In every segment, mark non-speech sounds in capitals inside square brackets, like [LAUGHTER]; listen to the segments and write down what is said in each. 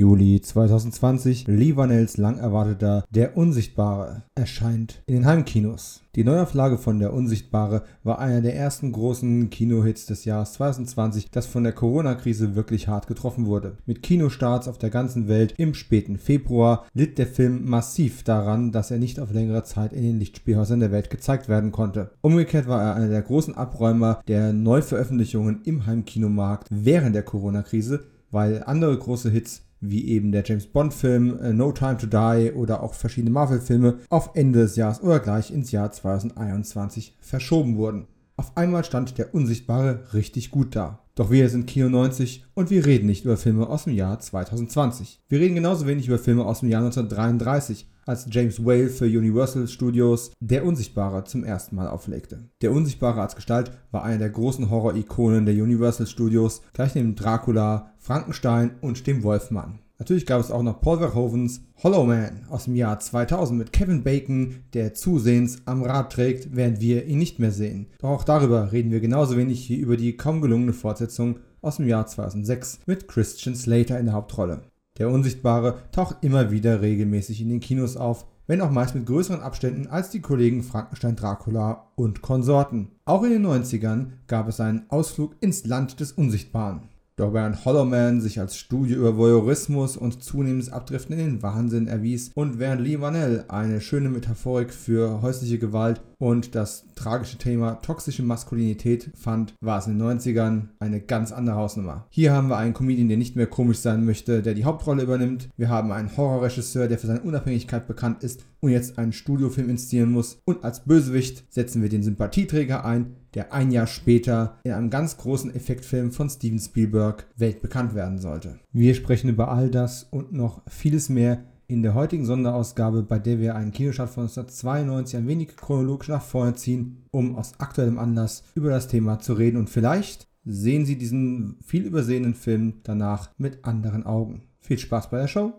Juli 2020, Lee Vanells lang erwarteter Der Unsichtbare erscheint in den Heimkinos. Die Neuauflage von Der Unsichtbare war einer der ersten großen Kinohits des Jahres 2020, das von der Corona-Krise wirklich hart getroffen wurde. Mit Kinostarts auf der ganzen Welt im späten Februar litt der Film massiv daran, dass er nicht auf längere Zeit in den Lichtspielhäusern der Welt gezeigt werden konnte. Umgekehrt war er einer der großen Abräumer der Neuveröffentlichungen im Heimkinomarkt während der Corona-Krise, weil andere große Hits wie eben der James Bond-Film äh, No Time to Die oder auch verschiedene Marvel-Filme auf Ende des Jahres oder gleich ins Jahr 2021 verschoben wurden. Auf einmal stand der Unsichtbare richtig gut da. Doch wir sind Kino 90 und wir reden nicht über Filme aus dem Jahr 2020. Wir reden genauso wenig über Filme aus dem Jahr 1933, als James Whale für Universal Studios Der Unsichtbare zum ersten Mal auflegte. Der Unsichtbare als Gestalt war einer der großen Horror-Ikonen der Universal Studios, gleich neben Dracula, Frankenstein und dem Wolfmann. Natürlich gab es auch noch Paul Verhovens Hollow Man aus dem Jahr 2000 mit Kevin Bacon, der zusehends am Rad trägt, während wir ihn nicht mehr sehen. Doch auch darüber reden wir genauso wenig wie über die kaum gelungene Fortsetzung aus dem Jahr 2006 mit Christian Slater in der Hauptrolle. Der Unsichtbare taucht immer wieder regelmäßig in den Kinos auf, wenn auch meist mit größeren Abständen als die Kollegen Frankenstein Dracula und Konsorten. Auch in den 90ern gab es einen Ausflug ins Land des Unsichtbaren. Doch während Hollow Man sich als Studie über Voyeurismus und zunehmendes Abdriften in den Wahnsinn erwies und während Lee Vanell eine schöne Metaphorik für häusliche Gewalt und das tragische Thema toxische Maskulinität fand, war es in den 90ern eine ganz andere Hausnummer. Hier haben wir einen Comedian, der nicht mehr komisch sein möchte, der die Hauptrolle übernimmt. Wir haben einen Horrorregisseur, der für seine Unabhängigkeit bekannt ist und jetzt einen Studiofilm inszenieren muss. Und als Bösewicht setzen wir den Sympathieträger ein, der ein Jahr später in einem ganz großen Effektfilm von Steven Spielberg weltbekannt werden sollte. Wir sprechen über all das und noch vieles mehr in der heutigen Sonderausgabe, bei der wir einen Kinostart von 1992 ein wenig chronologisch nach vorne ziehen, um aus aktuellem Anlass über das Thema zu reden und vielleicht sehen Sie diesen viel übersehenen Film danach mit anderen Augen. Viel Spaß bei der Show!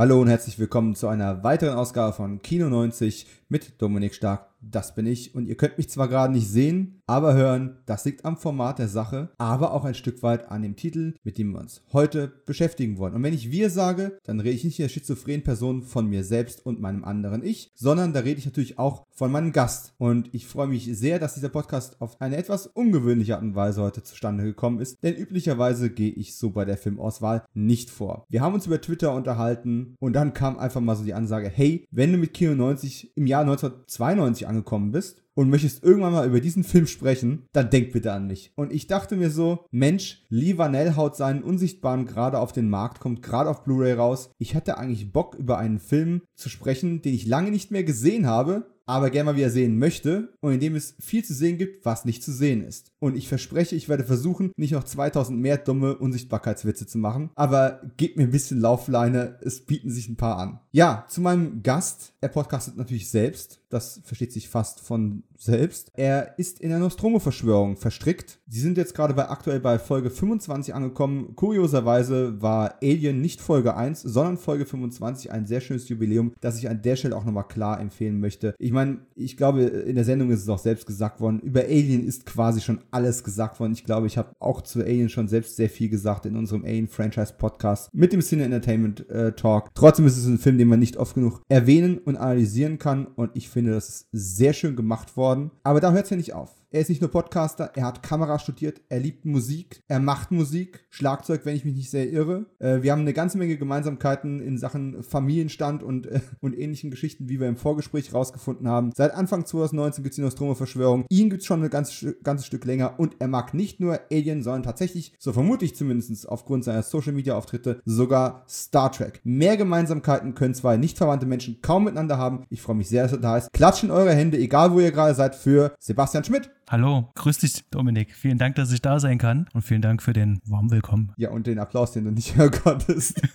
Hallo und herzlich willkommen zu einer weiteren Ausgabe von Kino 90 mit Dominik Stark das bin ich. Und ihr könnt mich zwar gerade nicht sehen, aber hören, das liegt am Format der Sache, aber auch ein Stück weit an dem Titel, mit dem wir uns heute beschäftigen wollen. Und wenn ich wir sage, dann rede ich nicht in der schizophrenen Person von mir selbst und meinem anderen Ich, sondern da rede ich natürlich auch von meinem Gast. Und ich freue mich sehr, dass dieser Podcast auf eine etwas ungewöhnliche Art und Weise heute zustande gekommen ist, denn üblicherweise gehe ich so bei der Filmauswahl nicht vor. Wir haben uns über Twitter unterhalten und dann kam einfach mal so die Ansage, hey, wenn du mit Kino 90 im Jahr 1992 angekommen bist und möchtest irgendwann mal über diesen Film sprechen, dann denk bitte an mich. Und ich dachte mir so, Mensch, Lee Vanell haut seinen Unsichtbaren gerade auf den Markt, kommt gerade auf Blu-ray raus. Ich hatte eigentlich Bock, über einen Film zu sprechen, den ich lange nicht mehr gesehen habe, aber gerne mal wieder sehen möchte und in dem es viel zu sehen gibt, was nicht zu sehen ist. Und ich verspreche, ich werde versuchen, nicht noch 2000 mehr dumme Unsichtbarkeitswitze zu machen, aber gebt mir ein bisschen Laufleine, es bieten sich ein paar an. Ja, zu meinem Gast, er podcastet natürlich selbst, das versteht sich fast von selbst. Er ist in der Nostromo-Verschwörung verstrickt. Sie sind jetzt gerade bei aktuell bei Folge 25 angekommen. Kurioserweise war Alien nicht Folge 1, sondern Folge 25 ein sehr schönes Jubiläum, das ich an der Stelle auch nochmal klar empfehlen möchte. Ich meine, ich glaube, in der Sendung ist es auch selbst gesagt worden, über Alien ist quasi schon alles gesagt worden. Ich glaube, ich habe auch zu Alien schon selbst sehr viel gesagt in unserem Alien-Franchise-Podcast mit dem Cine Entertainment äh, Talk. Trotzdem ist es ein Film, den man nicht oft genug erwähnen und analysieren kann und ich finde, das ist sehr schön gemacht worden. Aber da hört es ja nicht auf. Er ist nicht nur Podcaster, er hat Kamera studiert, er liebt Musik, er macht Musik, Schlagzeug, wenn ich mich nicht sehr irre. Äh, wir haben eine ganze Menge Gemeinsamkeiten in Sachen Familienstand und, äh, und ähnlichen Geschichten, wie wir im Vorgespräch rausgefunden haben. Seit Anfang 2019 gibt es die Nostromo-Verschwörung. Ihn gibt es schon ein ganzes, ganzes Stück länger und er mag nicht nur Alien, sondern tatsächlich, so vermute ich zumindest aufgrund seiner Social-Media-Auftritte, sogar Star Trek. Mehr Gemeinsamkeiten können zwei nicht verwandte Menschen kaum miteinander haben. Ich freue mich sehr, dass er da ist. Klatschen eure Hände, egal wo ihr gerade seid, für Sebastian Schmidt. Hallo, grüß dich, Dominik. Vielen Dank, dass ich da sein kann und vielen Dank für den warmen Willkommen. Ja, und den Applaus, den du nicht [LAUGHS] hören konntest. [LAUGHS]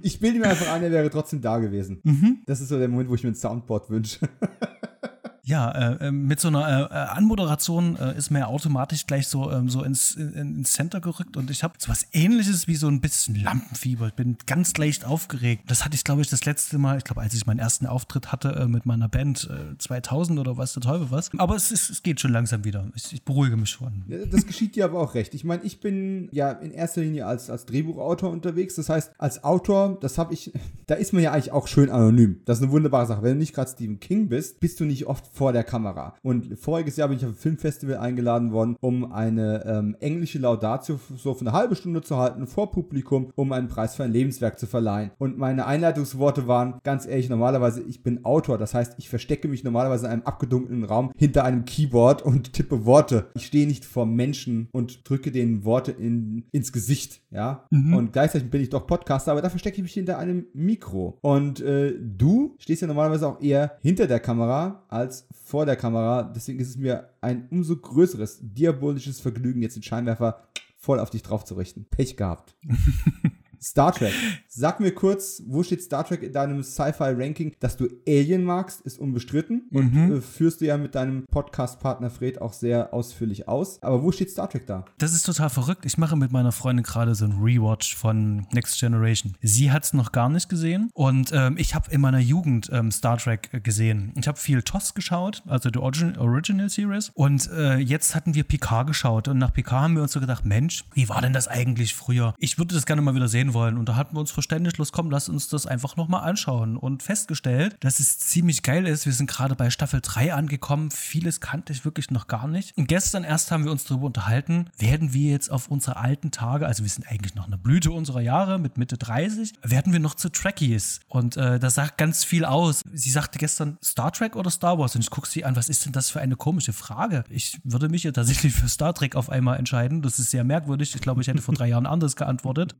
ich bilde mir einfach ein, er wäre trotzdem da gewesen. Mhm. Das ist so der Moment, wo ich mir ein Soundboard wünsche. [LAUGHS] Ja, äh, äh, mit so einer äh, äh, Anmoderation äh, ist mir ja automatisch gleich so, ähm, so ins, in, ins Center gerückt und ich habe so was ähnliches wie so ein bisschen Lampenfieber. Ich bin ganz leicht aufgeregt. Das hatte ich, glaube ich, das letzte Mal, ich glaube, als ich meinen ersten Auftritt hatte äh, mit meiner Band 2000 oder was der Teufel was. Aber es, ist, es geht schon langsam wieder. Ich, ich beruhige mich schon. Das geschieht dir aber auch recht. Ich meine, ich bin ja in erster Linie als, als Drehbuchautor unterwegs. Das heißt, als Autor, das habe ich, [LAUGHS] da ist man ja eigentlich auch schön anonym. Das ist eine wunderbare Sache. Wenn du nicht gerade Stephen King bist, bist du nicht oft vor der Kamera. Und voriges Jahr bin ich auf ein Filmfestival eingeladen worden, um eine ähm, englische Laudatio so für eine halbe Stunde zu halten vor Publikum, um einen Preis für ein Lebenswerk zu verleihen. Und meine Einleitungsworte waren, ganz ehrlich, normalerweise, ich bin Autor. Das heißt, ich verstecke mich normalerweise in einem abgedunkelten Raum hinter einem Keyboard und tippe Worte. Ich stehe nicht vor Menschen und drücke denen Worte in, ins Gesicht, ja. Mhm. Und gleichzeitig bin ich doch Podcaster, aber da verstecke ich mich hinter einem Mikro. Und äh, du stehst ja normalerweise auch eher hinter der Kamera als vor der Kamera. Deswegen ist es mir ein umso größeres diabolisches Vergnügen, jetzt den Scheinwerfer voll auf dich drauf zu richten. Pech gehabt. [LAUGHS] Star Trek. Sag mir kurz, wo steht Star Trek in deinem Sci-Fi-Ranking? Dass du Alien magst, ist unbestritten und mhm. äh, führst du ja mit deinem Podcast-Partner Fred auch sehr ausführlich aus. Aber wo steht Star Trek da? Das ist total verrückt. Ich mache mit meiner Freundin gerade so ein Rewatch von Next Generation. Sie hat es noch gar nicht gesehen und ähm, ich habe in meiner Jugend ähm, Star Trek äh, gesehen. Ich habe viel TOS geschaut, also die Origin Original Series. Und äh, jetzt hatten wir Picard geschaut und nach Picard haben wir uns so gedacht, Mensch, wie war denn das eigentlich früher? Ich würde das gerne mal wieder sehen wollen. Und da hatten wir uns verständigt, los komm, lass uns das einfach nochmal anschauen. Und festgestellt, dass es ziemlich geil ist. Wir sind gerade bei Staffel 3 angekommen. Vieles kannte ich wirklich noch gar nicht. Und gestern erst haben wir uns darüber unterhalten, werden wir jetzt auf unsere alten Tage, also wir sind eigentlich noch eine Blüte unserer Jahre mit Mitte 30, werden wir noch zu Trekkies. Und äh, das sagt ganz viel aus. Sie sagte gestern Star Trek oder Star Wars? Und ich gucke sie an, was ist denn das für eine komische Frage? Ich würde mich ja tatsächlich für Star Trek auf einmal entscheiden. Das ist sehr merkwürdig. Ich glaube, ich hätte vor drei Jahren anders geantwortet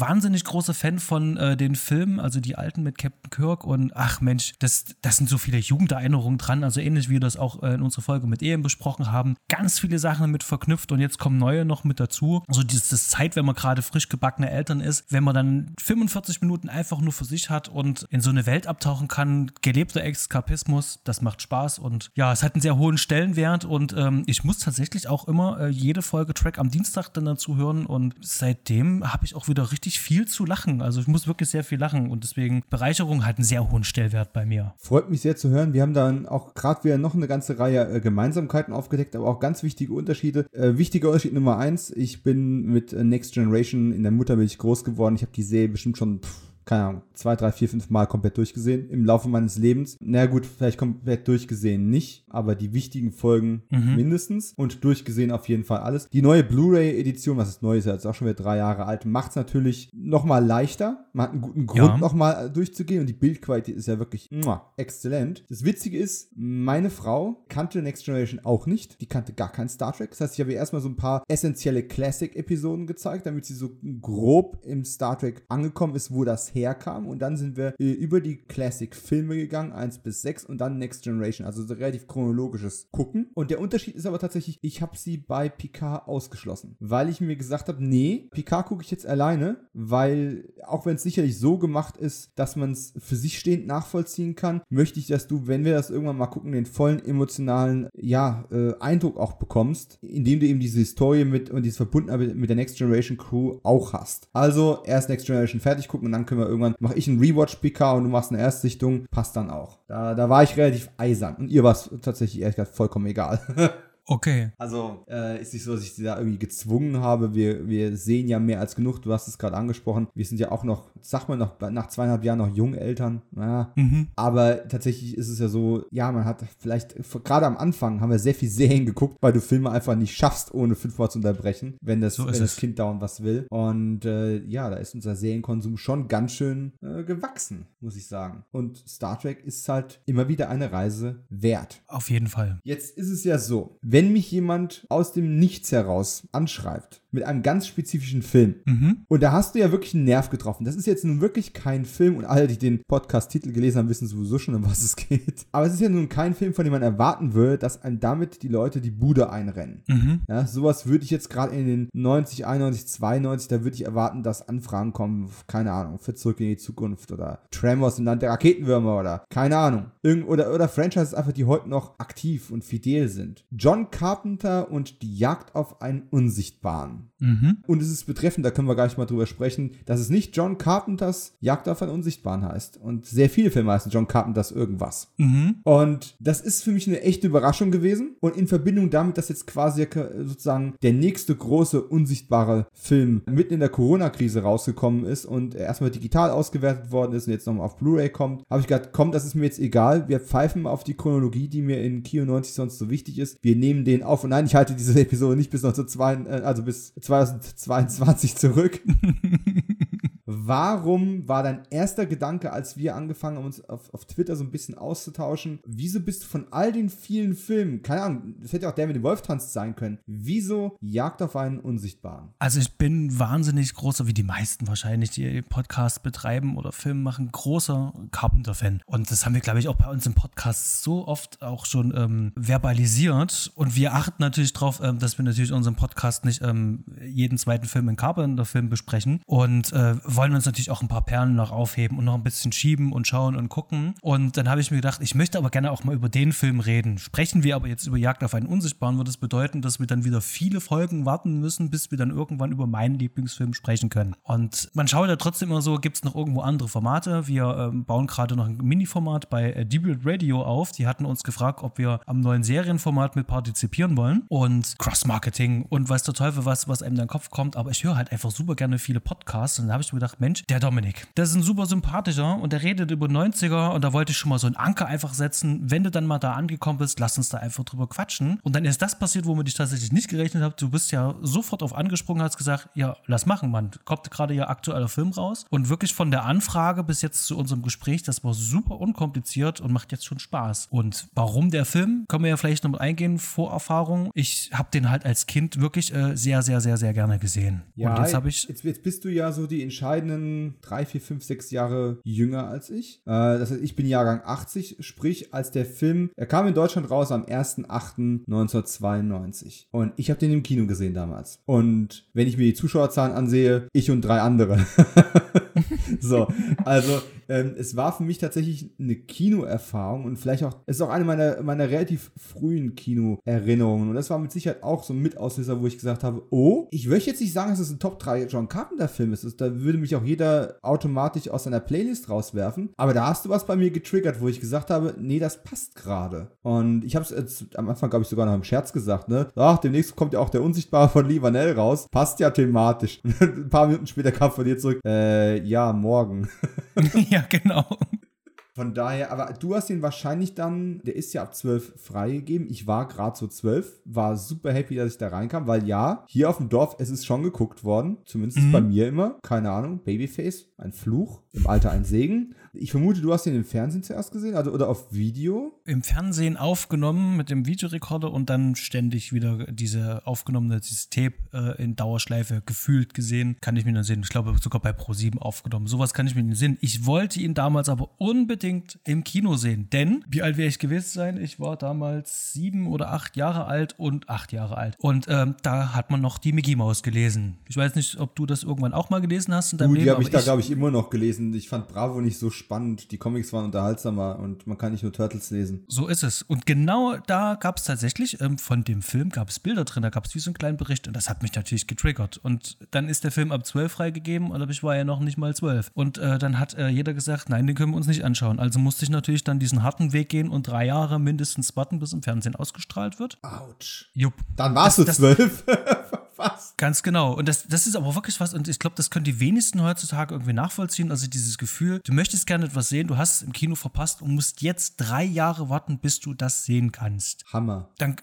wahnsinnig großer Fan von äh, den Filmen, also die alten mit Captain Kirk und ach Mensch, das, das sind so viele Jugenderinnerungen dran, also ähnlich wie wir das auch äh, in unserer Folge mit Ehen besprochen haben. Ganz viele Sachen damit verknüpft und jetzt kommen neue noch mit dazu. Also dieses Zeit, wenn man gerade frisch gebackene Eltern ist, wenn man dann 45 Minuten einfach nur für sich hat und in so eine Welt abtauchen kann, gelebter Exkapismus, das macht Spaß und ja, es hat einen sehr hohen Stellenwert und ähm, ich muss tatsächlich auch immer äh, jede Folge Track am Dienstag dann dazu hören und seitdem habe ich auch wieder richtig richtig viel zu lachen. Also ich muss wirklich sehr viel lachen und deswegen Bereicherung hat einen sehr hohen Stellwert bei mir. Freut mich sehr zu hören. Wir haben dann auch gerade wieder noch eine ganze Reihe äh, Gemeinsamkeiten aufgedeckt, aber auch ganz wichtige Unterschiede. Äh, wichtiger Unterschied Nummer eins, ich bin mit äh, Next Generation in der Muttermilch groß geworden. Ich habe die Serie bestimmt schon pff, keine Ahnung, zwei, drei, vier, fünf Mal komplett durchgesehen im Laufe meines Lebens. Na gut, vielleicht komplett durchgesehen nicht, aber die wichtigen Folgen mhm. mindestens und durchgesehen auf jeden Fall alles. Die neue Blu-ray-Edition, was ist neu ist, ja jetzt auch schon wieder drei Jahre alt, macht es natürlich nochmal leichter. Man hat einen guten Grund, ja. nochmal durchzugehen und die Bildqualität ist ja wirklich muah, exzellent. Das Witzige ist, meine Frau kannte Next Generation auch nicht. Die kannte gar kein Star Trek. Das heißt, ich habe ihr erstmal so ein paar essentielle Classic-Episoden gezeigt, damit sie so grob im Star Trek angekommen ist, wo das herkam. Und dann sind wir äh, über die Classic-Filme gegangen, 1 bis 6 und dann Next Generation. Also so relativ chronologisches Gucken. Und der Unterschied ist aber tatsächlich, ich habe sie bei Picard ausgeschlossen. Weil ich mir gesagt habe, nee, Picard gucke ich jetzt alleine, weil auch wenn es sicherlich so gemacht ist, dass man es für sich stehend nachvollziehen kann, möchte ich, dass du, wenn wir das irgendwann mal gucken, den vollen emotionalen ja, äh, Eindruck auch bekommst, indem du eben diese Historie mit und diese Verbundenheit mit der Next Generation Crew auch hast. Also erst Next Generation fertig gucken und dann können wir irgendwann mache ich einen Rewatch-PK und du machst eine Erstsichtung, passt dann auch. Da, da war ich relativ eisern. Und ihr war es tatsächlich ehrlich gesagt vollkommen egal. [LAUGHS] Okay. Also äh, ist nicht so, dass ich sie da irgendwie gezwungen habe. Wir, wir sehen ja mehr als genug. Du hast es gerade angesprochen. Wir sind ja auch noch, sag mal noch, nach zweieinhalb Jahren noch Jungeltern. Ja. Mhm. Aber tatsächlich ist es ja so, ja, man hat vielleicht, gerade am Anfang haben wir sehr viel Serien geguckt, weil du Filme einfach nicht schaffst, ohne fünfmal zu unterbrechen, wenn das, so wenn das Kind dauernd was will. Und äh, ja, da ist unser Serienkonsum schon ganz schön äh, gewachsen, muss ich sagen. Und Star Trek ist halt immer wieder eine Reise wert. Auf jeden Fall. Jetzt ist es ja so, wenn wenn mich jemand aus dem Nichts heraus anschreibt mit einem ganz spezifischen Film. Mhm. Und da hast du ja wirklich einen Nerv getroffen. Das ist jetzt nun wirklich kein Film und alle, die den Podcast-Titel gelesen haben, wissen sowieso schon, um was es geht. Aber es ist ja nun kein Film, von dem man erwarten würde, dass einem damit die Leute die Bude einrennen. Mhm. Ja, sowas würde ich jetzt gerade in den 90, 91, 92, da würde ich erwarten, dass Anfragen kommen, keine Ahnung, für Zurück in die Zukunft oder Tremors im Land der Raketenwürmer oder keine Ahnung. Irgend oder, oder Franchises einfach, die heute noch aktiv und fidel sind. John Carpenter und die Jagd auf einen Unsichtbaren. Mhm. Und es ist betreffend, da können wir gleich mal drüber sprechen, dass es nicht John Carpenters Jagd auf einen Unsichtbaren heißt. Und sehr viele Filme heißen John Carpenters irgendwas. Mhm. Und das ist für mich eine echte Überraschung gewesen. Und in Verbindung damit, dass jetzt quasi sozusagen der nächste große unsichtbare Film mitten in der Corona-Krise rausgekommen ist und erstmal digital ausgewertet worden ist und jetzt nochmal auf Blu-ray kommt, habe ich gedacht, komm, das ist mir jetzt egal. Wir pfeifen auf die Chronologie, die mir in Kio 90 sonst so wichtig ist. Wir nehmen den auf. Und nein, ich halte diese Episode nicht bis 1902, äh, also bis 2022 zurück. [LAUGHS] Warum war dein erster Gedanke, als wir angefangen haben, uns auf, auf Twitter so ein bisschen auszutauschen, wieso bist du von all den vielen Filmen, keine Ahnung, das hätte auch der mit dem Wolf tanzt sein können, wieso Jagd auf einen Unsichtbaren? Also ich bin wahnsinnig großer, wie die meisten wahrscheinlich, die Podcasts betreiben oder Filme machen, großer Carpenter-Fan. Und das haben wir, glaube ich, auch bei uns im Podcast so oft auch schon ähm, verbalisiert. Und wir achten natürlich darauf, ähm, dass wir natürlich unseren Podcast nicht ähm, jeden zweiten Film in Carpenter-Film besprechen. Und äh, wollen uns natürlich auch ein paar Perlen noch aufheben und noch ein bisschen schieben und schauen und gucken. Und dann habe ich mir gedacht, ich möchte aber gerne auch mal über den Film reden. Sprechen wir aber jetzt über Jagd auf einen Unsichtbaren, würde das bedeuten, dass wir dann wieder viele Folgen warten müssen, bis wir dann irgendwann über meinen Lieblingsfilm sprechen können. Und man schaut ja trotzdem immer so, gibt es noch irgendwo andere Formate? Wir ähm, bauen gerade noch ein Mini-Format bei äh, Debuted Radio auf. Die hatten uns gefragt, ob wir am neuen Serienformat mit partizipieren wollen. Und Cross-Marketing und weiß der Teufel was, was einem in den Kopf kommt. Aber ich höre halt einfach super gerne viele Podcasts. Und da habe ich mir gedacht, Mensch, der Dominik, der ist ein super sympathischer und der redet über 90er und da wollte ich schon mal so einen Anker einfach setzen. Wenn du dann mal da angekommen bist, lass uns da einfach drüber quatschen. Und dann ist das passiert, womit ich tatsächlich nicht gerechnet habe. Du bist ja sofort auf angesprungen, hast gesagt, ja, lass machen, Mann. Kommt gerade ja aktueller Film raus. Und wirklich von der Anfrage bis jetzt zu unserem Gespräch, das war super unkompliziert und macht jetzt schon Spaß. Und warum der Film? Können wir ja vielleicht noch mal eingehen, Vorerfahrung. Ich habe den halt als Kind wirklich äh, sehr, sehr, sehr, sehr gerne gesehen. Ja, und jetzt habe ich. Jetzt, jetzt bist du ja so die entscheidenden drei, vier, fünf, sechs Jahre jünger als ich. Äh, das heißt, ich bin Jahrgang 80, sprich, als der Film, er kam in Deutschland raus am 1.8.1992. Und ich habe den im Kino gesehen damals. Und wenn ich mir die Zuschauerzahlen ansehe, ich und drei andere. [LAUGHS] so, also ähm, es war für mich tatsächlich eine Kinoerfahrung und vielleicht auch, es ist auch eine meiner, meiner relativ frühen Kinoerinnerungen. Und das war mit Sicherheit auch so ein Mitauslöser, wo ich gesagt habe, oh, ich möchte jetzt nicht sagen, dass es ein Top 3 John Carpenter-Film ist. Da würde mich auch jeder automatisch aus seiner Playlist rauswerfen. Aber da hast du was bei mir getriggert, wo ich gesagt habe, nee, das passt gerade. Und ich habe es am Anfang, glaube ich, sogar noch im Scherz gesagt, ne? Ach, demnächst kommt ja auch der Unsichtbare von Lee Vanell raus. Passt ja thematisch. [LAUGHS] ein paar Minuten später kam von dir zurück, äh, ja, morgen. [LAUGHS] ja, genau. Von daher, aber du hast ihn wahrscheinlich dann, der ist ja ab 12 freigegeben. Ich war gerade so 12, war super happy, dass ich da reinkam, weil ja, hier auf dem Dorf, es ist schon geguckt worden. Zumindest Mhm. bei mir immer. Keine Ahnung, Babyface, ein Fluch, im Alter ein Segen. Ich vermute, du hast ihn im Fernsehen zuerst gesehen, also oder auf Video. Im Fernsehen aufgenommen mit dem Videorekorder und dann ständig wieder diese aufgenommene dieses Tape äh, in Dauerschleife gefühlt gesehen. Kann ich mir dann sehen. Ich glaube sogar bei Pro7 aufgenommen. Sowas kann ich mir nicht sehen. Ich wollte ihn damals aber unbedingt im Kino sehen. Denn, wie alt wäre ich gewesen sein? Ich war damals sieben oder acht Jahre alt und acht Jahre alt. Und ähm, da hat man noch die Mickey Maus gelesen. Ich weiß nicht, ob du das irgendwann auch mal gelesen hast in deinem Uh, die habe ich da, glaube ich, immer noch gelesen. Ich fand Bravo nicht so spannend. Die Comics waren unterhaltsamer und man kann nicht nur Turtles lesen. So ist es. Und genau da gab es tatsächlich, ähm, von dem Film gab es Bilder drin, da gab es wie so einen kleinen Bericht und das hat mich natürlich getriggert. Und dann ist der Film ab 12 freigegeben und ich war ja noch nicht mal 12. Und äh, dann hat äh, jeder gesagt, nein, den können wir uns nicht anschauen. Also musste ich natürlich dann diesen harten Weg gehen und drei Jahre mindestens warten, bis im Fernsehen ausgestrahlt wird. Autsch. Jupp. Dann warst du Das- zwölf. [LAUGHS] Was? Ganz genau. Und das, das ist aber wirklich was, und ich glaube, das können die wenigsten heutzutage irgendwie nachvollziehen. Also dieses Gefühl, du möchtest gerne etwas sehen, du hast es im Kino verpasst und musst jetzt drei Jahre warten, bis du das sehen kannst. Hammer. Dann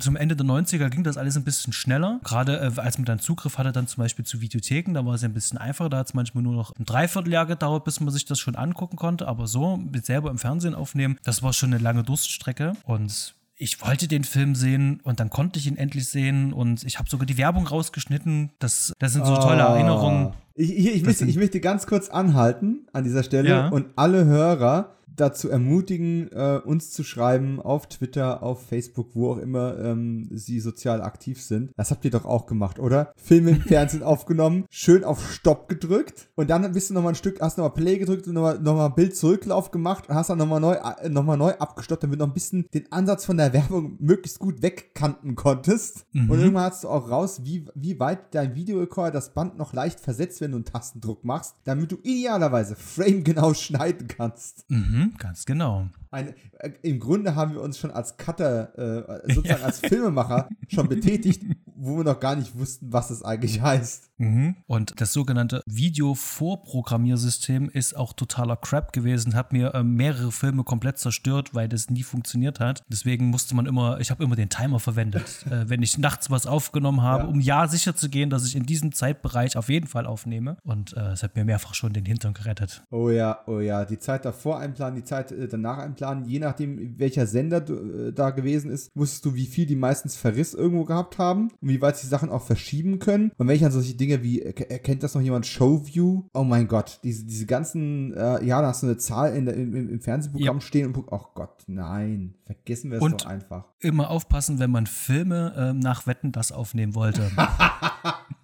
zum Ende der 90er ging das alles ein bisschen schneller. Gerade äh, als man dann Zugriff hatte, dann zum Beispiel zu Videotheken, da war es ein bisschen einfacher. Da hat es manchmal nur noch ein Dreivierteljahr gedauert, bis man sich das schon angucken konnte. Aber so mit selber im Fernsehen aufnehmen, das war schon eine lange Durststrecke. Und ich wollte den Film sehen und dann konnte ich ihn endlich sehen und ich habe sogar die Werbung rausgeschnitten. Das, das sind so tolle Ah. Erinnerungen. Ich, ich, ich, möchte, sind- ich möchte ganz kurz anhalten an dieser Stelle Ja. und alle Hörer dazu ermutigen, äh, uns zu schreiben auf Twitter, auf Facebook, wo auch immer ähm, sie sozial aktiv sind. Das habt ihr doch auch gemacht, oder? Filme im Fernsehen [LAUGHS] aufgenommen, schön auf Stopp gedrückt und dann bist du nochmal ein Stück, hast nochmal Play gedrückt und nochmal noch mal Bild-Zurücklauf gemacht und hast dann nochmal neu, äh, noch mal neu abgestoppt, damit du noch ein bisschen den Ansatz von der Werbung möglichst gut wegkanten konntest. Mhm. Und irgendwann hast du auch raus, wie, wie weit dein Videorekorder das Band noch leicht versetzt, wenn du einen Tastendruck machst, damit du idealerweise framegenau schneiden kannst. Mhm, ganz genau. Eine, äh, Im Grunde haben wir uns schon als Cutter, äh, [LAUGHS] sozusagen als Filmemacher schon betätigt, wo wir noch gar nicht wussten, was es eigentlich heißt. Mhm. Und das sogenannte Video-Vorprogrammiersystem ist auch totaler Crap gewesen, hat mir ähm, mehrere Filme komplett zerstört, weil das nie funktioniert hat. Deswegen musste man immer, ich habe immer den Timer verwendet, [LAUGHS] äh, wenn ich nachts was aufgenommen habe, Ja. um ja sicher zu gehen, dass ich in diesem Zeitbereich auf jeden Fall aufnehme. Und äh, es hat mir mehrfach schon den Hintern gerettet. Oh ja, oh ja, die Zeit davor einplanen, die Zeit äh, danach einplanen, je nachdem, welcher Sender äh, da gewesen ist, wusstest du, wie viel die meistens Verriss irgendwo gehabt haben und wie weit sie Sachen auch verschieben können. Und wenn ich an solche Dinge wie, äh, erkennt das noch jemand, Showview? Oh mein Gott, diese, diese ganzen, äh, ja, da hast du eine Zahl in der, im, im Fernsehprogramm stehen und guck, oh Gott, nein, vergessen wir es Und- doch einfach. Immer aufpassen, wenn man Filme ähm, nach Wetten das aufnehmen wollte. [LAUGHS]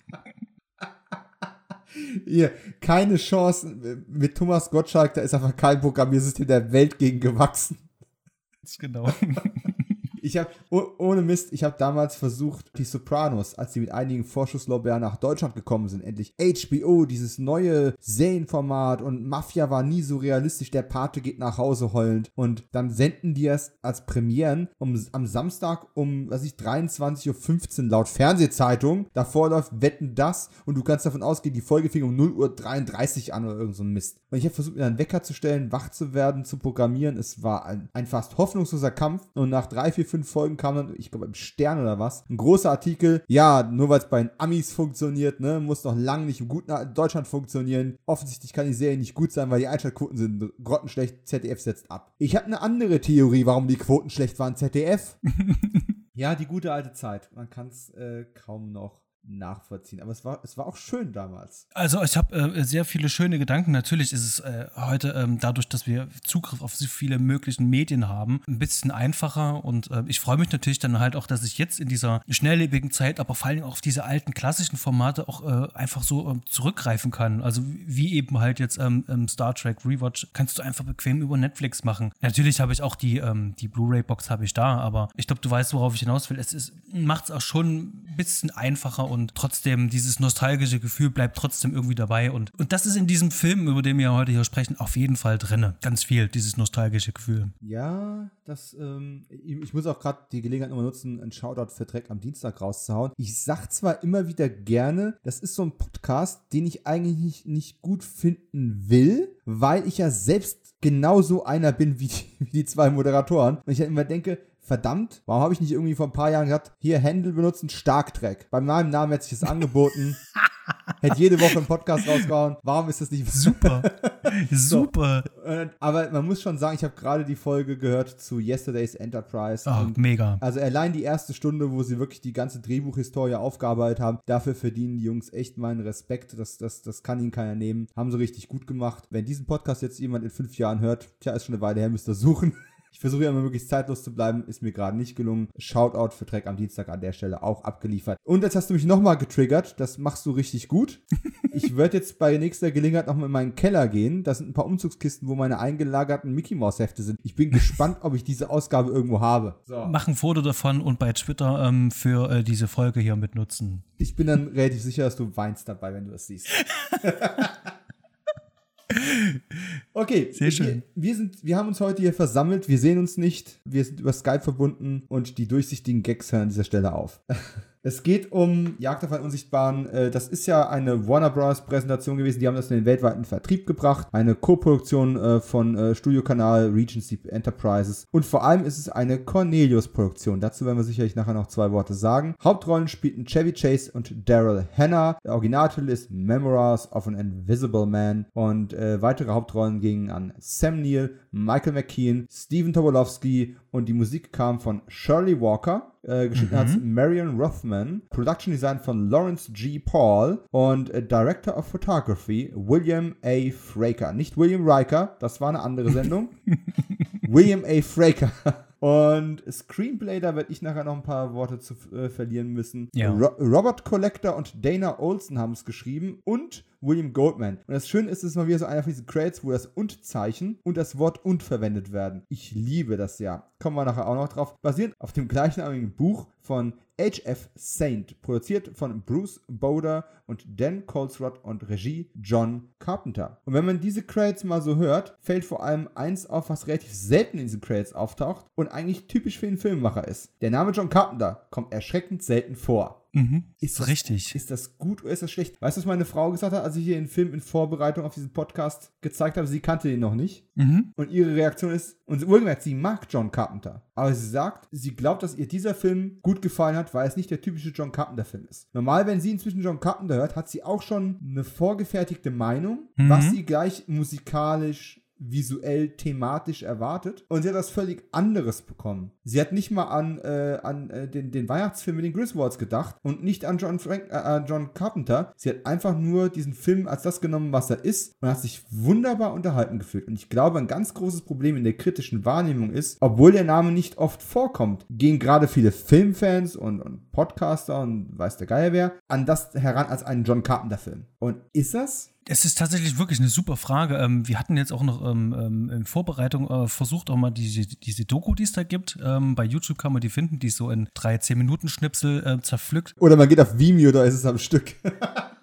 Ihr, keine Chance mit Thomas Gottschalk, da ist einfach kein Programmiersystem der Welt gegen gewachsen. genau. [LAUGHS] Ich habe, ohne Mist, ich habe damals versucht, die Sopranos, als sie mit einigen Vorschusslorbeeren nach Deutschland gekommen sind, endlich HBO, dieses neue Serienformat und Mafia war nie so realistisch, der Pate geht nach Hause heulend und dann senden die es als Premieren um, am Samstag um, was ich, 23.15 Uhr laut Fernsehzeitung. Davor läuft Wetten das und du kannst davon ausgehen, die Folge fing um 0.33 Uhr an oder irgend so ein Mist. Und ich habe versucht, mir einen Wecker zu stellen, wach zu werden, zu programmieren. Es war ein, ein fast hoffnungsloser Kampf und nach drei, vier, fünf Folgen kam dann, ich glaube im Stern oder was, ein großer Artikel. Ja, nur weil es bei den Amis funktioniert, ne, muss noch lange nicht im guten Deutschland funktionieren. Offensichtlich kann die Serie nicht gut sein, weil die Einschaltquoten sind grottenschlecht. ZDF setzt ab. Ich habe eine andere Theorie, warum die Quoten schlecht waren. ZDF. [LAUGHS] ja, die gute alte Zeit. Man kann es äh, kaum noch nachvollziehen. Aber es war, es war auch schön damals. Also ich habe äh, sehr viele schöne Gedanken. Natürlich ist es äh, heute ähm, dadurch, dass wir Zugriff auf so viele möglichen Medien haben, ein bisschen einfacher. Und äh, ich freue mich natürlich dann halt auch, dass ich jetzt in dieser schnelllebigen Zeit, aber vor allem auch auf diese alten klassischen Formate auch äh, einfach so ähm, zurückgreifen kann. Also wie eben halt jetzt ähm, ähm, Star Trek Rewatch kannst du einfach bequem über Netflix machen. Natürlich habe ich auch die, ähm, die Blu-ray-Box habe ich da, aber ich glaube, du weißt, worauf ich hinaus will. Es macht es auch schon ein bisschen einfacher und trotzdem dieses nostalgische Gefühl bleibt trotzdem irgendwie dabei. Und, und das ist in diesem Film, über den wir heute hier sprechen, auf jeden Fall drin. Ganz viel, dieses nostalgische Gefühl. Ja, das, ähm, ich, ich muss auch gerade die Gelegenheit nochmal nutzen, einen Shoutout für Dreck am Dienstag rauszuhauen. Ich sag zwar immer wieder gerne, das ist so ein Podcast, den ich eigentlich nicht, nicht gut finden will, weil ich ja selbst genauso einer bin wie die, wie die zwei Moderatoren. Und ich halt immer denke, verdammt, warum habe ich nicht irgendwie vor ein paar Jahren gesagt, hier Handle benutzen, Starkdreck. Bei meinem Namen hätte sich das angeboten. [LAUGHS] Hätte jede Woche einen Podcast rausgehauen. Warum ist das nicht [LAUGHS] Super. [LAUGHS] Super. Äh, Aber man muss schon sagen, ich habe gerade die Folge gehört zu Yesterday's Enterprise. Oh, mega. also allein die erste Stunde, wo sie wirklich die ganze Drehbuchhistorie aufgearbeitet haben, dafür verdienen die Jungs echt meinen Respekt. Das, das, das kann ihnen keiner nehmen. Haben sie richtig gut gemacht. Wenn diesen Podcast jetzt jemand in fünf Jahren hört, tja, ist schon eine Weile her, müsst ihr suchen. Ich versuche ja immer möglichst zeitlos zu bleiben, ist mir gerade nicht gelungen. Shoutout für Dreck am Dienstag an der Stelle auch abgeliefert. Und jetzt hast du mich nochmal getriggert, das machst du richtig gut. Ich werde jetzt bei nächster Gelegenheit nochmal in meinen Keller gehen. Da sind ein paar Umzugskisten, wo meine eingelagerten Mickey Mouse Hefte sind. Ich bin gespannt, ob ich diese Ausgabe irgendwo habe. So. Mach ein Foto davon und bei Twitter ähm, für äh, diese Folge hier mitnutzen. Ich bin dann relativ sicher, dass du weinst dabei, wenn du es siehst. [LAUGHS] [LAUGHS] Okay, Sehr schön. Wir, wir, sind, wir haben uns heute hier versammelt. Wir sehen uns nicht. Wir sind über Skype verbunden und die durchsichtigen Gags hören an dieser Stelle auf. [LAUGHS] Es geht um Jagd auf einen Unsichtbaren. Äh, Das ist ja eine Warner Bros. Präsentation gewesen. Die haben das in den weltweiten Vertrieb gebracht. Eine Co-Produktion äh, von äh, Studiokanal Regency Enterprises. Und vor allem ist es eine Cornelius-Produktion. Dazu werden wir sicherlich nachher noch zwei Worte sagen. Hauptrollen spielten Chevy Chase und Daryl Hannah. Der Originaltitel ist Memoirs of an Invisible Man. Und weitere Hauptrollen gingen an Sam Neill, Michael McKean, Stephen Tobolowsky und die Musik kam von Shirley Walker. Äh, geschnitten Mhm. hat Marion Rothman. Production Design von Lawrence G. Paul und äh, Director of Photography William A. Fraker. Nicht William Riker, das war eine andere Sendung. [LAUGHS] William A. Fraker. Und Screenplay, da werde ich nachher noch ein paar Worte zu äh, verlieren müssen. Ja. Ro Robert Collector und Dana Olson haben es geschrieben und William Goldman. Und das Schöne ist, es ist mal wieder so einer von diesen Credits, wo das Und-Zeichen und das Wort Und verwendet werden. Ich liebe das ja. Kommen wir nachher auch noch drauf. Basierend auf dem gleichnamigen Buch von H.F. Saint, produziert von Bruce Boder und Dan Colesrod und Regie John Carpenter. Und wenn man diese Credits mal so hört, fällt vor allem eins auf, was relativ selten in diesen Credits auftaucht und eigentlich typisch für den Filmemacher ist. Der Name John Carpenter kommt erschreckend selten vor. Mhm. Ist das, Richtig. Ist das gut oder ist das schlecht? Weißt du, was meine Frau gesagt hat, als ich hier den Film in Vorbereitung auf diesen Podcast gezeigt habe? Sie kannte ihn noch nicht. Mhm. Und ihre Reaktion ist, und wohlgemerkt, sie mag John Carpenter. Aber sie sagt, sie glaubt, dass ihr dieser Film gut gefallen hat, weil es nicht der typische John Carpenter-Film ist. Normal, wenn sie inzwischen John Carpenter hört, hat sie auch schon eine vorgefertigte Meinung, Mhm. was sie gleich musikalisch visuell, thematisch erwartet. Und sie hat was völlig anderes bekommen. Sie hat nicht mal an, äh, an äh, den, den Weihnachtsfilm mit den Griswolds gedacht und nicht an John, Frank, äh, John Carpenter. Sie hat einfach nur diesen Film als das genommen, was er ist und hat sich wunderbar unterhalten gefühlt. Und ich glaube, ein ganz großes Problem in der kritischen Wahrnehmung ist, obwohl der Name nicht oft vorkommt, gehen gerade viele Filmfans und, und Podcaster und weiß der Geier wer an das heran als einen John Carpenter-Film. Und ist das? Es ist tatsächlich wirklich eine super Frage. Ähm, wir hatten jetzt auch noch ähm, ähm, in Vorbereitung äh, versucht, auch mal diese, diese Doku, die es da gibt. Bei YouTube kann man die finden, die ist so in drei, zehn Minuten Schnipsel äh, zerpflückt. Oder man geht auf Vimeo, da ist es am Stück. [LAUGHS]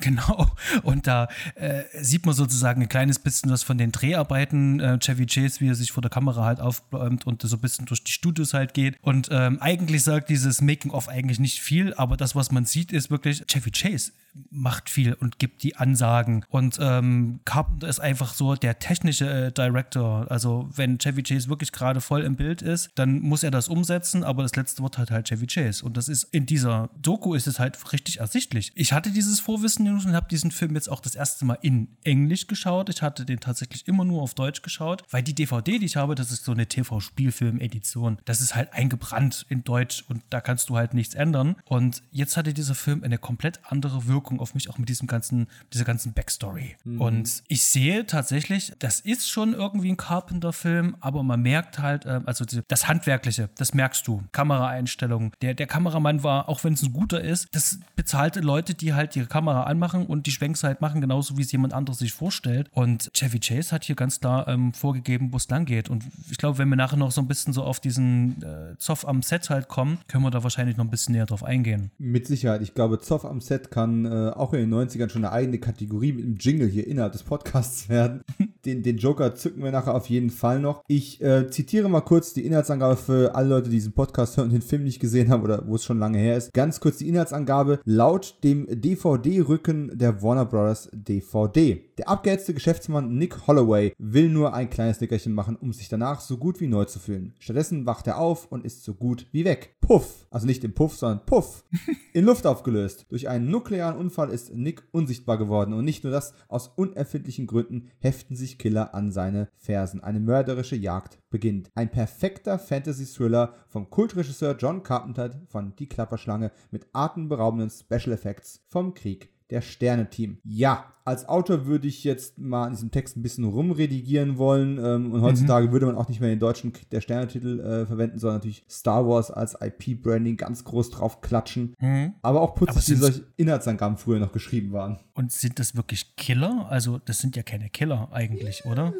Genau. Und da äh, sieht man sozusagen ein kleines bisschen was von den Dreharbeiten. Äh, Chevy Chase, wie er sich vor der Kamera halt aufbäumt und so ein bisschen durch die Studios halt geht. Und ähm, eigentlich sagt dieses Making-of eigentlich nicht viel, aber das, was man sieht, ist wirklich, Chevy Chase macht viel und gibt die Ansagen. Und ähm, Carpenter ist einfach so der technische äh, Director. Also wenn Chevy Chase wirklich gerade voll im Bild ist, dann muss er das umsetzen, aber das letzte Wort hat halt Chevy Chase. Und das ist in dieser Doku ist es halt richtig ersichtlich. Ich hatte dieses Vorwissen und habe diesen Film jetzt auch das erste Mal in Englisch geschaut. Ich hatte den tatsächlich immer nur auf Deutsch geschaut, weil die DVD, die ich habe, das ist so eine TV-Spielfilm-Edition. Das ist halt eingebrannt in Deutsch und da kannst du halt nichts ändern. Und jetzt hatte dieser Film eine komplett andere Wirkung auf mich, auch mit diesem ganzen, dieser ganzen Backstory. Und ich sehe tatsächlich, das ist schon irgendwie ein Carpenter-Film, aber man merkt halt, äh, also das Handwerkliche, das merkst du. Kameraeinstellungen. Der, der Kameramann war, auch wenn es ein guter ist, das bezahlte Leute, die halt ihre Kamera anmachen und die Schwenks halt machen, genauso wie es jemand anderes sich vorstellt. Und Chevy Chase hat hier ganz klar ähm, vorgegeben, wo es lang geht. Und ich glaube, wenn wir nachher noch so ein bisschen so auf diesen äh, Zoff am Set halt kommen, können wir da wahrscheinlich noch ein bisschen näher drauf eingehen. Mit Sicherheit. Ich glaube, Zoff am Set kann äh, auch in den 90ern schon eine eigene Kategorie mit einem Jingle hier innerhalb des Podcasts [LAUGHS] werden. Den, den Joker zücken wir nachher auf jeden Fall noch. Ich äh, zitiere mal kurz die Inhaltsangabe für alle Leute, die diesen Podcast hören und den Film nicht gesehen haben oder wo es schon lange her ist. Ganz kurz die Inhaltsangabe. Laut dem DVD-Rücken der Warner Bros. DVD. Der abgehetzte Geschäftsmann Nick Holloway will nur ein kleines Nickerchen machen, um sich danach so gut wie neu zu fühlen. Stattdessen wacht er auf und ist so gut wie weg. Puff. Also nicht im Puff, sondern Puff. [LAUGHS] In Luft aufgelöst. Durch einen nuklearen Unfall ist Nick unsichtbar geworden. Und nicht nur das, aus unerfindlichen Gründen heften sich Killer an seine Fersen. Eine mörderische Jagd beginnt. Ein perfekter Fantasy-Thriller vom Kultregisseur John Carpenter von Die Klapperschlange mit atemberaubenden Special Effects vom Krieg der Sterne-Team. Ja, als Autor würde ich jetzt mal an diesem Text ein bisschen rumredigieren wollen. Ähm, und heutzutage würde man auch nicht mehr den deutschen der Sterne-Titel äh, verwenden, sondern natürlich Star Wars als IP-Branding ganz groß drauf klatschen. Aber auch putzig, wie solche Inhaltsangaben früher noch geschrieben waren. Und sind das wirklich Killer? Also, das sind ja keine Killer eigentlich, oder?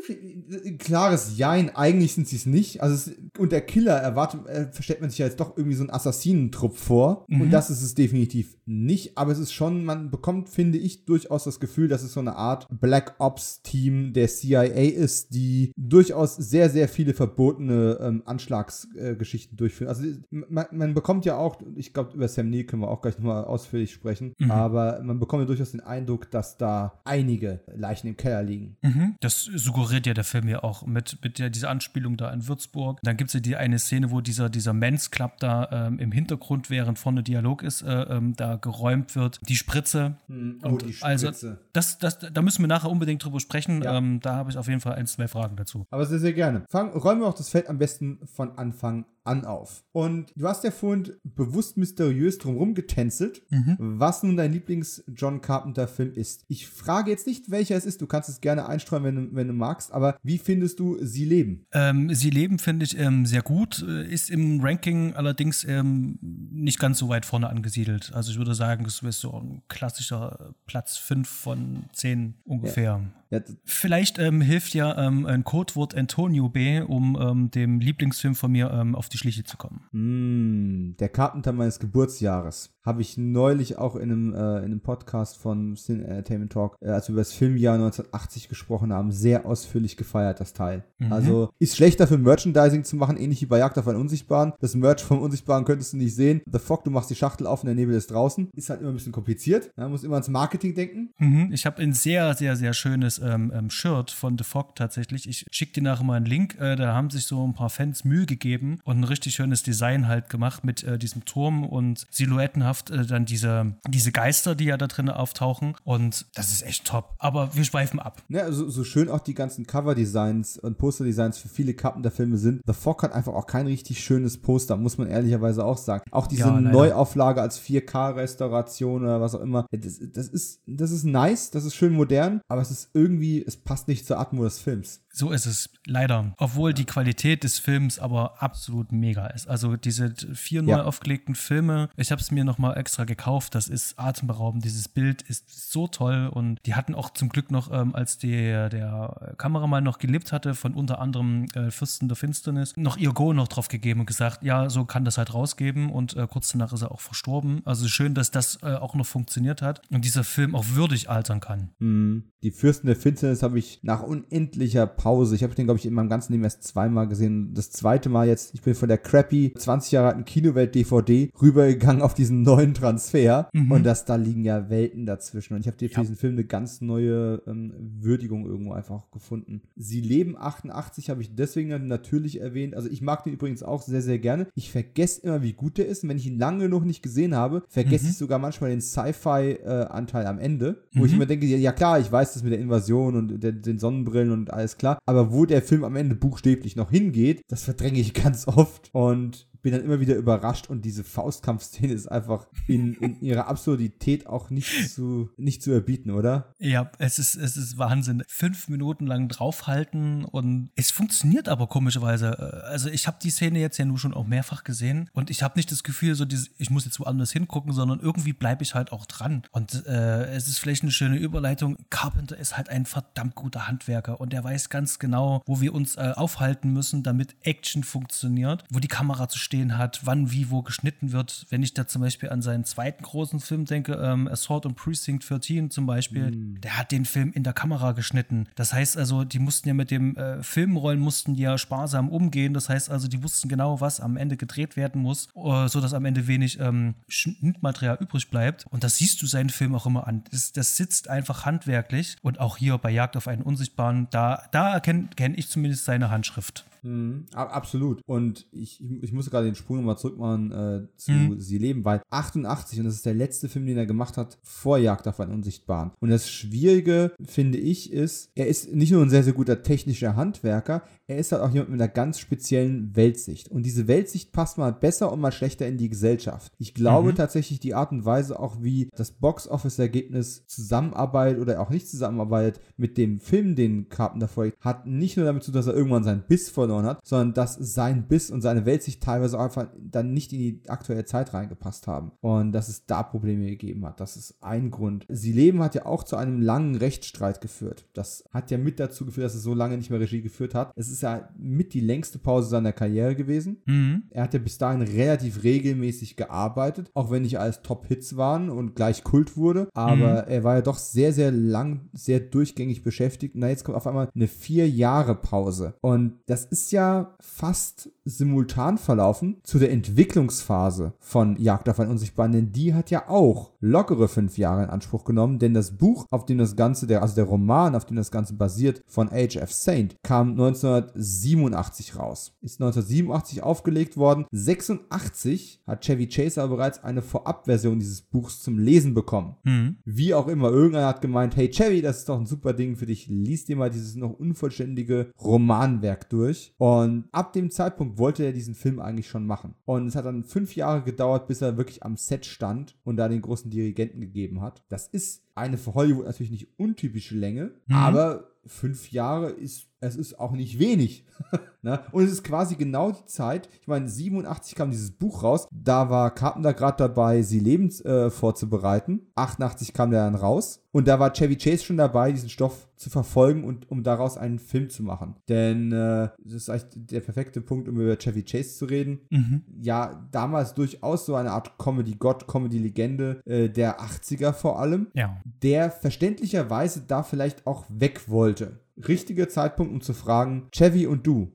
Klares Jein, eigentlich sind sie es nicht. Also es, und der Killer erwartet, äh, verstellt man sich ja jetzt doch irgendwie so einen Assassinentrupp vor. Und das ist es definitiv nicht. Aber es ist schon, man bekommt, finde ich, durchaus das Gefühl, dass es so eine Art Black Ops-Team der CIA ist, die durchaus sehr, sehr viele verbotene ähm, Anschlagsgeschichten äh, durchführen. Also man, man bekommt ja auch, ich glaube, über Sam Neill können wir auch gleich nochmal ausführlich sprechen, aber man bekommt ja durchaus den Eindruck, Eindruck, dass da einige Leichen im Keller liegen. Mhm. Das suggeriert ja der Film ja auch mit, mit der, dieser Anspielung da in Würzburg. Dann gibt es ja die eine Szene, wo dieser, dieser Men's Club da ähm, im Hintergrund, während vorne Dialog ist, äh, ähm, da geräumt wird. Die Spritze. Hm, oh, Und die Also, Spritze. das, das, da müssen wir nachher unbedingt drüber sprechen. Ja. Ähm, da habe ich auf jeden Fall ein, zwei Fragen dazu. Aber sehr, sehr gerne. Fang, räumen wir auch das Feld am besten von Anfang an auf. Und du hast ja vorhin bewusst mysteriös drumherum getänzelt, Mhm. was nun dein Lieblings-John Carpenter-Film ist. Ich frage jetzt nicht, welcher es ist. Du kannst es gerne einstreuen, wenn du, wenn du magst. Aber wie findest du Sie leben? Ähm, Sie leben, finde ich, ähm, sehr gut, äh, ist im Ranking allerdings ähm, nicht ganz so weit vorne angesiedelt. Also ich würde sagen, es ist so ein klassischer Platz 5 von 10 ungefähr. Ja, d- Vielleicht ähm, hilft ja ähm, ein Codewort Antonio B., um ähm, dem Lieblingsfilm von mir auf die Schliche zu kommen. Mm, der Carpenter meines Geburtsjahres. Habe ich neulich auch in einem, äh, in einem Podcast von Sin Entertainment Talk, äh, als wir über das Filmjahr 1980 gesprochen haben, sehr ausführlich gefeiert, das Teil. Mhm. Also ist schlechter für Merchandising zu machen, ähnlich wie bei Jagd auf einen Unsichtbaren. Das Merch vom Unsichtbaren könntest du nicht sehen. The Fog, du machst die Schachtel auf und der Nebel ist draußen. Ist halt immer ein bisschen kompliziert. Man muss immer ans Marketing denken. Mhm. Ich habe ein sehr, sehr, sehr schönes ähm, ähm, Shirt von The Fog tatsächlich. Ich schicke dir nachher mal einen Link. Äh, da haben sich so ein paar Fans Mühe gegeben und ein richtig schönes Design halt gemacht mit äh, diesem Turm und silhouettenhaft äh, dann diese, diese Geister, die ja da drin auftauchen. Und das ist echt top. Aber wir schweifen ab. Ne, also, so schön auch die ganzen Cover-Designs und Poster-Designs für viele Carpenter-Filme sind. The Fog hat einfach auch kein richtig schönes Poster, muss man ehrlicherweise auch sagen. Auch diese Ja. Neuauflage als 4K-Restauration oder was auch immer. Das, das, ist, das ist nice, das ist schön modern, aber es ist irgendwie, es passt nicht zur Atmo des Films. So ist es, leider. Obwohl die Qualität des Films aber absolut mega ist. Also diese vier neu Ja. aufgelegten Filme, ich habe es mir nochmal extra gekauft, das ist atemberaubend. Dieses Bild ist so toll und die hatten auch zum Glück noch, ähm, als der, der Kameramann noch gelebt hatte, von unter anderem äh, Fürsten der Finsternis, noch ihr Go noch drauf gegeben und gesagt, ja, so kann das halt rausgeben und äh, kurz danach ist er auch verstorben. Also schön, dass das äh, auch noch funktioniert hat und dieser Film auch würdig altern kann. Hm. Die Fürsten der Finsternis habe ich nach unendlicher Pause, ich habe den, glaube ich, in meinem ganzen Leben erst zweimal gesehen. Das zweite Mal jetzt, ich bin von der crappy 20 Jahre alten Kinowelt-DVD rübergegangen auf diesen neuen Transfer. Mhm. Und das, da liegen ja Welten dazwischen. Und ich habe dir für Ja. diesen Film eine ganz neue ähm, Würdigung irgendwo einfach gefunden. Sie leben 88 habe ich deswegen natürlich erwähnt. Also ich mag den übrigens auch sehr, sehr gerne. Ich vergesse immer, wie gut der ist. Und wenn ich ihn lange noch nicht gesehen habe, vergesse Mhm. ich sogar manchmal den Sci-Fi-Anteil am Ende. Wo ich Mhm. immer denke, ja, ja klar, ich weiß das mit der Invasion und der, den Sonnenbrillen und alles klar. Aber wo der Film am Ende buchstäblich noch hingeht, das verdränge ich [LAUGHS] ganz oft. Und bin dann immer wieder überrascht und diese Faustkampfszene ist einfach in, in ihrer Absurdität auch nicht zu, nicht zu erbieten, oder? Ja, es ist, es ist Wahnsinn. Fünf Minuten lang draufhalten und es funktioniert aber komischerweise. Also ich habe die Szene jetzt ja nur schon auch mehrfach gesehen und ich habe nicht das Gefühl, so dieses, ich muss jetzt woanders hingucken, sondern irgendwie bleibe ich halt auch dran. Und äh, es ist vielleicht eine schöne Überleitung. Carpenter ist halt ein verdammt guter Handwerker und er weiß ganz genau, wo wir uns äh, aufhalten müssen, damit Action funktioniert, wo die Kamera zu stehen hat, wann, wie, wo geschnitten wird. Wenn ich da zum Beispiel an seinen zweiten großen Film denke, ähm, Assault on Precinct 13 zum Beispiel, der hat den Film in der Kamera geschnitten. Das heißt also, die mussten ja mit dem äh, Filmrollen mussten die ja sparsam umgehen. Das heißt also, die wussten genau, was am Ende gedreht werden muss, äh, sodass am Ende wenig ähm, Schnittmaterial übrig bleibt. Und das siehst du seinen Film auch immer an. Das, das sitzt einfach handwerklich. Und auch hier bei Jagd auf einen Unsichtbaren, da, da erkenne kenn ich zumindest seine Handschrift. Mhm, absolut. Und ich, ich muss gerade den Sprung nochmal zurück machen äh, zu Mhm. Sie leben, weil 88, und das ist der letzte Film, den er gemacht hat, vor Jagd auf einen Unsichtbaren. Und das Schwierige, finde ich, ist, er ist nicht nur ein sehr, sehr guter technischer Handwerker, er ist halt auch jemand mit einer ganz speziellen Weltsicht. Und diese Weltsicht passt mal besser und mal schlechter in die Gesellschaft. Ich glaube Mhm. tatsächlich, die Art und Weise auch, wie das Box-Office-Ergebnis zusammenarbeitet oder auch nicht zusammenarbeitet mit dem Film, den Carpenter folgt, hat nicht nur damit zu tun, dass er irgendwann seinen Biss verloren hat, sondern dass sein Biss und seine Weltsicht teilweise auch einfach dann nicht in die aktuelle Zeit reingepasst haben. Und dass es da Probleme gegeben hat. Das ist ein Grund. Sie leben hat ja auch zu einem langen Rechtsstreit geführt. Das hat ja mit dazu geführt, dass er so lange nicht mehr Regie geführt hat. Es ist ja mit die längste Pause seiner Karriere gewesen. Mhm. Er hat ja bis dahin relativ regelmäßig gearbeitet, auch wenn nicht alles Top-Hits waren und gleich Kult wurde. Aber er war ja doch sehr, sehr lang, sehr durchgängig beschäftigt. Na, jetzt kommt auf einmal eine vier Jahre Pause. Und das ist ja fast simultan verlaufen zu der Entwicklungsphase von Jagd auf einen Unsichtbaren, denn die hat ja auch lockere fünf Jahre in Anspruch genommen, denn das Buch, auf dem das Ganze, der, also der Roman, auf dem das Ganze basiert, von H.F. Saint, kam 1987 raus. Ist 1987 aufgelegt worden. 86 hat Chevy Chase aber bereits eine Vorabversion dieses Buchs zum Lesen bekommen. Mhm. Wie auch immer, irgendeiner hat gemeint, hey Chevy, das ist doch ein super Ding für dich, lies dir mal dieses noch unvollständige Romanwerk durch. Und ab dem Zeitpunkt wollte er diesen Film eigentlich schon machen. Und es hat dann fünf Jahre gedauert, bis er wirklich am Set stand und da den großen Dirigenten gegeben hat. Das ist eine für Hollywood natürlich nicht untypische Länge, mhm. aber fünf Jahre ist, es ist auch nicht wenig. [LAUGHS] ne? Und es ist quasi genau die Zeit, ich meine, 87 kam dieses Buch raus, da war Carpenter gerade dabei, sie lebens äh, vorzubereiten. 88 kam der dann raus und da war Chevy Chase schon dabei, diesen Stoff zu verfolgen und um daraus einen Film zu machen. Denn äh, das ist eigentlich der perfekte Punkt, um über Chevy Chase zu reden. Mhm. Ja, damals durchaus so eine Art Comedy-Gott, Comedy-Legende äh, der 80er vor allem. Ja. Der verständlicherweise da vielleicht auch weg wollte. Richtiger Zeitpunkt, um zu fragen, Chevy und du.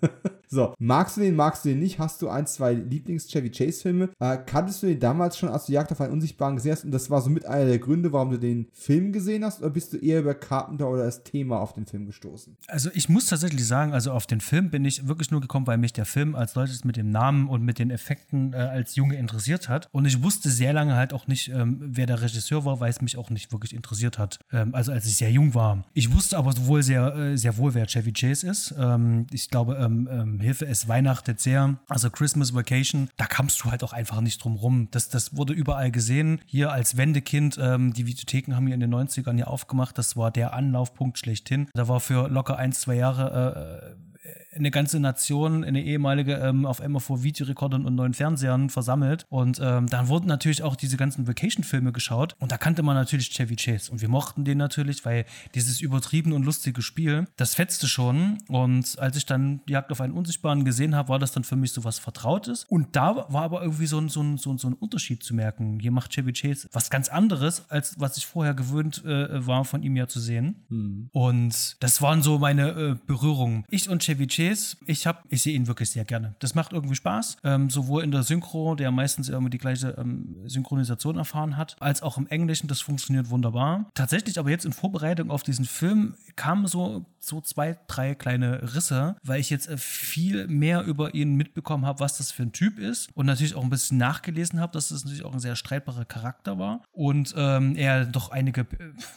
[LAUGHS] so, magst du den, magst du den nicht? Hast du ein, zwei Lieblings-Chevy Chase-Filme? Äh, kanntest du den damals schon, als du Jagd auf einen Unsichtbaren gesehen hast? Und das war somit einer der Gründe, warum du den Film gesehen hast? Oder bist du eher über Carpenter oder das Thema auf den Film gestoßen? Also, ich muss tatsächlich sagen, also auf den Film bin ich wirklich nur gekommen, weil mich der Film als solches mit dem Namen und mit den Effekten äh, als Junge interessiert hat. Und ich wusste sehr lange halt auch nicht, ähm, wer der Regisseur war, weil es mich auch nicht wirklich interessiert hat. Ähm, also, als ich sehr jung war. Ich wusste aber wohl sehr, äh, sehr wohl, wer Chevy Chase ist. Ähm, ich glaube, ähm, ähm, Hilfe, es weihnachtet sehr. Also Christmas Vacation, da kamst du halt auch einfach nicht drum rum. Das, das wurde überall gesehen. Hier als Wendekind, ähm, die Videotheken haben hier in den 90ern ja aufgemacht. Das war der Anlaufpunkt schlechthin. Da war für locker ein, zwei Jahre äh, eine ganze Nation, eine ehemalige ähm, auf einmal vor Videorekordern und neuen Fernsehern versammelt. Und ähm, dann wurden natürlich auch diese ganzen Vacation-Filme geschaut. Und da kannte man natürlich Chevy Chase. Und wir mochten den natürlich, weil dieses übertrieben und lustige Spiel, das fetzte schon. Und als ich dann Jagd auf einen Unsichtbaren gesehen habe, war das dann für mich so was Vertrautes. Und da war aber irgendwie so ein, so ein, so ein, so ein Unterschied zu merken. Hier macht Chevy Chase was ganz anderes, als was ich vorher gewöhnt äh, war, von ihm ja zu sehen. Mhm. Und das waren so meine äh, Berührungen. Ich und Chevy Chase Chase, ich habe, ich sehe ihn wirklich sehr gerne. Das macht irgendwie Spaß, ähm, sowohl in der Synchro, der meistens irgendwie die gleiche ähm, Synchronisation erfahren hat, als auch im Englischen. Das funktioniert wunderbar. Tatsächlich aber jetzt in Vorbereitung auf diesen Film kamen so so zwei, drei kleine Risse, weil ich jetzt äh, viel mehr über ihn mitbekommen habe, was das für ein Typ ist und natürlich auch ein bisschen nachgelesen habe, dass das natürlich auch ein sehr streitbarer Charakter war und ähm, er doch einige,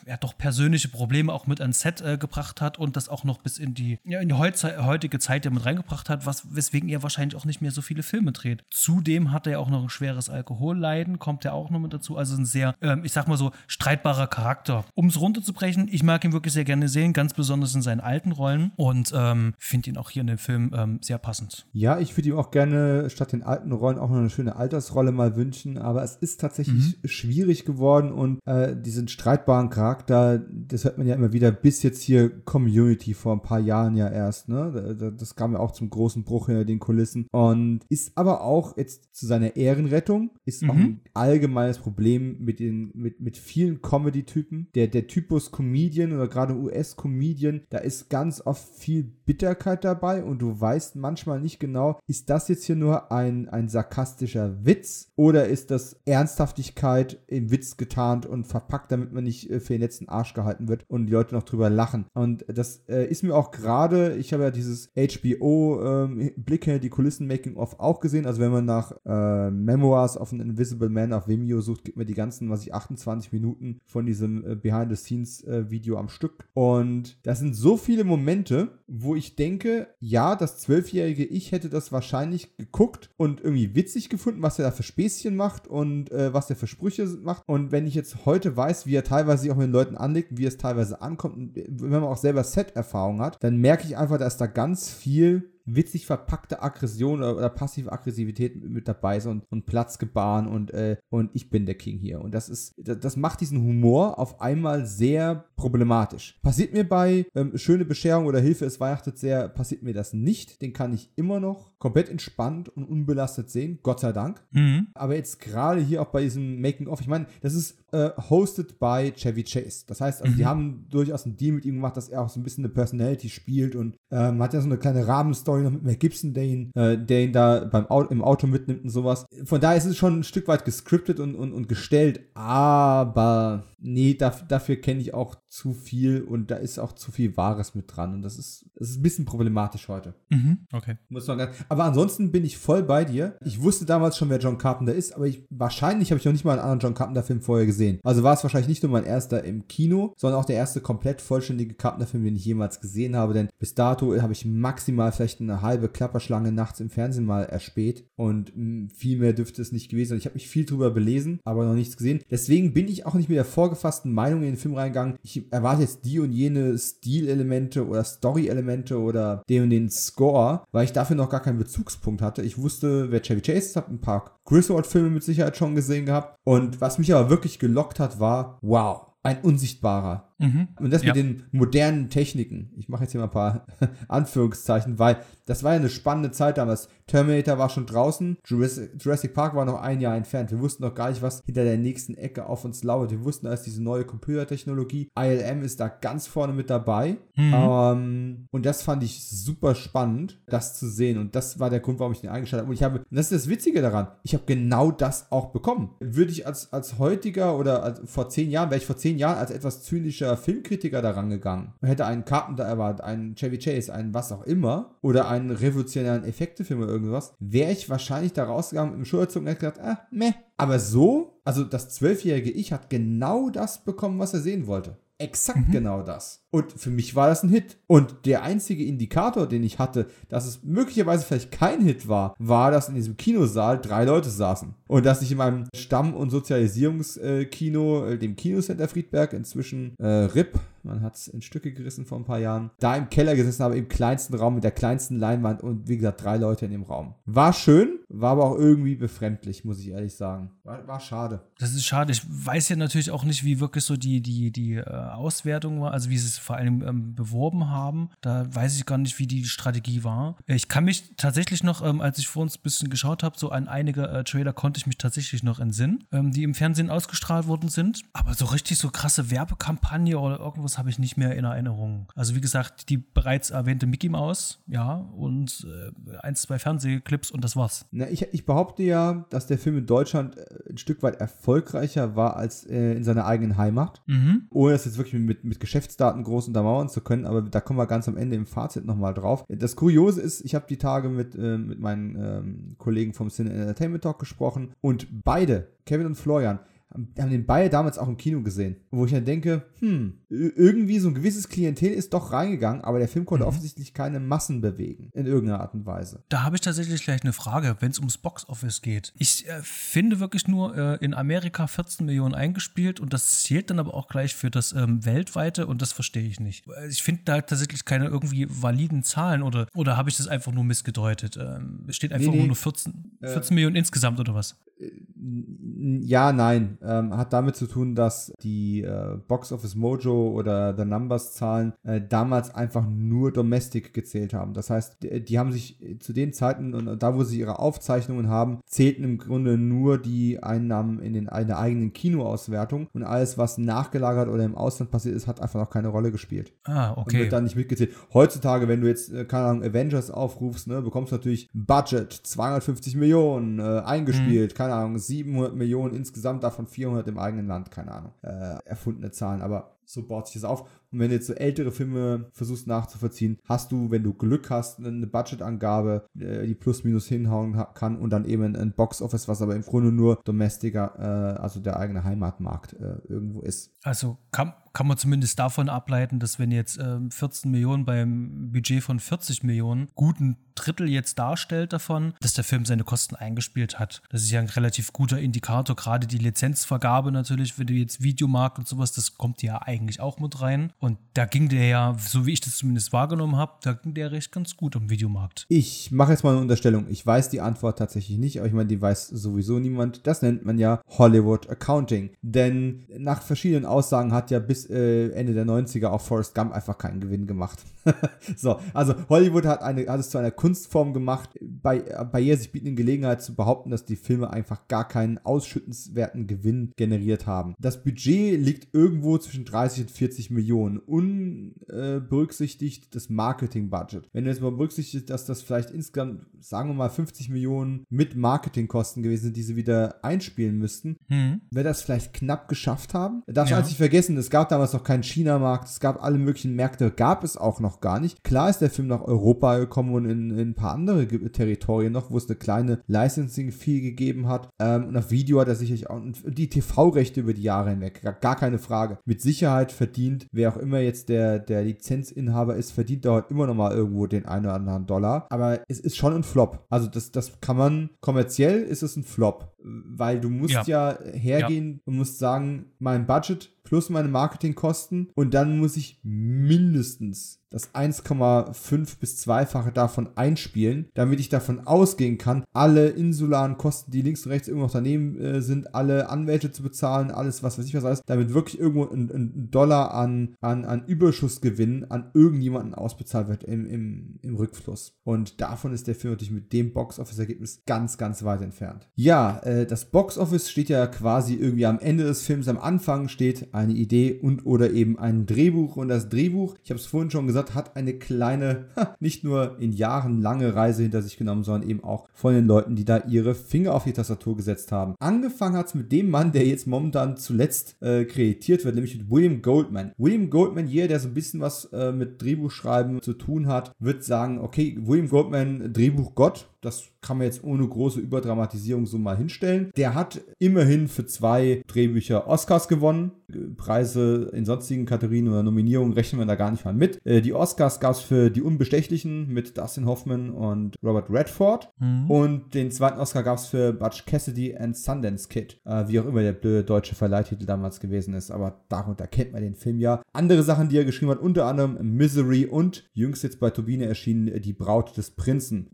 er doch persönliche Probleme auch mit ans Set äh, gebracht hat und das auch noch bis in die, ja, in die heutige Zeit ja mit reingebracht hat, was, weswegen er wahrscheinlich auch nicht mehr so viele Filme dreht. Zudem hat er ja auch noch ein schweres Alkoholleiden, kommt er auch noch mit dazu, also ein sehr, ähm, ich sag mal so, streitbarer Charakter. Um es runterzubrechen, ich mag ihn wirklich sehr gerne sehen, ganz besonders in seinen seinen alten Rollen und ähm, finde ihn auch hier in dem Film ähm, sehr passend. Ja, ich würde ihm auch gerne statt den alten Rollen auch noch eine schöne Altersrolle mal wünschen, aber es ist tatsächlich mhm. schwierig geworden und äh, diesen streitbaren Charakter, das hört man ja immer wieder, bis jetzt hier Community vor ein paar Jahren ja erst, ne? Das kam ja auch zum großen Bruch hinter den Kulissen und ist aber auch jetzt zu seiner Ehrenrettung, ist mhm. auch ein allgemeines Problem mit den, mit, mit vielen Comedy-Typen. Der, der Typus Comedian oder gerade US-Comedian, da ist ganz oft viel Bitterkeit dabei und du weißt manchmal nicht genau, ist das jetzt hier nur ein, ein sarkastischer Witz oder ist das Ernsthaftigkeit im Witz getarnt und verpackt, damit man nicht äh, für den letzten Arsch gehalten wird und die Leute noch drüber lachen. Und das äh, ist mir auch gerade, ich habe ja dieses HBO ähm, die Kulissen Making of auch gesehen, also wenn man nach äh, Memoirs of an Invisible Man auf Vimeo sucht, gibt mir die ganzen, was ich 28 Minuten von diesem äh, Behind the Scenes äh, am Stück und das sind so viele Momente, wo ich denke, ja, das zwölfjährige Ich hätte das wahrscheinlich geguckt und irgendwie witzig gefunden, was er da für Späßchen macht und äh, was er für Sprüche macht. Und wenn ich jetzt heute weiß, wie er teilweise sich auch mit den Leuten anlegt, wie es teilweise ankommt, wenn man auch selber Set-Erfahrung hat, dann merke ich einfach, dass da ganz viel witzig verpackte Aggression oder, oder passive Aggressivität mit, mit dabei ist und, und Platzgebaren und, äh, und ich bin der King hier. Und das ist, das, das macht diesen Humor auf einmal sehr problematisch. Passiert mir bei ähm, Schöne Bescherung oder Hilfe, es weihnachtet sehr, passiert mir das nicht. Den kann ich immer noch komplett entspannt und unbelastet sehen, Gott sei Dank. Mhm. Aber jetzt gerade hier auch bei diesem Making-of, ich meine, das ist äh, hosted by Chevy Chase. Das heißt, also, mhm. die haben durchaus einen Deal mit ihm gemacht, dass er auch so ein bisschen eine Personality spielt und ähm, hat ja so eine kleine Rahmenstory Story noch mit Mel Gibson, der ihn, äh, der ihn da beim Auto, im Auto mitnimmt und sowas. Von daher ist es schon ein Stück weit gescriptet und, und, und gestellt, aber nee, dafür, dafür kenne ich auch zu viel und da ist auch zu viel Wahres mit dran und das ist, das ist ein bisschen problematisch heute. Mhm, okay. Muss man ganz, aber ansonsten bin ich voll bei dir. Ich wusste damals schon, wer John Carpenter ist, aber ich, wahrscheinlich habe ich noch nicht mal einen anderen John Carpenter-Film vorher gesehen. Also war es wahrscheinlich nicht nur mein erster im Kino, sondern auch der erste komplett vollständige Carpenter-Film, den ich jemals gesehen habe, denn bis dato habe ich maximal vielleicht eine halbe Klapperschlange nachts im Fernsehen mal erspäht und mh, hm, viel mehr dürfte es nicht gewesen sein. Ich habe mich viel drüber belesen, aber noch nichts gesehen. Deswegen bin ich auch nicht mit der vorgefassten Meinung in den Film reingegangen. Ich erwarte jetzt die und jene Stilelemente oder Story-Elemente oder den und den Score, weil ich dafür noch gar keinen Bezugspunkt hatte. Ich wusste, wer Chevy Chase ist, habe ein paar Griswold-Filme mit Sicherheit schon gesehen gehabt. Und was mich aber wirklich gelockt hat, war, wow, ein Unsichtbarer. Mhm. Und das ja. mit den modernen Techniken. Ich mache jetzt hier mal ein paar [LAUGHS] Anführungszeichen, weil das war ja eine spannende Zeit damals. Terminator war schon draußen, Jurassic Park war noch ein Jahr entfernt. Wir wussten noch gar nicht, was hinter der nächsten Ecke auf uns lauert. Wir wussten, ist diese neue Computertechnologie. ILM ist da ganz vorne mit dabei. Mhm. Ähm, und das fand ich super spannend, das zu sehen. Und das war der Grund, warum ich den eingeschaltet habe. Und ich habe, und das ist das Witzige daran, ich habe genau das auch bekommen. Würde ich als, als heutiger oder als, vor zehn Jahren, wäre ich vor zehn Jahren als etwas zynischer Filmkritiker daran gegangen. Man hätte einen Carpenter erwartet, einen Chevy Chase, einen was auch immer, oder einen revolutionären Effektefilm oder irgendwas, wäre ich wahrscheinlich da rausgegangen mit dem Schulterzug und hätte gedacht, ah, meh. Aber so, also das zwölfjährige Ich hat genau das bekommen, was er sehen wollte. Exakt mhm. genau das. Und für mich war das ein Hit. Und der einzige Indikator, den ich hatte, dass es möglicherweise vielleicht kein Hit war, war, dass in diesem Kinosaal drei Leute saßen. Und dass ich in meinem Stamm- und Sozialisierungskino, äh, dem Kinocenter Friedberg, inzwischen äh, RIP, man hat es in Stücke gerissen vor ein paar Jahren, da im Keller gesessen habe, im kleinsten Raum mit der kleinsten Leinwand und wie gesagt, drei Leute in dem Raum. War schön, war aber auch irgendwie befremdlich, muss ich ehrlich sagen. War, war schade. Das ist schade. Ich weiß ja natürlich auch nicht, wie wirklich so die, die, die äh, Auswertung war, also wie es vor allem ähm, beworben haben. Da weiß ich gar nicht, wie die Strategie war. Ich kann mich tatsächlich noch, ähm, als ich vor uns ein bisschen geschaut habe, so an einige äh, Trailer konnte ich mich tatsächlich noch entsinnen, ähm, die im Fernsehen ausgestrahlt worden sind. Aber so richtig so krasse Werbekampagne oder irgendwas habe ich nicht mehr in Erinnerung. Also wie gesagt, die bereits erwähnte Mickey Mouse, ja, und äh, ein, zwei Fernsehclips und das war's. Na, ich, ich behaupte ja, dass der Film in Deutschland äh, ein Stück weit erfolgreicher war als äh, in seiner eigenen Heimat. Mhm. Ohne das jetzt wirklich mit, mit Geschäftsdaten groß untermauern zu können, aber da kommen wir ganz am Ende im Fazit nochmal drauf. Das Kuriose ist, ich habe die Tage mit, äh, mit meinen ähm, Kollegen vom Cine Entertainment Talk gesprochen und beide, Kevin und Florian, haben den beide damals auch im Kino gesehen. Wo ich dann denke, hm, irgendwie so ein gewisses Klientel ist doch reingegangen, aber der Film konnte mhm. offensichtlich keine Massen bewegen, in irgendeiner Art und Weise. Da habe ich tatsächlich gleich eine Frage, wenn es ums Boxoffice geht. Ich äh, finde wirklich nur äh, in Amerika 14 Millionen eingespielt und das zählt dann aber auch gleich für das ähm, weltweite und das verstehe ich nicht. Ich finde da tatsächlich keine irgendwie validen Zahlen oder, oder habe ich das einfach nur missgedeutet? Ähm, es steht einfach nee, nee. nur 14, 14 äh, Millionen insgesamt oder was? Äh, ja, nein. Ähm, hat damit zu tun, dass die äh, Box Office Mojo oder The Numbers Zahlen äh, damals einfach nur Domestic gezählt haben. Das heißt, die, die, haben sich zu den Zeiten und da, wo sie ihre Aufzeichnungen haben, zählten im Grunde nur die Einnahmen in, den, in der eigenen Kinoauswertung und alles, was nachgelagert oder im Ausland passiert ist, hat einfach noch keine Rolle gespielt. Ah, okay. Und wird dann nicht mitgezählt. Heutzutage, wenn du jetzt, äh, keine Ahnung, Avengers aufrufst, ne, bekommst du natürlich Budget, 250 Millionen äh, eingespielt, mhm. keine Ahnung, 700 Millionen insgesamt, davon 400 im eigenen Land, keine Ahnung, äh, erfundene Zahlen, aber so baut sich das auf. Und wenn du jetzt so ältere Filme versuchst nachzuvollziehen, hast du, wenn du Glück hast, eine Budgetangabe, äh, die plus minus hinhauen kann und dann eben ein Box-Office, was aber im Grunde nur Domestiker, äh, also der eigene Heimatmarkt äh, irgendwo ist. Also kann, kann man zumindest davon ableiten, dass wenn jetzt ähm, 14 Millionen beim Budget von 40 Millionen guten Drittel jetzt darstellt davon, dass der Film seine Kosten eingespielt hat. Das ist ja ein relativ guter Indikator, gerade die Lizenzvergabe natürlich, wenn du jetzt Videomarkt und sowas, das kommt ja eigentlich auch mit rein. Und da ging der ja, so wie ich das zumindest wahrgenommen habe, da ging der recht ganz gut am Videomarkt. Ich mache jetzt mal eine Unterstellung. Ich weiß die Antwort tatsächlich nicht, aber ich meine, die weiß sowieso niemand. Das nennt man ja Hollywood Accounting. Denn nach verschiedenen Aussagen hat ja bis äh, Ende der 90er auch Forrest Gump einfach keinen Gewinn gemacht. [LAUGHS] so, also Hollywood hat, eine, hat es zu einer Kunstform gemacht, bei, bei ihr sich bietenden Gelegenheit zu behaupten, dass die Filme einfach gar keinen ausschüttenswerten Gewinn generiert haben. Das Budget liegt irgendwo zwischen 3 30 und 40 Millionen, unberücksichtigt äh, das Marketing-Budget. Wenn du jetzt mal berücksichtigst, dass das vielleicht insgesamt, sagen wir mal, 50 Millionen mit Marketingkosten gewesen sind, die sie wieder einspielen müssten, mhm. wir das vielleicht knapp geschafft haben. Darfst du ja. nicht vergessen, es gab damals noch keinen China-Markt, es gab alle möglichen Märkte, gab es auch noch gar nicht. Klar ist der Film nach Europa gekommen und in, in ein paar andere Territorien noch, wo es eine kleine Licensing-Fee gegeben hat. Ähm, und auf Video hat er sicherlich auch die TV-Rechte über die Jahre hinweg, gar, gar keine Frage. Mit Sicherheit verdient, wer auch immer jetzt der, der Lizenzinhaber ist, verdient dort immer noch mal irgendwo den einen oder anderen Dollar. Aber es ist schon ein Flop. Also das, das kann man, kommerziell ist es ein Flop, weil du musst ja, ja hergehen ja. und musst sagen, mein Budget plus meine Marketingkosten und dann muss ich mindestens das 1,5 bis 2-fache davon einspielen, damit ich davon ausgehen kann, alle insularen Kosten, die links und rechts irgendwo noch daneben äh, sind, alle Anwälte zu bezahlen, alles, was weiß ich was alles, damit wirklich irgendwo ein, ein Dollar an, an, an Überschussgewinn an irgendjemanden ausbezahlt wird im, im, im Rückfluss. Und davon ist der Film natürlich mit dem Box-Office-Ergebnis ganz, ganz weit entfernt. Ja, äh, das Box-Office steht ja quasi irgendwie am Ende des Films, am Anfang steht eine Idee und oder eben ein Drehbuch. Und das Drehbuch, ich habe es vorhin schon gesagt, hat eine kleine, nicht nur in Jahren lange Reise hinter sich genommen, sondern eben auch von den Leuten, die da ihre Finger auf die Tastatur gesetzt haben. Angefangen hat es mit dem Mann, der jetzt momentan zuletzt äh, kreditiert wird, nämlich mit William Goldman. William Goldman, jeder, der so ein bisschen was äh, mit Drehbuchschreiben zu tun hat, wird sagen, okay, William Goldman, Drehbuchgott, das kann man jetzt ohne große Überdramatisierung so mal hinstellen. Der hat immerhin für zwei Drehbücher Oscars gewonnen. Preise in sonstigen Kategorien oder Nominierungen rechnen wir da gar nicht mal mit. Äh, die Oscars gab es für Die Unbestechlichen mit Dustin Hoffman und Robert Redford. Mhm. Und den zweiten Oscar gab es für Butch Cassidy and Sundance Kid. Äh, wie auch immer der blöde deutsche Verleihtitel damals gewesen ist. Aber darunter kennt man den Film ja. Andere Sachen, die er geschrieben hat, unter anderem Misery und jüngst jetzt bei Turbine erschienen Die Braut des Prinzen.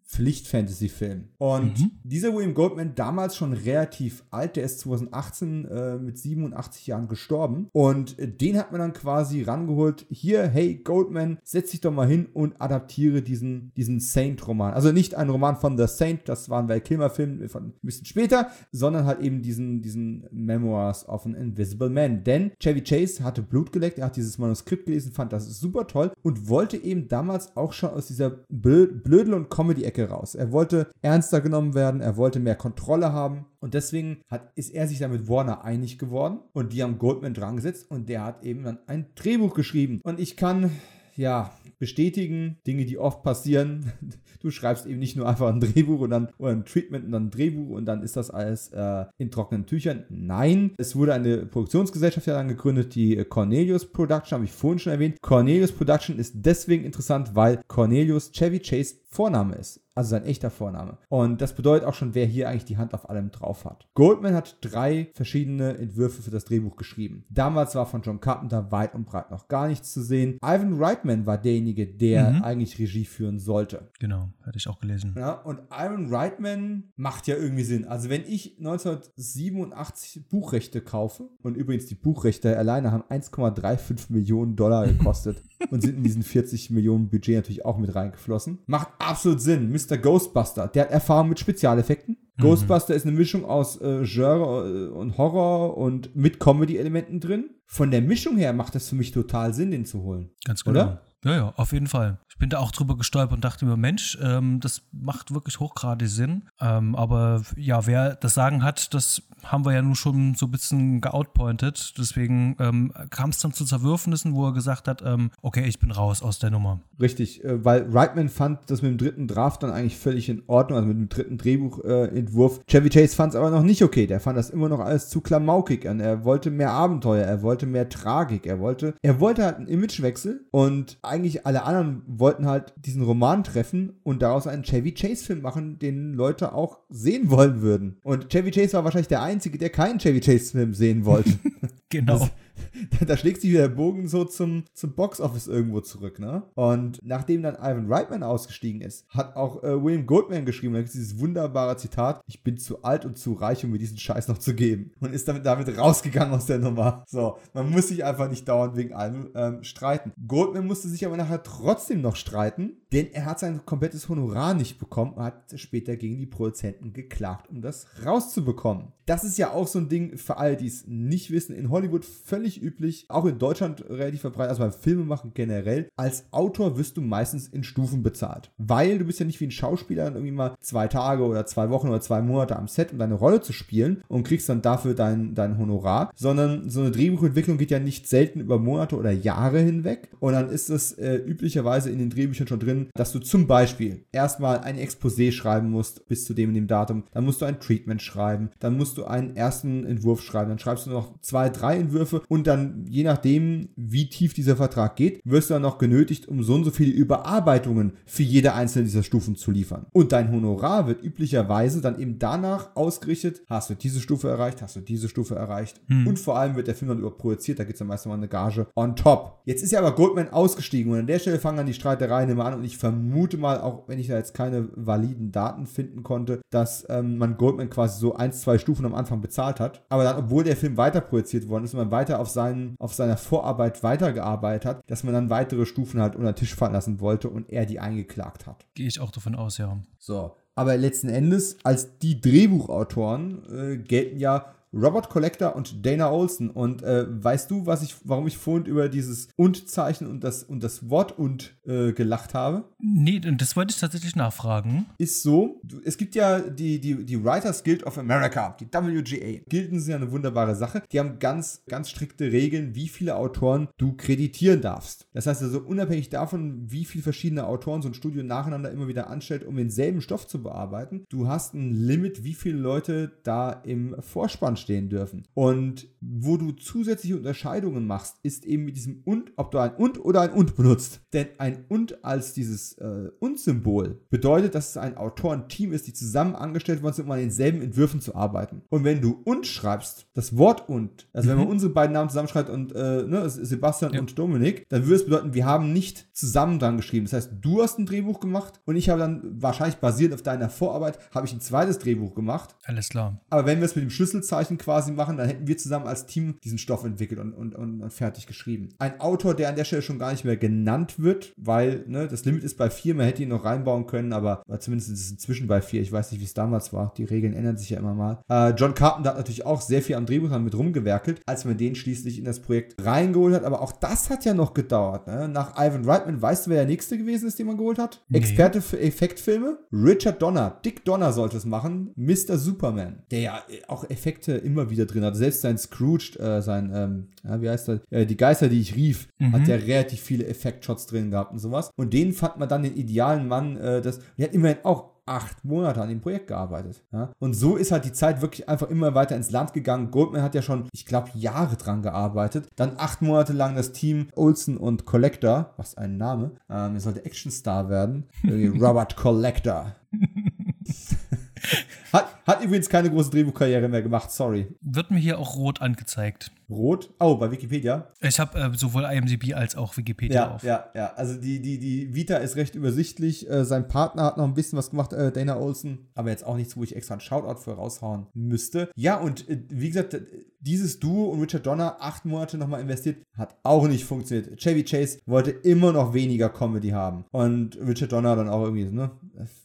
Pflichtfantasy-Film. Und mhm. dieser William Goldman, damals schon relativ alt, der ist 2018 äh, mit 87 Jahren gestorben. Und den hat man dann quasi rangeholt. Hier, hey Goldman, setz dich doch mal hin und adaptiere diesen, diesen Saint-Roman. Also nicht ein Roman von The Saint, das war ein Val Kilmer-Film von ein bisschen später, sondern halt eben diesen, diesen Memoirs of an Invisible Man. Denn Chevy Chase hatte Blut geleckt, er hat dieses Manuskript gelesen, fand das super toll und wollte eben damals auch schon aus dieser Blödel- und Comedy-Ecke raus. Er wollte ernster genommen werden, er wollte mehr Kontrolle haben und deswegen hat, ist er sich dann mit Warner einig geworden und die haben Goldman dran gesetzt und der hat eben dann ein Drehbuch geschrieben. Und ich kann ja, bestätigen, Dinge, die oft passieren. [LAUGHS] Du schreibst eben nicht nur einfach ein Drehbuch und dann oder ein Treatment und dann ein Drehbuch und dann ist das alles äh, in trockenen Tüchern. Nein, es wurde eine Produktionsgesellschaft ja dann gegründet, die Cornelius Production, habe ich vorhin schon erwähnt. Cornelius Production ist deswegen interessant, weil Cornelius Chevy Chase Vorname ist also sein echter Vorname. Und das bedeutet auch schon, wer hier eigentlich die Hand auf allem drauf hat. Goldman hat drei verschiedene Entwürfe für das Drehbuch geschrieben. Damals war von John Carpenter weit und breit noch gar nichts zu sehen. Ivan Reitman war derjenige, der mhm. eigentlich Regie führen sollte. Genau, hatte ich auch gelesen. Ja, und Ivan Reitman macht ja irgendwie Sinn. Also wenn ich 1987 Buchrechte kaufe, und übrigens die Buchrechte alleine haben 1,35 Millionen Dollar gekostet [LAUGHS] und sind in diesen 40 Millionen Budget natürlich auch mit reingeflossen, macht absolut Sinn. Mr. Ghostbuster, der hat Erfahrung mit Spezialeffekten. Mhm. Ghostbuster ist eine Mischung aus äh, Genre äh, und Horror und mit Comedy-Elementen drin. Von der Mischung her macht das für mich total Sinn, den zu holen. Ganz genau. Oder? Ja, ja, auf jeden Fall. Ich bin da auch drüber gestolpert und dachte mir, Mensch, ähm, das macht wirklich hochgradig Sinn. Ähm, aber ja, wer das Sagen hat, das haben wir ja nun schon so ein bisschen geoutpointed. Deswegen ähm, kam es dann zu Zerwürfnissen, wo er gesagt hat, ähm, okay, ich bin raus aus der Nummer. Richtig, äh, weil Reitman fand das mit dem dritten Draft dann eigentlich völlig in Ordnung, also mit dem dritten Drehbuchentwurf. Äh, Chevy Chase fand es aber noch nicht okay. Der fand das immer noch alles zu klamaukig an. Er wollte mehr Abenteuer, er wollte mehr Tragik, er wollte, er wollte halt einen Imagewechsel und eigentlich alle anderen wollten halt diesen Roman treffen und daraus einen Chevy Chase-Film machen, den Leute auch sehen wollen würden. Und Chevy Chase war wahrscheinlich der Einzige, der keinen Chevy Chase-Film sehen wollte. [LAUGHS] genau. Das, [LAUGHS] da schlägt sich der Bogen so zum, zum Boxoffice irgendwo zurück, ne? Und nachdem dann Ivan Reitman ausgestiegen ist, hat auch äh, William Goldman geschrieben, da gibt dieses wunderbare Zitat, ich bin zu alt und zu reich, um mir diesen Scheiß noch zu geben. Und ist damit, damit rausgegangen aus der Nummer. So, man muss sich einfach nicht dauernd wegen allem ähm, streiten. Goldman musste sich aber nachher trotzdem noch streiten, denn er hat sein komplettes Honorar nicht bekommen und hat später gegen die Produzenten geklagt, um das rauszubekommen. Das ist ja auch so ein Ding für alle, die es nicht wissen. In Hollywood völlig üblich, auch in Deutschland relativ verbreitet, also beim Filmemachen generell. Als Autor wirst du meistens in Stufen bezahlt, weil du bist ja nicht wie ein Schauspieler irgendwie mal zwei Tage oder zwei Wochen oder zwei Monate am Set, um deine Rolle zu spielen und kriegst dann dafür dein, dein Honorar, sondern so eine Drehbuchentwicklung geht ja nicht selten über Monate oder Jahre hinweg. Und dann ist es äh, üblicherweise in den Drehbüchern schon drin, dass du zum Beispiel erstmal ein Exposé schreiben musst bis zu dem und dem Datum. Dann musst du ein Treatment schreiben. Dann musst du einen ersten Entwurf schreiben. Dann schreibst du noch zwei, drei Entwürfe und dann, je nachdem, wie tief dieser Vertrag geht, wirst du dann noch genötigt, um so und so viele Überarbeitungen für jede einzelne dieser Stufen zu liefern. Und dein Honorar wird üblicherweise dann eben danach ausgerichtet, hast du diese Stufe erreicht, hast du diese Stufe erreicht. Hm. Und vor allem wird der Film dann überproduziert, da gibt es dann meistens mal eine Gage on top. Jetzt ist ja aber Goldman ausgestiegen und an der Stelle fangen dann die Streitereien immer an und ich vermute mal, auch wenn ich da jetzt keine validen Daten finden konnte, dass ähm, man Goldman quasi so ein, zwei Stufen am Anfang bezahlt hat. Aber dann, obwohl der Film weiter produziert worden ist und man weiter auf, seinen, auf seiner Vorarbeit weitergearbeitet hat, dass man dann weitere Stufen halt unter den Tisch fallen lassen wollte und er die eingeklagt hat. Gehe ich auch davon aus, ja. So. Aber letzten Endes, als die Drehbuchautoren äh, gelten ja Robert Collector und Dana Olson. Und äh, weißt du, was ich, warum ich vorhin über dieses Und-Zeichen und das, und das Wort Und äh, gelacht habe? Nee, das wollte ich tatsächlich nachfragen. Ist so, es gibt ja die, die, die Writers Guild of America, die WGA. Gilden sind ja eine wunderbare Sache. Die haben ganz, ganz strikte Regeln, wie viele Autoren du kreditieren darfst. Das heißt also, unabhängig davon, wie viele verschiedene Autoren so ein Studio nacheinander immer wieder anstellt, um denselben Stoff zu bearbeiten, du hast ein Limit, wie viele Leute da im Vorspann stehen dürfen. Und wo du zusätzliche Unterscheidungen machst, ist eben mit diesem und, ob du ein und oder ein und benutzt. Denn ein und als dieses äh, und-Symbol bedeutet, dass es ein Autorenteam ist, die zusammen angestellt worden sind, um an denselben Entwürfen zu arbeiten. Und wenn du und schreibst, das Wort und, also mhm. wenn man mhm. unsere beiden Namen zusammenschreibt und äh, ne, Sebastian ja. und Dominik, dann würde es bedeuten, wir haben nicht zusammen dran geschrieben. Das heißt, du hast ein Drehbuch gemacht und ich habe dann wahrscheinlich basierend auf deiner Vorarbeit, habe ich ein zweites Drehbuch gemacht. Alles klar. Aber wenn wir es mit dem Schlüsselzeichen quasi machen, dann hätten wir zusammen als Team diesen Stoff entwickelt und, und, und, und fertig geschrieben. Ein Autor, der an der Stelle schon gar nicht mehr genannt wird, weil ne, das Limit ist bei vier, man hätte ihn noch reinbauen können, aber zumindest ist es inzwischen bei vier. Ich weiß nicht, wie es damals war. Die Regeln ändern sich ja immer mal. Äh, John Carpenter hat natürlich auch sehr viel am Drehbuch mit rumgewerkelt, als man den schließlich in das Projekt reingeholt hat. Aber auch das hat ja noch gedauert. Ne? Nach Ivan Reitman, weißt du, wer der nächste gewesen ist, den man geholt hat? Nee. Experte für Effektfilme? Richard Donner. Dick Donner sollte es machen. Mr. Superman. Der ja auch Effekte immer wieder drin hat. Selbst sein Scrooge, äh, sein, ähm, ja, wie heißt das? Äh, die Geister, die ich rief, mhm. hat ja relativ viele Effektshots drin gehabt und sowas. Und den fand man dann den idealen Mann. Äh, das, der hat immerhin auch acht Monate an dem Projekt gearbeitet. Ja? Und so ist halt die Zeit wirklich einfach immer weiter ins Land gegangen. Goldman hat ja schon, ich glaube, Jahre dran gearbeitet. Dann acht Monate lang das Team Olsen und Collector, was ein Name, ähm, er sollte Actionstar werden. [LAUGHS] Robert Collector. [LAUGHS] [LAUGHS] Hat, hat übrigens keine große Drehbuchkarriere mehr gemacht, sorry. Wird mir hier auch rot angezeigt. Rot? Oh, bei Wikipedia? Ich habe äh, sowohl IMDb als auch Wikipedia ja, auf. Ja, ja, also die, die, die Vita ist recht übersichtlich. Äh, sein Partner hat noch ein bisschen was gemacht, äh, Dana Olsen, aber jetzt auch nichts, wo ich extra einen Shoutout für raushauen müsste. Ja, und äh, wie gesagt, dieses Duo und Richard Donner acht Monate nochmal investiert, hat auch nicht funktioniert. Chevy Chase wollte immer noch weniger Comedy haben. Und Richard Donner dann auch irgendwie, ne,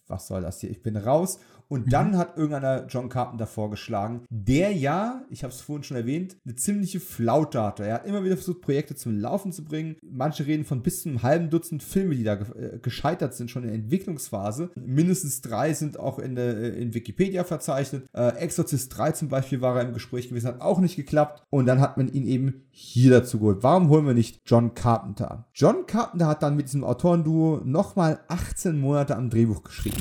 was soll das hier? Ich bin raus. Und mhm. dann hat irgendeiner John Carpenter vorgeschlagen, der ja, ich habe es vorhin schon erwähnt, eine ziemliche Flaute hatte. Er hat immer wieder versucht, Projekte zum Laufen zu bringen. Manche reden von bis zu einem halben Dutzend Filme, die da äh, gescheitert sind, schon in der Entwicklungsphase. Mindestens drei sind auch in, der, äh, in Wikipedia verzeichnet. Äh, Exorcist 3 zum Beispiel war er im Gespräch gewesen, hat auch nicht geklappt. Und dann hat man ihn eben hier dazu geholt. Warum holen wir nicht John Carpenter? John Carpenter hat dann mit diesem Autorenduo nochmal 18 Monate am Drehbuch geschrieben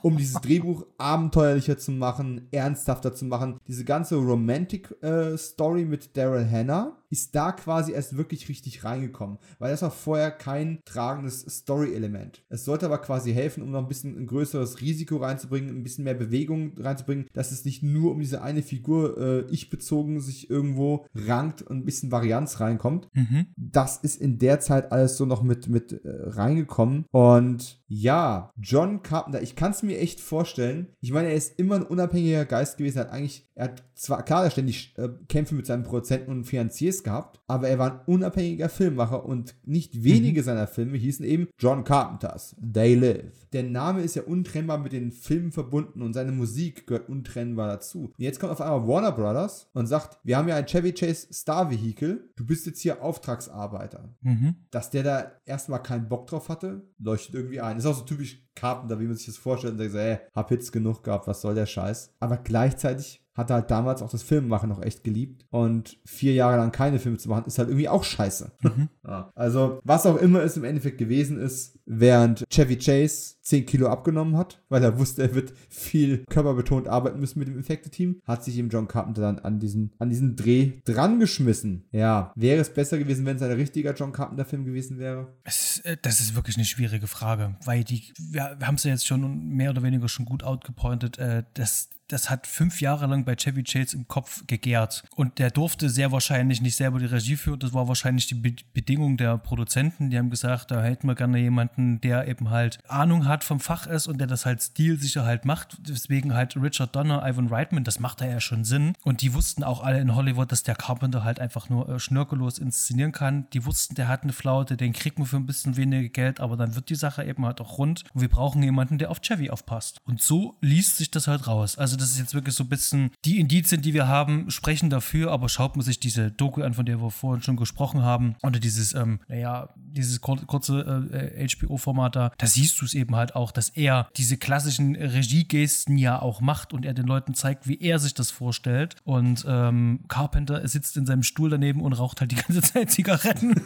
[LAUGHS] um dieses Drehbuch abenteuerlicher zu machen, ernsthafter zu machen. Diese ganze Romantic-Story äh, mit Daryl Hannah ist da quasi erst wirklich richtig reingekommen, weil das war vorher kein tragendes Story-Element. Es sollte aber quasi helfen, um noch ein bisschen ein größeres Risiko reinzubringen, ein bisschen mehr Bewegung reinzubringen, dass es nicht nur um diese eine Figur äh, ich-bezogen sich irgendwo rankt und ein bisschen Varianz reinkommt. Mhm. Das ist in der Zeit alles so noch mit, mit äh, reingekommen und ja, John Carpenter, ich kann es mir echt vorstellen. Ich meine, er ist immer ein unabhängiger Geist gewesen, er hat eigentlich Er hat zwar klar ständig äh, Kämpfe mit seinen Produzenten und Finanziers gehabt, aber er war ein unabhängiger Filmmacher und nicht wenige mhm. seiner Filme hießen eben John Carpenters They Live. Der Name ist ja untrennbar mit den Filmen verbunden und seine Musik gehört untrennbar dazu. Und jetzt kommt auf einmal Warner Brothers und sagt, wir haben ja ein Chevy Chase Star Vehicle, du bist jetzt hier Auftragsarbeiter. Mhm. Dass der da erstmal keinen Bock drauf hatte, leuchtet irgendwie ein. Ist auch so typisch Carpenter, wie man sich das vorstellt und sagt, ey, hab Hits genug gehabt, was soll der Scheiß? Aber gleichzeitig hat er halt damals auch das Filmemachen noch echt geliebt. Und vier Jahre lang keine Filme zu machen, ist halt irgendwie auch scheiße. Mhm. [LAUGHS] ja. Also, was auch immer es im Endeffekt gewesen ist, während Chevy Chase 10 Kilo abgenommen hat, weil er wusste, er wird viel körperbetont arbeiten müssen mit dem Effekte-Team, hat sich eben John Carpenter dann an diesen, an diesen Dreh dran geschmissen. Ja, wäre es besser gewesen, wenn es ein richtiger John Carpenter-Film gewesen wäre? Es, äh, das ist wirklich eine schwierige Frage, weil die, wir, wir haben es ja jetzt schon mehr oder weniger schon gut outgepointet, äh, dass das hat fünf Jahre lang bei Chevy Chase im Kopf gegärt. Und der durfte sehr wahrscheinlich nicht selber die Regie führen. Das war wahrscheinlich die Be Bedingung der Produzenten. Die haben gesagt, da hätten wir gerne jemanden, der eben halt Ahnung hat vom Fach ist und der das halt stilsicher halt macht. Deswegen halt Richard Donner, Ivan Reitman, das macht da ja schon Sinn. Und die wussten auch alle in Hollywood, dass der Carpenter halt einfach nur äh, schnörkellos inszenieren kann. Die wussten, der hat eine Flaute, den kriegt man für ein bisschen weniger Geld, aber dann wird die Sache eben halt auch rund. Und wir brauchen jemanden, der auf Chevy aufpasst. Und so liest sich das halt raus. Also das ist jetzt wirklich so ein bisschen, die Indizien, die wir haben, sprechen dafür, aber schaut man sich diese Doku an, von der wir vorhin schon gesprochen haben, oder dieses, ähm, naja, dieses kurze äh, HBO-Format da, da siehst du es eben halt auch, dass er diese klassischen Regiegesten ja auch macht und er den Leuten zeigt, wie er sich das vorstellt. Und ähm, Carpenter sitzt in seinem Stuhl daneben und raucht halt die ganze Zeit Zigaretten.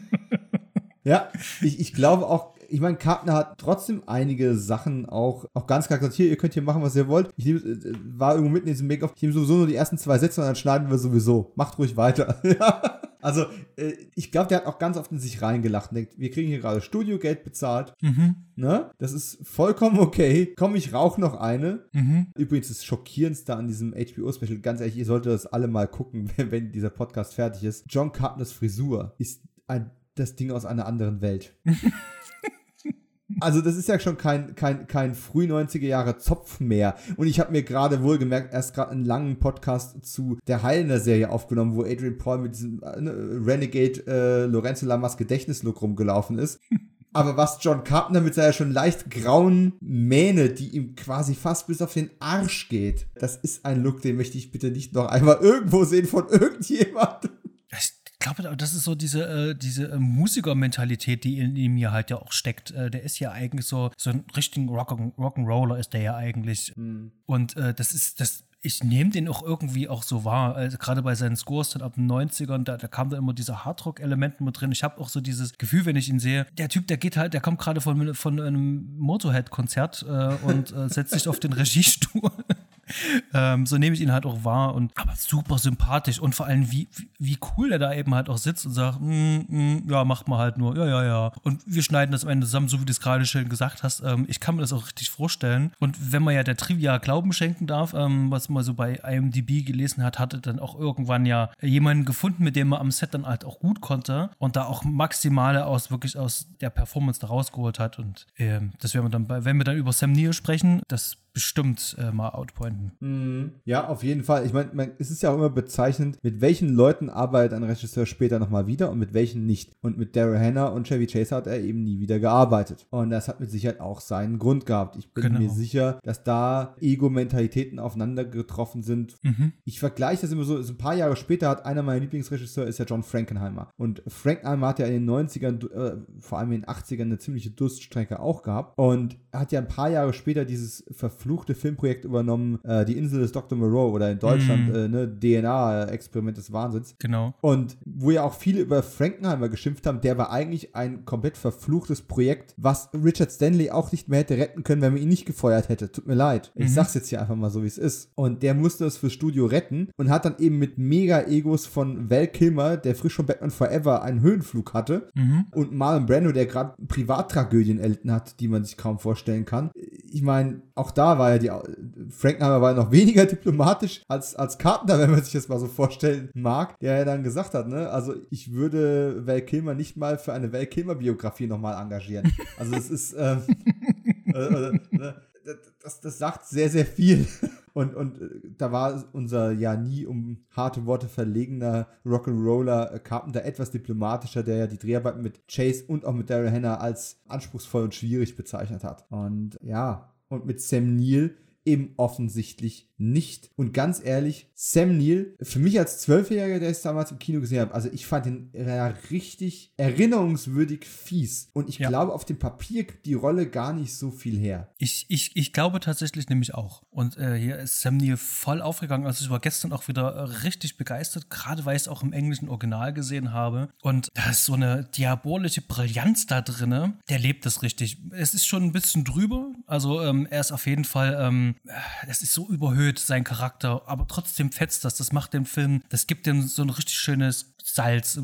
[LAUGHS] ja, ich, ich glaube auch, ich meine, Kartner hat trotzdem einige Sachen auch, auch ganz klar gesagt, hier, ihr könnt hier machen, was ihr wollt. Ich nehm, äh, war irgendwo mitten in diesem Make-off, ich nehme sowieso nur die ersten zwei Sätze und dann schneiden wir sowieso. Macht ruhig weiter. [LAUGHS] also, äh, ich glaube, der hat auch ganz oft in sich reingelacht und denkt, wir kriegen hier gerade Studiogeld bezahlt. Mhm. Ne? Das ist vollkommen okay. Komm, ich rauche noch eine. Mhm. Übrigens, das Schockierendste an diesem HBO-Special, ganz ehrlich, ihr solltet das alle mal gucken, wenn, [LAUGHS] wenn dieser Podcast fertig ist. John Carpenters Frisur ist ein, das Ding aus einer anderen Welt. [LAUGHS] Also das ist ja schon kein, kein, kein früh 90er Jahre Zopf mehr. Und ich habe mir gerade wohlgemerkt erst gerade einen langen Podcast zu der Heilender-Serie aufgenommen, wo Adrian Paul mit diesem äh, ne, Renegade äh, Lorenzo Lamas Gedächtnislook rumgelaufen ist. [LAUGHS] Aber was John Carpenter mit seiner schon leicht grauen Mähne, die ihm quasi fast bis auf den Arsch geht, das ist ein Look, den möchte ich bitte nicht noch einmal irgendwo sehen von [LAUGHS] irgendjemandem glaube, das ist so diese, äh, diese äh, Musikermentalität, die in ihm ja halt ja auch steckt. Äh, der ist ja eigentlich so, so ein richtiger Rock'n'Roller ist der ja eigentlich. Mhm. Und äh, das ist, das ich nehme den auch irgendwie auch so wahr. Also gerade bei seinen Scores dann ab den 90ern, da, da kam da immer diese Hardrock-Elemente mit drin. Ich habe auch so dieses Gefühl, wenn ich ihn sehe, der Typ, der geht halt, der kommt gerade von, von einem Motorhead-Konzert äh, und äh, setzt sich auf den Regiestuhl [LAUGHS] ähm, so nehme ich ihn halt auch wahr und aber super sympathisch und vor allem wie, wie cool er da eben halt auch sitzt und sagt, mm, mm, ja, macht mal halt nur, ja, ja, ja. Und wir schneiden das am Ende zusammen, so wie du es gerade schön gesagt hast. Ähm, ich kann mir das auch richtig vorstellen. Und wenn man ja der Trivia Glauben schenken darf, ähm, was man so bei IMDb gelesen hat, hatte dann auch irgendwann ja jemanden gefunden, mit dem man am Set dann halt auch gut konnte und da auch maximale aus wirklich aus der Performance da rausgeholt hat. Und ähm, das werden wir dann bei, wenn wir dann über Sam Neill sprechen, das bestimmt äh, mal outpointen. Mhm. Ja, auf jeden Fall. Ich meine, es ist ja auch immer bezeichnend, mit welchen Leuten arbeitet ein Regisseur später nochmal wieder und mit welchen nicht. Und mit Daryl Hannah und Chevy Chase hat er eben nie wieder gearbeitet. Und das hat mit Sicherheit auch seinen Grund gehabt. Ich bin genau. mir sicher, dass da Ego-Mentalitäten aufeinander getroffen sind. Mhm. Ich vergleiche das immer so, so ein paar Jahre später hat einer meiner Lieblingsregisseure ist ja John Frankenheimer. Und Frankenheimer hat ja in den 90ern, äh, vor allem in den 80ern, eine ziemliche Durststrecke auch gehabt. Und er hat ja ein paar Jahre später dieses Verfahren verfluchte Filmprojekt übernommen, äh, Die Insel des Dr. Moreau oder in Deutschland mm. äh, ne, DNA-Experiment des Wahnsinns. Genau. Und wo ja auch viele über Frankenheimer geschimpft haben, der war eigentlich ein komplett verfluchtes Projekt, was Richard Stanley auch nicht mehr hätte retten können, wenn man ihn nicht gefeuert hätte. Tut mir leid. Ich mhm. sag's jetzt hier einfach mal so, wie es ist. Und der musste es fürs Studio retten und hat dann eben mit Mega-Egos von Val Kilmer, der frisch von Batman Forever einen Höhenflug hatte, mhm. und Marlon Brando, der gerade Privattragödien erlitten hat, die man sich kaum vorstellen kann. Ich meine, auch da war ja die, Frankenheimer war ja noch weniger [LAUGHS] diplomatisch als, als Carpenter, wenn man sich das mal so vorstellen mag, der ja dann gesagt hat, ne, also ich würde Val Kilmer nicht mal für eine Val Kilmer Biografie nochmal engagieren. Also es ist, ähm, [LAUGHS] äh, äh, ne, das, das sagt sehr, sehr viel [LAUGHS] Und, und äh, da war unser ja nie um harte Worte verlegener Rock'n'Roller äh, Carpenter etwas diplomatischer, der ja die Dreharbeiten mit Chase und auch mit Daryl Hannah als anspruchsvoll und schwierig bezeichnet hat. Und ja, und mit Sam Neill eben offensichtlich nicht. Und ganz ehrlich, Sam Neill, für mich als Zwölfjähriger, der es damals im Kino gesehen hat, also ich fand ihn ja richtig erinnerungswürdig fies. Und ich ja. glaube, auf dem Papier gibt die Rolle gar nicht so viel her. Ich, ich, ich glaube tatsächlich nämlich auch. Und äh, hier ist Sam Neill voll aufgegangen. Also ich war gestern auch wieder äh, richtig begeistert, gerade weil ich es auch im englischen Original gesehen habe. Und da ist so eine diabolische Brillanz da drin. Der lebt das richtig. Es ist schon ein bisschen drüber. Also ähm, er ist auf jeden Fall, ähm, es ist so überhöht, sein Charakter, aber trotzdem fetzt das. Das macht dem Film, das gibt dem so ein richtig schönes Salz,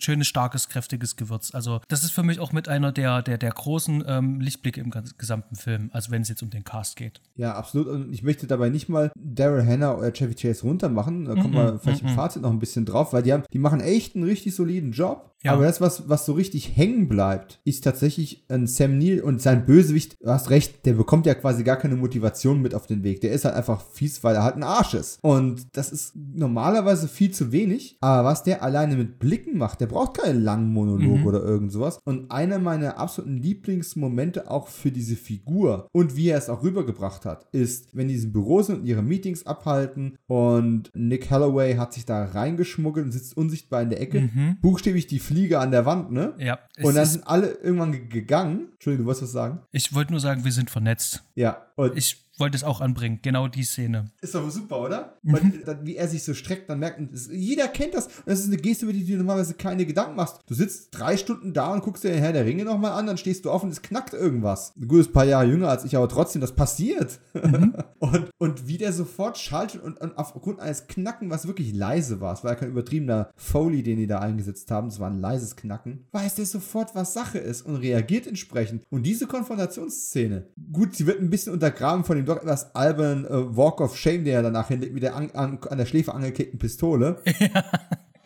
schönes, starkes, kräftiges Gewürz. Also das ist für mich auch mit einer der, der, der großen ähm, Lichtblicke im gesamten Film, also wenn es jetzt um den Cast geht. Ja, absolut. Und ich möchte dabei nicht mal Daryl Hannah oder Chevy Chase runtermachen. Da kommen mm -mm, wir vielleicht mm im Fazit noch ein bisschen drauf, weil die haben, die machen echt einen richtig soliden Job. Ja. Aber das, was, was so richtig hängen bleibt, ist tatsächlich ein Sam Neill und sein Bösewicht, du hast recht, der bekommt ja quasi gar keine Motivation mit auf den Weg. Der ist halt einfach fies, weil er halt ein Arsch ist. Und das ist normalerweise viel zu wenig. Aber was der alleine mit Blicken macht, der braucht keinen langen Monolog mhm. oder irgend sowas. Und einer meiner absoluten Lieblingsmomente auch für diese Figur und wie er es auch rübergebracht hat, ist, wenn die in Büro sind und ihre Meetings abhalten und Nick Holloway hat sich da reingeschmuggelt und sitzt unsichtbar in der Ecke, mhm. buchstäblich die Fliege an der Wand, ne? Ja. Und dann sind alle irgendwann gegangen. Entschuldigung, du wolltest was sagen? Ich wollte nur sagen, wir sind vernetzt. Ja. Und ich wollte es auch anbringen, genau die Szene. Ist doch super, oder? Mhm. Und dann, wie er sich so streckt, dann merkt man, jeder kennt das. Und das ist eine Geste, über die du normalerweise keine Gedanken machst. Du sitzt drei Stunden da und guckst dir den Herr der Ringe nochmal an, dann stehst du auf und es knackt irgendwas. Ein gutes paar Jahre jünger als ich, aber trotzdem, das passiert. Mhm. [LAUGHS] und, und wie der sofort schaltet und, und aufgrund eines Knacken, was wirklich leise war, es war ja kein übertriebener Foley, den die da eingesetzt haben, es war ein leises Knacken, weiß der sofort, was Sache ist und reagiert entsprechend. Und diese Konfrontationsszene, gut, sie wird ein bisschen untergraben von dem doch etwas albernen äh, Walk of Shame, der er danach hinlegt, mit der an, an, an der Schläfe angekickten Pistole. [LAUGHS]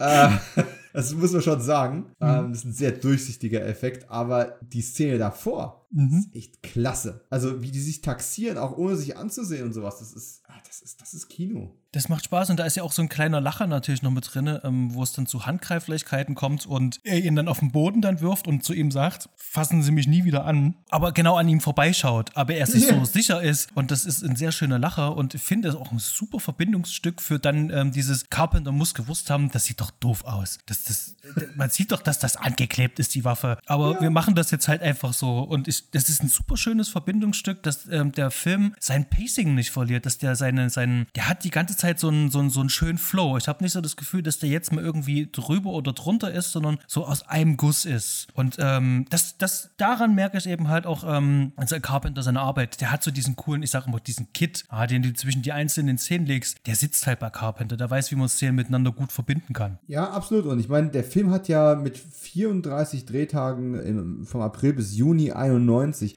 Ja. Äh, das muss man schon sagen. Mhm. Ähm, das ist ein sehr durchsichtiger Effekt, aber die Szene davor mhm. ist echt klasse. Also, wie die sich taxieren, auch ohne sich anzusehen und sowas, das ist, ah, das ist, das ist Kino. Das macht Spaß und da ist ja auch so ein kleiner Lacher natürlich noch mit drin, ähm, wo es dann zu Handgreiflichkeiten kommt und er ihn dann auf den Boden dann wirft und zu ihm sagt, fassen Sie mich nie wieder an. Aber genau an ihm vorbeischaut, aber er sich so sicher ist und das ist ein sehr schöner Lacher und ich finde es auch ein super Verbindungsstück für dann ähm, dieses Carpenter muss gewusst haben, das sieht doch doof aus. Das, das, man sieht doch, dass das angeklebt ist, die Waffe. Aber ja. wir machen das jetzt halt einfach so und ich, das ist ein super schönes Verbindungsstück, dass ähm, der Film sein Pacing nicht verliert, dass der seine, seinen, der hat die ganze Zeit so einen, so einen, so einen schönen Flow. Ich habe nicht so das Gefühl, dass der jetzt mal irgendwie drüber oder drunter ist, sondern so aus einem Guss ist. Und ähm, das, das, daran merke ich eben halt auch, ähm, also Carpenter seine Arbeit, der hat so diesen coolen, ich sage immer, diesen Kit, ah, den du zwischen die einzelnen Szenen legst, der sitzt halt bei Carpenter, der weiß, wie man Szenen miteinander gut verbinden kann. Ja, absolut. Und ich meine, der Film hat ja mit 34 Drehtagen im, vom April bis Juni 91,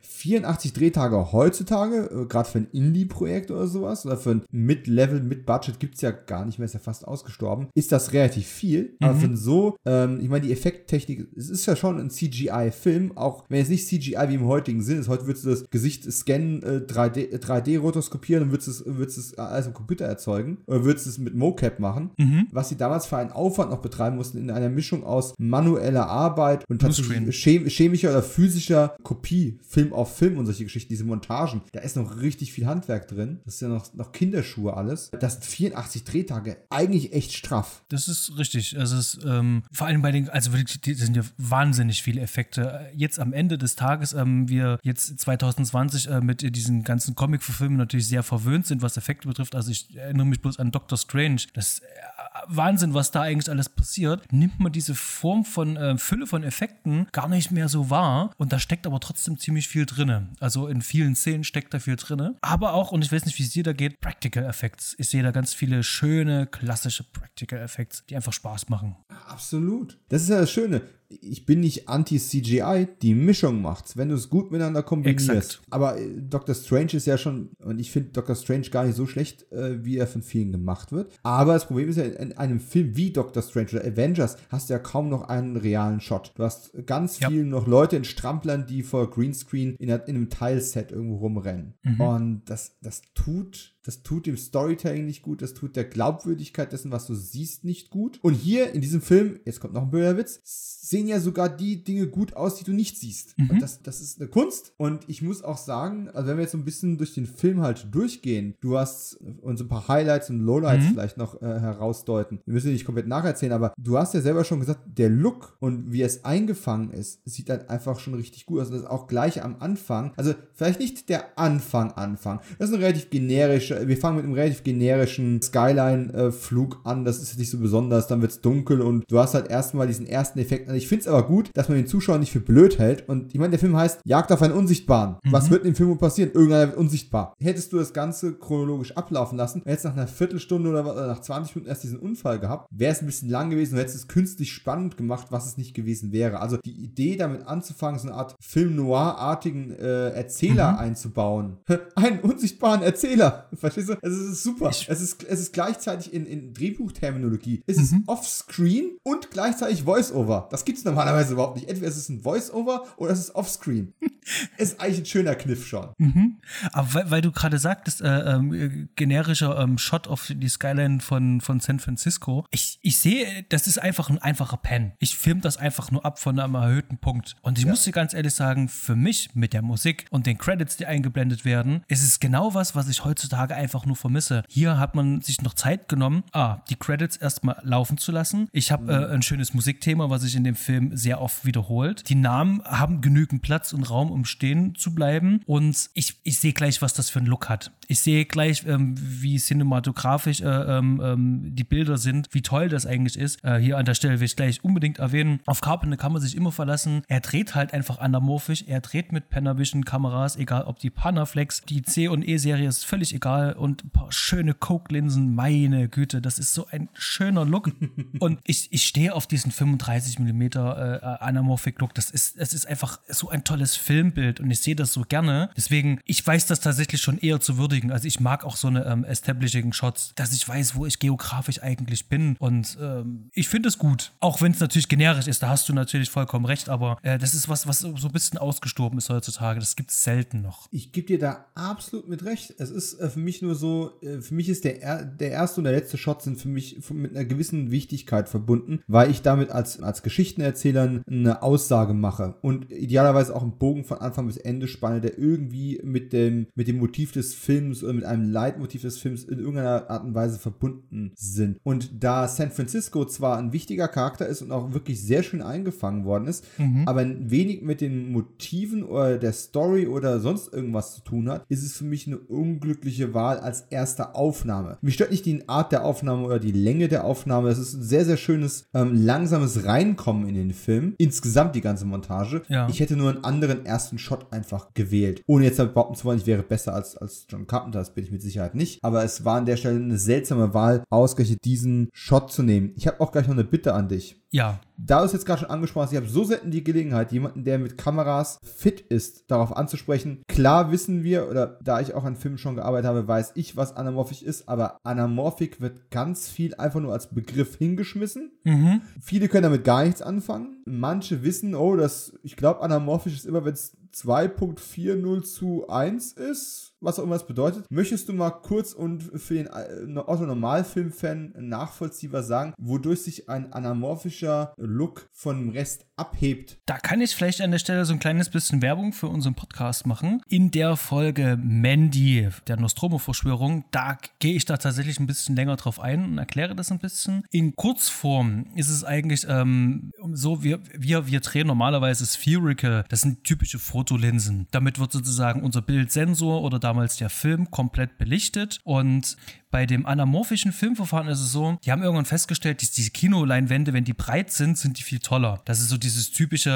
84 Drehtage heutzutage, äh, gerade für ein Indie-Projekt oder sowas, oder für ein Mid-Level, Mid-Budget Budget gibt es ja gar nicht mehr, ist ja fast ausgestorben, ist das relativ viel. Mhm. Aber für so, ähm, ich meine, die Effekttechnik, es ist ja schon ein CGI-Film, auch wenn es nicht CGI wie im heutigen Sinn ist. Heute würdest du das Gesicht scannen, äh, 3D, 3D rotoskopieren und würdest es, würdest es alles im Computer erzeugen oder würdest es mit MoCap machen. Mhm. Was sie damals für einen Aufwand noch betreiben mussten, in einer Mischung aus manueller Arbeit und tatsächlich chem chemischer oder physischer Kopie, Film auf Film und solche Geschichten, diese Montagen. Da ist noch richtig viel Handwerk drin. Das ist ja noch, noch Kinderschuhe alles. Das 84 Drehtage eigentlich echt straff. Das ist richtig. Also es ist ähm, vor allem bei den, also wirklich, das sind ja wahnsinnig viele Effekte. Jetzt am Ende des Tages, ähm, wir jetzt 2020 äh, mit diesen ganzen Comic-Verfilmen natürlich sehr verwöhnt sind, was Effekte betrifft. Also ich erinnere mich bloß an Doctor Strange. Das Wahnsinn, was da eigentlich alles passiert, nimmt man diese Form von äh, Fülle von Effekten gar nicht mehr so wahr. Und da steckt aber trotzdem ziemlich viel drin. Also in vielen Szenen steckt da viel drin. Aber auch, und ich weiß nicht, wie es dir da geht, Practical Effects. Ich sehe da ganz viele schöne, klassische Practical Effects, die einfach Spaß machen. Absolut. Das ist ja das Schöne ich bin nicht anti-CGI, die Mischung macht's, wenn du es gut miteinander kombinierst. Exakt. Aber äh, Doctor Strange ist ja schon, und ich finde Doctor Strange gar nicht so schlecht, äh, wie er von vielen gemacht wird. Aber das Problem ist ja, in einem Film wie Doctor Strange oder Avengers hast du ja kaum noch einen realen Shot. Du hast ganz ja. viel noch Leute in Stramplern, die vor Greenscreen in, in einem Teilset irgendwo rumrennen. Mhm. Und das, das tut das tut dem Storytelling nicht gut, das tut der Glaubwürdigkeit dessen, was du siehst, nicht gut. Und hier in diesem Film, jetzt kommt noch ein blöder Witz, sehen ja sogar die Dinge gut aus, die du nicht siehst. Mhm. Und das, das ist eine Kunst. Und ich muss auch sagen, also wenn wir jetzt so ein bisschen durch den Film halt durchgehen, du hast uns ein paar Highlights und Lowlights mhm. vielleicht noch äh, herausdeuten. Wir müssen nicht komplett nacherzählen, aber du hast ja selber schon gesagt, der Look und wie es eingefangen ist, sieht dann einfach schon richtig gut aus. Und das ist auch gleich am Anfang. Also vielleicht nicht der Anfang, Anfang. Das ist ein relativ generischer, wir fangen mit einem relativ generischen Skyline-Flug an. Das ist nicht so besonders. Dann wird es dunkel und du hast halt erstmal diesen ersten Effekt. Also ich finde es aber gut, dass man den Zuschauer nicht für blöd hält. Und ich meine, der Film heißt Jagd auf einen Unsichtbaren. Mhm. Was wird in dem Film passieren? Irgendeiner wird unsichtbar. Hättest du das Ganze chronologisch ablaufen lassen, hättest nach einer Viertelstunde oder nach 20 Minuten erst diesen Unfall gehabt, wäre es ein bisschen lang gewesen und hättest es künstlich spannend gemacht, was es nicht gewesen wäre. Also die Idee damit anzufangen, so eine Art Film Noir-artigen äh, Erzähler mhm. einzubauen. [LAUGHS] Einen unsichtbaren Erzähler. Verstehst du? Also es ist super. es ist, es ist gleichzeitig in, in Drehbuchterminologie. Es mhm. ist offscreen und gleichzeitig Voice-Over. Das gibt es normalerweise überhaupt nicht. Entweder es ist ein Voice-Over oder es ist offscreen. [LAUGHS] ist eigentlich ein schöner Kniff schon. Mhm. Aber weil, weil du gerade sagtest, äh, ähm, generischer ähm, Shot auf die Skyline von, von San Francisco. Ich, ich sehe, das ist einfach ein einfacher Pen. Ich filme das einfach nur ab von einem erhöhten Punkt. Und ich ja. muss dir ganz ehrlich sagen, für mich mit der Musik und den Credits, die eingeblendet werden, ist es genau was, was ich heutzutage einfach nur vermisse. Hier hat man sich noch Zeit genommen, ah, die Credits erstmal laufen zu lassen. Ich habe äh, ein schönes Musikthema, was sich in dem Film sehr oft wiederholt. Die Namen haben genügend Platz und Raum, um stehen zu bleiben. Und ich, ich sehe gleich, was das für einen Look hat. Ich sehe gleich, ähm, wie cinematografisch äh, ähm, ähm, die Bilder sind, wie toll das eigentlich ist. Äh, hier an der Stelle will ich gleich unbedingt erwähnen. Auf Carpenter kann man sich immer verlassen. Er dreht halt einfach anamorphisch. Er dreht mit Panavision Kameras, egal ob die Panaflex, die C und E-Serie ist völlig egal und ein paar schöne Coke-Linsen. Meine Güte, das ist so ein schöner Look. [LAUGHS] und ich, ich stehe auf diesen 35 mm äh, Anamorphic Look. Das ist, es ist einfach so ein tolles Filmbild und ich sehe das so gerne. Deswegen, ich weiß das tatsächlich schon eher zu würdigen. Also ich mag auch so eine ähm, Establishing Shots, dass ich weiß, wo ich geografisch eigentlich bin. Und ähm, ich finde es gut. Auch wenn es natürlich generisch ist, da hast du natürlich vollkommen recht, aber äh, das ist was, was so ein bisschen ausgestorben ist heutzutage. Das gibt es selten noch. Ich gebe dir da absolut mit recht. Es ist äh, für mich nur so, äh, für mich ist der, der erste und der letzte Shot sind für mich mit einer gewissen Wichtigkeit verbunden, weil ich damit als, als Geschichtenerzähler eine Aussage mache und idealerweise auch einen Bogen von Anfang bis Ende spanne, der irgendwie mit dem, mit dem Motiv des Films oder mit einem Leitmotiv des Films in irgendeiner Art und Weise verbunden sind. Und da San Francisco zwar ein wichtiger Charakter ist und auch wirklich sehr schön eingefangen worden ist, mhm. aber wenig mit den Motiven oder der Story oder sonst irgendwas zu tun hat, ist es für mich eine unglückliche Wahl als erste Aufnahme. Mich stört nicht die Art der Aufnahme oder die Länge der Aufnahme. Es ist ein sehr, sehr schönes, ähm, langsames Reinkommen in den Film. Insgesamt die ganze Montage. Ja. Ich hätte nur einen anderen ersten Shot einfach gewählt. Ohne jetzt behaupten zu wollen, ich wäre besser als, als John Carpenter, das bin ich mit Sicherheit nicht. Aber es war an der Stelle eine seltsame Wahl, ausgerechnet diesen Shot zu nehmen. Ich habe auch gleich noch eine Bitte an dich. Ja. Da du es jetzt gerade schon angesprochen hast, ich habe so selten die Gelegenheit, jemanden, der mit Kameras fit ist, darauf anzusprechen. Klar wissen wir, oder da ich auch an Filmen schon gearbeitet habe, weiß ich, was anamorphisch ist, aber anamorphik wird ganz viel einfach nur als Begriff hingeschmissen. Mhm. Viele können damit gar nichts anfangen. Manche wissen, oh, das, ich glaube, anamorphisch ist immer, wenn es 2.40 zu 1 ist was auch immer das bedeutet. Möchtest du mal kurz und für den äh, Otto-Normalfilm-Fan nachvollziehbar sagen, wodurch sich ein anamorphischer Look von dem Rest abhebt? Da kann ich vielleicht an der Stelle so ein kleines bisschen Werbung für unseren Podcast machen. In der Folge Mandy, der Nostromo-Verschwörung, da gehe ich da tatsächlich ein bisschen länger drauf ein und erkläre das ein bisschen. In Kurzform ist es eigentlich ähm, so, wir, wir, wir drehen normalerweise Spherical, das sind typische Fotolinsen. Damit wird sozusagen unser Bildsensor oder damals der Film komplett belichtet. Und bei dem anamorphischen Filmverfahren ist es so, die haben irgendwann festgestellt, dass diese Kinoleinwände, wenn die breit sind, sind die viel toller. Das ist so dieses typische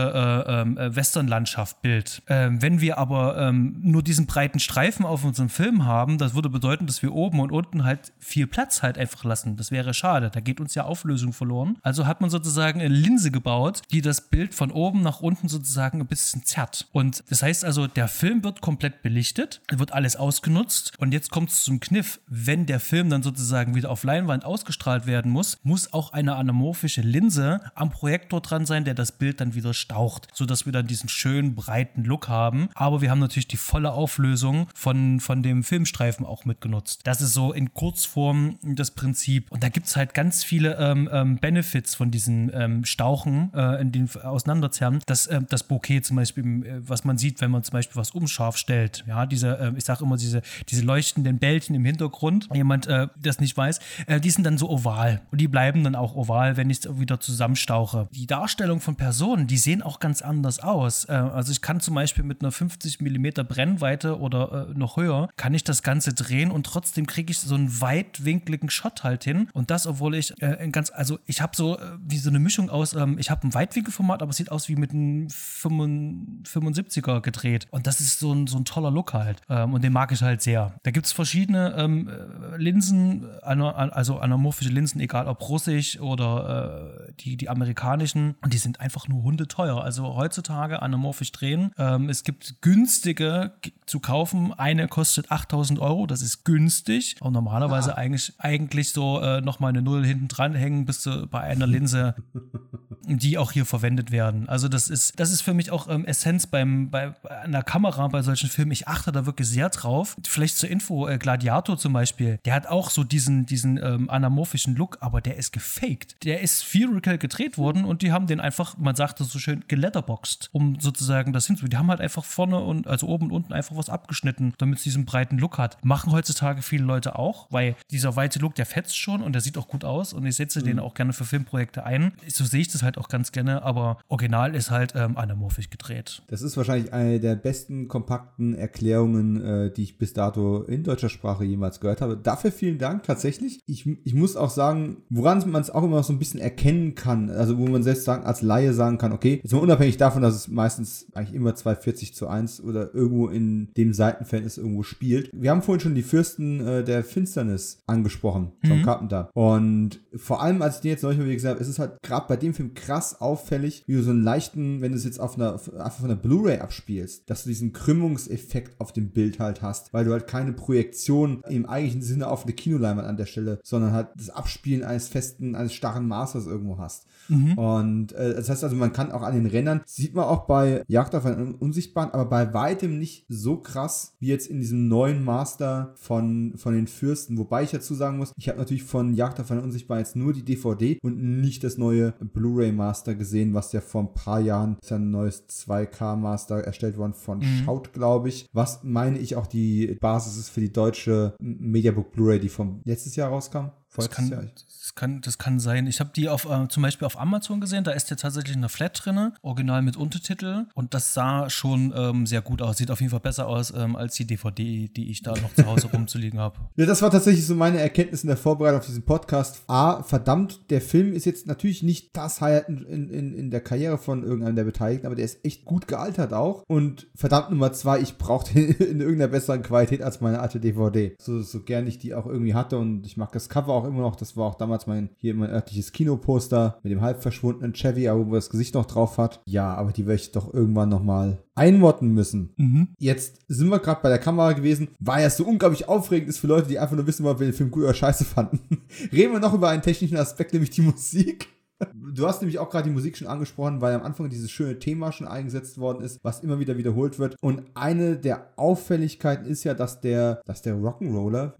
äh, ähm, äh, Westernlandschaft-Bild. Ähm, wenn wir aber ähm, nur diesen breiten Streifen auf unserem Film haben, das würde bedeuten, dass wir oben und unten halt viel Platz halt einfach lassen. Das wäre schade. Da geht uns ja Auflösung verloren. Also hat man sozusagen eine Linse gebaut, die das Bild von oben nach unten sozusagen ein bisschen zerrt. Und das heißt also, der Film wird komplett belichtet, wird alles ausgenutzt und jetzt kommt es zum Kniff. Wenn der Film dann sozusagen wieder auf Leinwand ausgestrahlt werden muss, muss auch eine anamorphische Linse am Projektor dran sein, der das Bild dann wieder staucht, sodass wir dann diesen schönen breiten Look haben. Aber wir haben natürlich die volle Auflösung von, von dem Filmstreifen auch mitgenutzt. Das ist so in Kurzform das Prinzip. Und da gibt es halt ganz viele ähm, ähm, Benefits von diesen ähm, Stauchen äh, in den Auseinanderzerren. Das, äh, das Bouquet zum Beispiel, äh, was man sieht, wenn man zum Beispiel was umscharf stellt. Ja, diese, äh, ich sage immer, diese, diese leuchtenden Bällchen im Hintergrund. Jemand, äh, das nicht weiß, äh, die sind dann so oval. Und die bleiben dann auch oval, wenn ich es wieder zusammenstauche. Die Darstellung von Personen, die sehen auch ganz anders aus. also ich kann zum Beispiel mit einer 50 mm Brennweite oder noch höher, kann ich das Ganze drehen und trotzdem kriege ich so einen weitwinkligen Shot halt hin. Und das, obwohl ich ein ganz, also ich habe so wie so eine Mischung aus, ähm, ich habe ein Weitwinkelformat, aber es sieht aus wie mit einem 75er gedreht. Und das ist so ein, so ein toller Look halt. Ähm, und den mag ich halt sehr. Da gibt es verschiedene ähm, äh, Linsen, also anamorphische Linsen, egal ob russisch oder äh, die, die amerikanischen. Und die sind einfach nur hundeteuer. Also heutzutage anamorphisch drehen. Ähm, es gibt günstige zu kaufen. Eine kostet 8000 Euro. Das ist günstig. Und normalerweise ah. eigentlich, eigentlich so äh, nochmal eine Null hinten dran hängen, bis du bei einer Linse [LAUGHS] die auch hier verwendet werden. Also das ist, das ist für mich auch ähm, Essenz beim, bei einer Kamera bei solchen Filmen. Ich achte da wirklich sehr drauf. Vielleicht zur Info, äh, Gladiator zum Beispiel, der hat auch so diesen, diesen ähm, anamorphischen Look, aber der ist gefaked. Der ist theoretical gedreht worden und die haben den einfach, man sagt das so schön, geletterboxed, um sozusagen das hinzubekommen. Die haben halt einfach vorne und, also oben und unten einfach was abgeschnitten, damit es diesen breiten Look hat. Machen heutzutage viele Leute auch, weil dieser weite Look, der fetzt schon und der sieht auch gut aus und ich setze mhm. den auch gerne für Filmprojekte ein. So sehe ich das halt auch ganz gerne, aber original ist halt ähm, anamorphisch gedreht. Das ist wahrscheinlich eine der besten kompakten Erklärungen, äh, die ich bis dato in deutscher Sprache jemals gehört habe. Dafür vielen Dank tatsächlich. Ich, ich muss auch sagen, woran man es auch immer so ein bisschen erkennen kann, also wo man selbst sagen, als Laie sagen kann, okay, jetzt mal unabhängig davon, dass es meistens eigentlich immer 240 zu 1 oder irgendwo in dem Seitenverhältnis irgendwo spielt. Wir haben vorhin schon die Fürsten äh, der Finsternis angesprochen, John mhm. Carpenter. Und vor allem, als ich den jetzt neulich mal wieder gesagt habe, es ist halt gerade bei dem Film krass auffällig, wie du so einen leichten, wenn du es jetzt auf einer, einfach von einer Blu-ray abspielst, dass du diesen Krümmungseffekt auf dem Bild halt hast, weil du halt keine Projektion im eigentlichen Sinne auf eine Kinoleinwand an der Stelle, sondern halt das Abspielen eines festen, eines starren Masters irgendwo hast. Mhm. Und äh, das heißt also, man kann auch an den Rändern, sieht man auch bei Jagd auf einen Unsichtbaren, aber bei weitem nicht so krass wie jetzt in diesem neuen Master von, von den Fürsten. Wobei ich dazu sagen muss, ich habe natürlich von Jagd auf einen Unsichtbaren jetzt nur die DVD und nicht das neue Blu-ray Master gesehen, was ja vor ein paar Jahren ist ein neues 2K Master erstellt worden von mhm. Schaut, glaube ich. Was meine ich auch die Basis ist für die deutsche Mediabook Blu-ray, die vom letztes Jahr rauskam. Das kann, das kann, das kann sein. Ich habe die auf, äh, zum Beispiel auf Amazon gesehen, da ist ja tatsächlich eine Flat drin, original mit Untertitel und das sah schon ähm, sehr gut aus. Sieht auf jeden Fall besser aus ähm, als die DVD, die ich da noch zu Hause [LAUGHS] rumzuliegen habe. Ja, das war tatsächlich so meine Erkenntnis in der Vorbereitung auf diesen Podcast. A, verdammt, der Film ist jetzt natürlich nicht das Highlight in, in, in der Karriere von irgendeinem der Beteiligten, aber der ist echt gut gealtert auch. Und verdammt Nummer zwei, ich brauche den [LAUGHS] in irgendeiner besseren Qualität als meine alte DVD. So, so gern ich die auch irgendwie hatte und ich mag das Cover auch auch immer noch, das war auch damals mein, hier mein örtliches Kinoposter mit dem halb verschwundenen Chevy, wo das Gesicht noch drauf hat. Ja, aber die werde ich doch irgendwann nochmal einmotten müssen. Mhm. Jetzt sind wir gerade bei der Kamera gewesen, war ja so unglaublich aufregend ist für Leute, die einfach nur wissen wollen, ob wir den Film gut oder scheiße fanden. [LAUGHS] Reden wir noch über einen technischen Aspekt, nämlich die Musik. [LAUGHS] Du hast nämlich auch gerade die Musik schon angesprochen, weil am Anfang dieses schöne Thema schon eingesetzt worden ist, was immer wieder wiederholt wird. Und eine der Auffälligkeiten ist ja, dass der, dass der Rock'n'Roller,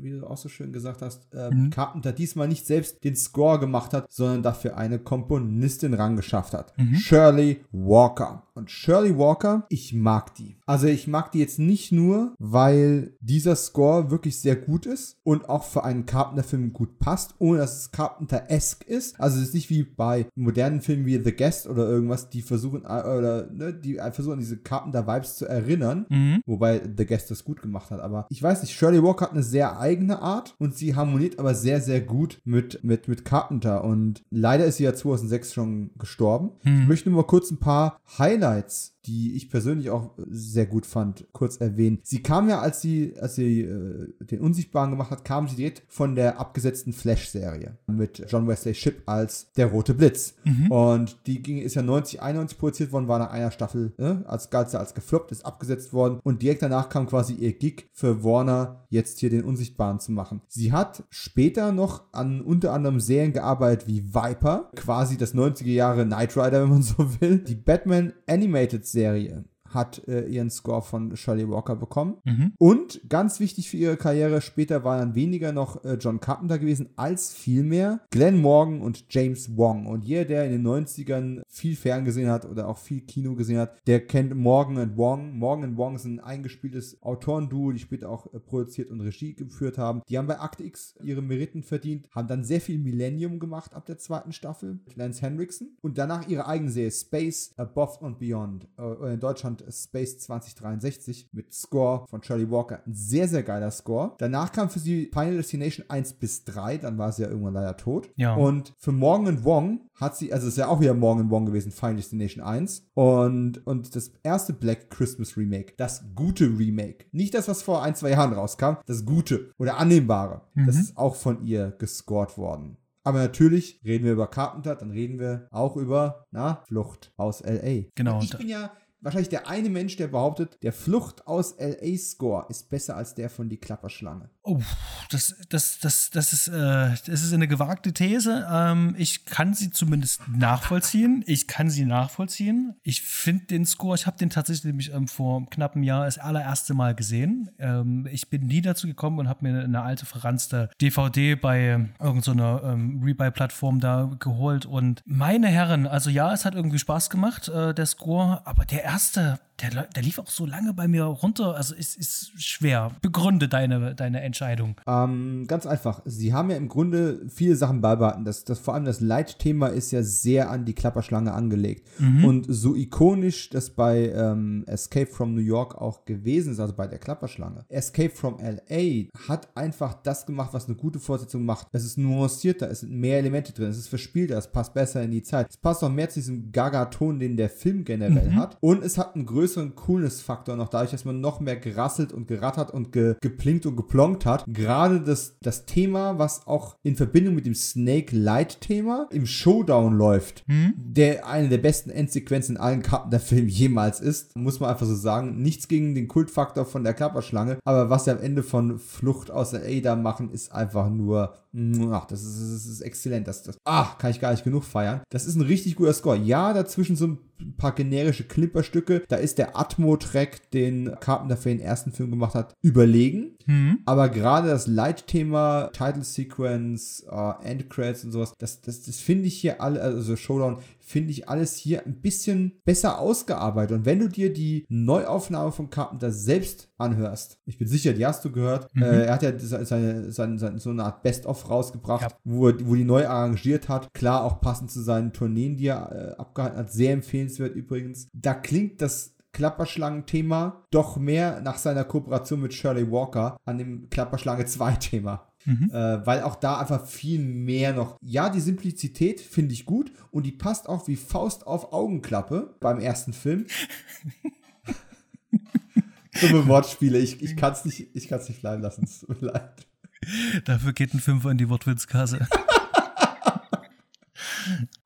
wie du auch so schön gesagt hast, äh, mhm. Carpenter diesmal nicht selbst den Score gemacht hat, sondern dafür eine Komponistin rangeschafft hat. Mhm. Shirley Walker. Und Shirley Walker, ich mag die. Also ich mag die jetzt nicht nur, weil dieser Score wirklich sehr gut ist und auch für einen Carpenter-Film gut passt, ohne dass es Carpenter-esque ist. Also es ist nicht wie bei modernen Filmen wie The Guest oder irgendwas, die versuchen, äh, oder ne, die versuchen, diese Carpenter-Vibes zu erinnern. Mhm. Wobei The Guest das gut gemacht hat. Aber ich weiß nicht, Shirley Walker hat eine sehr eigene Art und sie harmoniert aber sehr, sehr gut mit, mit, mit Carpenter. Und leider ist sie ja 2006 schon gestorben. Mhm. Ich möchte nur mal kurz ein paar Highlights die ich persönlich auch sehr gut fand, kurz erwähnen. Sie kam ja, als sie, als sie äh, den Unsichtbaren gemacht hat, kam sie direkt von der abgesetzten Flash-Serie mit John Wesley Shipp als der Rote Blitz. Mhm. Und die ging, ist ja 90, 91 produziert worden, war nach einer Staffel äh, als galt als gefloppt, ist abgesetzt worden und direkt danach kam quasi ihr Gig für Warner, jetzt hier den Unsichtbaren zu machen. Sie hat später noch an unter anderem Serien gearbeitet wie Viper, quasi das 90er Jahre Knight Rider, [LAUGHS] wenn man so will, die Batman Animated Serie hat äh, ihren Score von Shirley Walker bekommen. Mhm. Und ganz wichtig für ihre Karriere, später war dann weniger noch äh, John Carpenter gewesen, als vielmehr Glenn Morgan und James Wong. Und jeder, der in den 90ern viel Fernsehen hat oder auch viel Kino gesehen hat, der kennt Morgan und Wong. Morgan und Wong sind ein eingespieltes Autorenduo, die später auch äh, produziert und Regie geführt haben. Die haben bei Act X ihre Meriten verdient, haben dann sehr viel Millennium gemacht ab der zweiten Staffel mit Lance Henriksen und danach ihre eigene Serie Space Above and Beyond. Äh, in Deutschland Space 2063 mit Score von Charlie Walker. Ein sehr, sehr geiler Score. Danach kam für sie Final Destination 1 bis 3, dann war sie ja irgendwann leider tot. Ja. Und für Morgan Wong hat sie, also es ist ja auch wieder Morgan Wong gewesen, Final Destination 1. Und, und das erste Black Christmas Remake, das gute Remake. Nicht das, was vor ein, zwei Jahren rauskam, das gute oder annehmbare. Mhm. Das ist auch von ihr gescored worden. Aber natürlich reden wir über Carpenter, dann reden wir auch über, na, Flucht aus L.A. Genau. Ich bin ja wahrscheinlich der eine Mensch, der behauptet, der Flucht aus LA Score ist besser als der von die Klapperschlange. Oh, das, das, das, das, ist, äh, das ist eine gewagte These. Ähm, ich kann sie zumindest nachvollziehen. Ich kann sie nachvollziehen. Ich finde den Score, ich habe den tatsächlich nämlich ähm, vor knapp einem Jahr das allererste Mal gesehen. Ähm, ich bin nie dazu gekommen und habe mir eine, alte verranzte DVD bei irgendeiner so ähm, Rebuy-Plattform da geholt. Und meine Herren, also ja, es hat irgendwie Spaß gemacht, äh, der Score, aber der erste der, der lief auch so lange bei mir runter. Also es ist schwer. Begründe deine, deine Entscheidung. Ähm, ganz einfach. Sie haben ja im Grunde viele Sachen beibehalten. Das, das, vor allem das Leitthema ist ja sehr an die Klapperschlange angelegt. Mhm. Und so ikonisch das bei ähm, Escape from New York auch gewesen ist, also bei der Klapperschlange. Escape from LA hat einfach das gemacht, was eine gute Fortsetzung macht. Es ist nuancierter, es sind mehr Elemente drin, es ist verspielter, es passt besser in die Zeit. Es passt auch mehr zu diesem Gaga-Ton, den der Film generell mhm. hat. Und es hat einen größeren größeren Coolness-Faktor noch dadurch, dass man noch mehr gerasselt und gerattert und ge geplinkt und geplonkt hat. Gerade das, das Thema, was auch in Verbindung mit dem Snake Light-Thema im Showdown läuft, hm? der eine der besten Endsequenzen in allen Karten der Film jemals ist, muss man einfach so sagen. Nichts gegen den Kultfaktor von der Klapperschlange, aber was sie am Ende von Flucht aus der Ada machen, ist einfach nur Ach, das ist, das ist exzellent. Das, das, ach, kann ich gar nicht genug feiern. Das ist ein richtig guter Score. Ja, dazwischen so ein paar generische Clipperstücke. Da ist der Atmo-Track, den Carpenter für den ersten Film gemacht hat, überlegen. Mhm. Aber gerade das Leitthema, Title Sequence, uh, End Credits und sowas, das, das, das finde ich hier alle, also Showdown, finde ich alles hier ein bisschen besser ausgearbeitet. Und wenn du dir die Neuaufnahme von Carpenter selbst anhörst, ich bin sicher, die hast du gehört, mhm. äh, er hat ja seine, seine, seine, so eine Art Best-of rausgebracht, ja. wo, er, wo die neu arrangiert hat. Klar, auch passend zu seinen Tourneen, die er äh, abgehalten hat. Sehr empfehlenswert übrigens. Da klingt das Klapperschlangen-Thema doch mehr nach seiner Kooperation mit Shirley Walker an dem Klapperschlange 2-Thema. Mhm. Äh, weil auch da einfach viel mehr noch. Ja, die Simplizität finde ich gut und die passt auch wie Faust auf Augenklappe beim ersten Film. [LAUGHS] Dumme Wortspiele, ich, ich kann es nicht, nicht bleiben lassen, es tut mir leid. Dafür geht ein Fünfer in die Wortwitzkasse. [LAUGHS]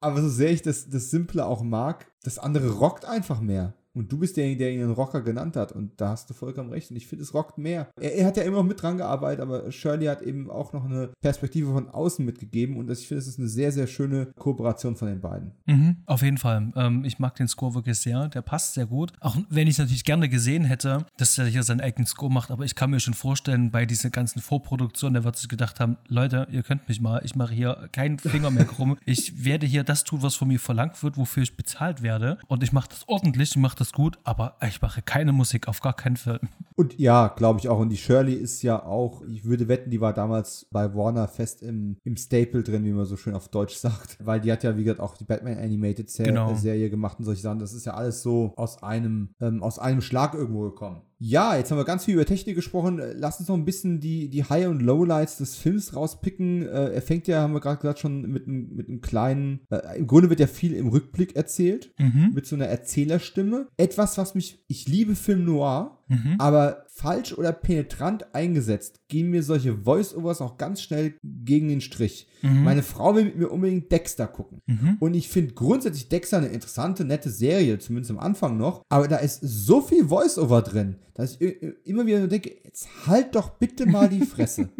Aber so sehr ich das, das Simple auch mag, das andere rockt einfach mehr. Und du bist derjenige, der ihn einen Rocker genannt hat. Und da hast du vollkommen recht. Und ich finde, es rockt mehr. Er, er, hat ja immer noch mit dran gearbeitet, aber Shirley hat eben auch noch eine Perspektive von außen mitgegeben. Und das, ich finde, es ist eine sehr, sehr schöne Kooperation von den beiden. Mhm, auf jeden Fall. Ähm, ich mag den Score wirklich sehr. Der passt sehr gut. Auch wenn ich es natürlich gerne gesehen hätte, dass er hier seinen eigenen Score macht. Aber ich kann mir schon vorstellen, bei dieser ganzen Vorproduktion, der wird sich gedacht haben, Leute, ihr könnt mich mal. Ich mache hier keinen Finger mehr [LAUGHS] krumm. ich werde hier das tun, was von mir verlangt wird, wofür ich bezahlt werde. Und ich mache das ordentlich. Ich mache das gut, aber ich mache keine Musik, auf gar keinen Fall. Und ja, glaube ich auch. Und die Shirley ist ja auch, ich würde wetten, die war damals bei Warner fest im, im Staple drin, wie man so schön auf Deutsch sagt. Weil die hat ja, wie gesagt, auch die Batman Animated Serie, genau. Serie gemacht und solche Sachen. Das ist ja alles so aus einem, ähm, aus einem Schlag irgendwo gekommen. Ja, jetzt haben wir ganz viel über Technik gesprochen. Lass uns noch ein bisschen die, die High- und Lowlights des Films rauspicken. Äh, er fängt ja, haben wir gerade gesagt, schon mit, einem- mit einem kleinen. Äh, Im Grunde wird ja viel im Rückblick erzählt, Mhm. mit so einer Erzählerstimme. Etwas, was mich. Ich liebe Film Noir, Mhm. aber falsch oder penetrant eingesetzt gehen mir solche Voice-Overs auch ganz schnell gegen den Strich. Mhm. Meine Frau will mit mir unbedingt Dexter gucken. Mhm. Und ich finde grundsätzlich Dexter eine interessante, nette Serie, zumindest am Anfang noch. Aber da ist so viel Voice-Over drin, dass ich immer wieder denke, jetzt halt doch bitte mal die Fresse.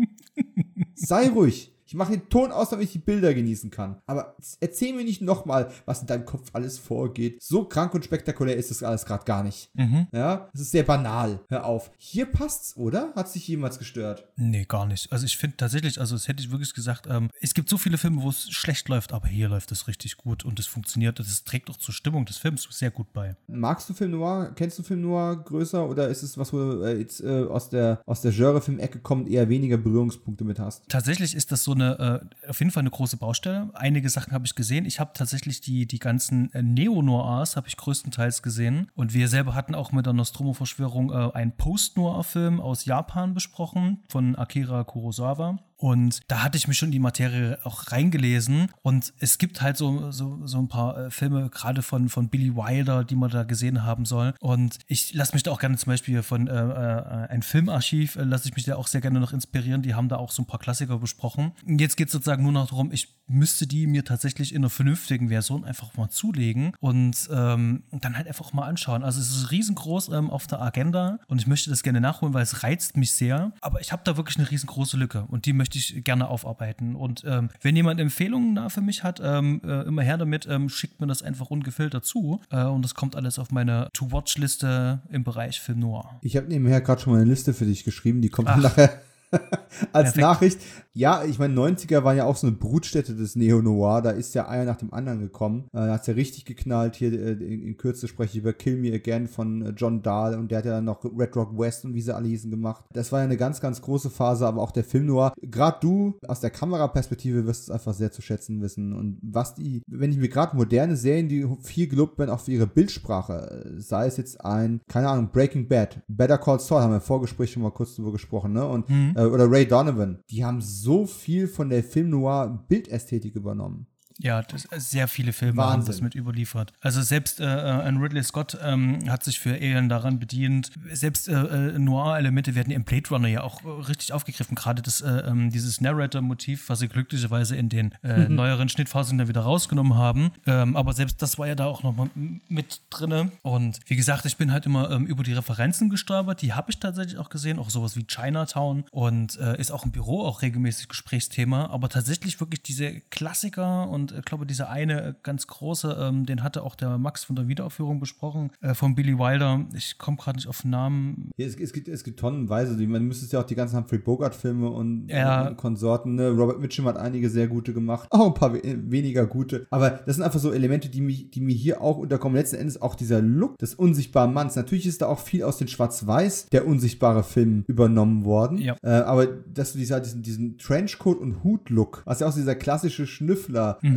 [LAUGHS] Sei ruhig. Ich mache den Ton aus, damit ich die Bilder genießen kann. Aber erzähl mir nicht nochmal, was in deinem Kopf alles vorgeht. So krank und spektakulär ist das alles gerade gar nicht. Mhm. Ja, es ist sehr banal. Hör auf. Hier passt's, oder? Hat sich jemals gestört? Nee, gar nicht. Also ich finde tatsächlich, also das hätte ich wirklich gesagt, ähm, es gibt so viele Filme, wo es schlecht läuft, aber hier läuft es richtig gut und es funktioniert. Das trägt auch zur Stimmung des Films sehr gut bei. Magst du Film Noir? Kennst du Film Noir größer? Oder ist es was, wo du äh, jetzt äh, aus der, aus der Genre-Film-Ecke kommt, eher weniger Berührungspunkte mit hast? Tatsächlich ist das so eine, äh, auf jeden Fall eine große Baustelle. Einige Sachen habe ich gesehen. Ich habe tatsächlich die, die ganzen äh, Neo-Noirs habe ich größtenteils gesehen. Und wir selber hatten auch mit der Nostromo-Verschwörung äh, einen Post-Noir-Film aus Japan besprochen von Akira Kurosawa. Und da hatte ich mich schon in die Materie auch reingelesen. Und es gibt halt so, so, so ein paar äh, Filme, gerade von, von Billy Wilder, die man da gesehen haben soll. Und ich lasse mich da auch gerne zum Beispiel von äh, äh, ein Filmarchiv, äh, lasse ich mich da auch sehr gerne noch inspirieren. Die haben da auch so ein paar Klassiker besprochen. Und jetzt geht es sozusagen nur noch darum, ich müsste die mir tatsächlich in einer vernünftigen Version einfach mal zulegen und ähm, dann halt einfach mal anschauen. Also es ist riesengroß ähm, auf der Agenda und ich möchte das gerne nachholen, weil es reizt mich sehr. Aber ich habe da wirklich eine riesengroße Lücke und die möchte ich gerne aufarbeiten. Und ähm, wenn jemand Empfehlungen da für mich hat, ähm, äh, immer her damit, ähm, schickt mir das einfach ungefiltert zu. Äh, und das kommt alles auf meine To-Watch-Liste im Bereich Film Noir. Ich habe nebenher gerade schon mal eine Liste für dich geschrieben, die kommt Ach. nachher [LAUGHS] als Perfekt. Nachricht. Ja, ich meine, 90er waren ja auch so eine Brutstätte des Neo-Noir. Da ist ja einer nach dem anderen gekommen. Äh, Da hat es ja richtig geknallt. Hier äh, in, in Kürze spreche ich über Kill Me Again von äh, John Dahl und der hat ja dann noch Red Rock West und wie sie alle hießen gemacht. Das war ja eine ganz, ganz große Phase, aber auch der Film Noir. Gerade du aus der Kameraperspektive wirst es einfach sehr zu schätzen wissen. Und was die, wenn ich mir gerade moderne Serien, die viel gelobt werden, auch für ihre Bildsprache, sei es jetzt ein, keine Ahnung, Breaking Bad, Better Call Saul, haben wir im Vorgespräch schon mal kurz drüber gesprochen, ne? Und äh, oder Ray Donovan, die haben so viel von der Film Noir Bildästhetik übernommen. Ja, das, sehr viele Filme haben Wahnsinn. das mit überliefert. Also selbst äh, äh, ein Ridley Scott ähm, hat sich für Alien daran bedient. Selbst äh, äh, Noir-Elemente werden im Blade Runner ja auch äh, richtig aufgegriffen. Gerade das, äh, ähm, dieses Narrator-Motiv, was sie glücklicherweise in den äh, [LAUGHS] neueren Schnittphasen dann wieder rausgenommen haben. Ähm, aber selbst das war ja da auch nochmal mit drinne. Und wie gesagt, ich bin halt immer ähm, über die Referenzen gestolpert. Die habe ich tatsächlich auch gesehen. Auch sowas wie Chinatown. Und äh, ist auch im Büro auch regelmäßig Gesprächsthema. Aber tatsächlich wirklich diese Klassiker und ich glaube, dieser eine äh, ganz große, ähm, den hatte auch der Max von der Wiederaufführung besprochen, äh, von Billy Wilder. Ich komme gerade nicht auf den Namen. Ja, es, es, gibt, es gibt tonnenweise, die- man müsste ja auch die ganzen Humphrey Bogart-Filme und, Ja. und Konsorten, ne? Robert Mitchum hat einige sehr gute gemacht, auch ein paar we weniger gute. Aber das sind einfach so Elemente, die, mich, die mir hier auch unterkommen. Letzten Endes auch dieser Look des unsichtbaren Manns. Natürlich ist da auch viel aus den Schwarz-Weiß, der unsichtbare Film, übernommen worden. Ja. Äh, aber dass du dieser, diesen, diesen Trenchcoat- und Hut-Look, was ja auch dieser klassische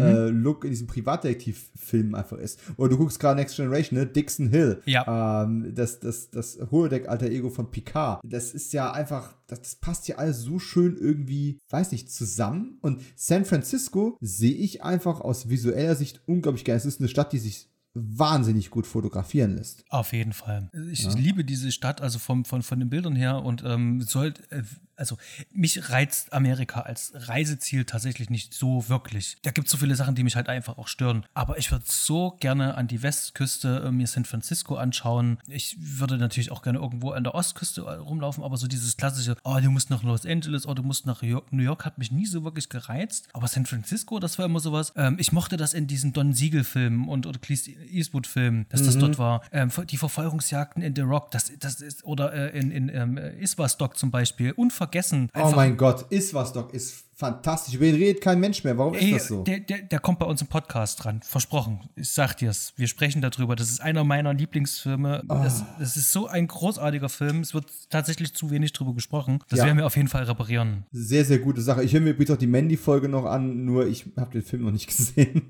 Schnüffler-Look in diesem Privatdetektiv-Film einfach ist. Oder du guckst gerade Next Generation, ne? Dixon Hill. Ja. Ähm, das, das, das Holodeck-Alter Ego von Picard. Das ist ja einfach, das, das passt ja alles so schön irgendwie, weiß nicht, zusammen. Und San Francisco sehe ich einfach aus visueller Sicht unglaublich geil. Es ist eine Stadt, die sich wahnsinnig gut fotografieren lässt. Auf jeden Fall. Ich liebe diese Stadt, also vom, von, von den Bildern her und ähm, soll, äh, also mich reizt Amerika als Reiseziel tatsächlich nicht so wirklich. Da gibt es so viele Sachen, die mich halt einfach auch stören. Aber ich würde so gerne an die Westküste äh, mir San Francisco anschauen. Ich würde natürlich auch gerne irgendwo an der Ostküste äh, rumlaufen, aber so dieses klassische, oh, du musst nach Los Angeles, oh, du musst nach New York, hat mich nie so wirklich gereizt. Aber San Francisco, das war immer sowas. Ähm, ich mochte das in diesen Don Siegel-Filmen und oder Clint Eastwood-Filmen, dass das dort war. Ähm, die Verfolgungsjagden in The Rock, das, das ist, oder äh, in, in ähm, Iswastock zum Beispiel, unvergessen. Oh mein Gott, ist was doch, ist fantastisch. Über ihn redet kein Mensch mehr. Warum ist Ey, das so? Der, der, der kommt bei uns im Podcast dran. Versprochen. Ich sag dir's. Wir sprechen darüber. Das ist einer meiner Lieblingsfilme. Ah. Das, das ist so ein großartiger Film. Es wird tatsächlich zu wenig drüber gesprochen. Das Ja. werden wir auf jeden Fall reparieren. Sehr, sehr gute Sache. Ich höre mir übrigens auch die Mandy-Folge noch an, nur ich habe den Film noch nicht [LAUGHS] gesehen.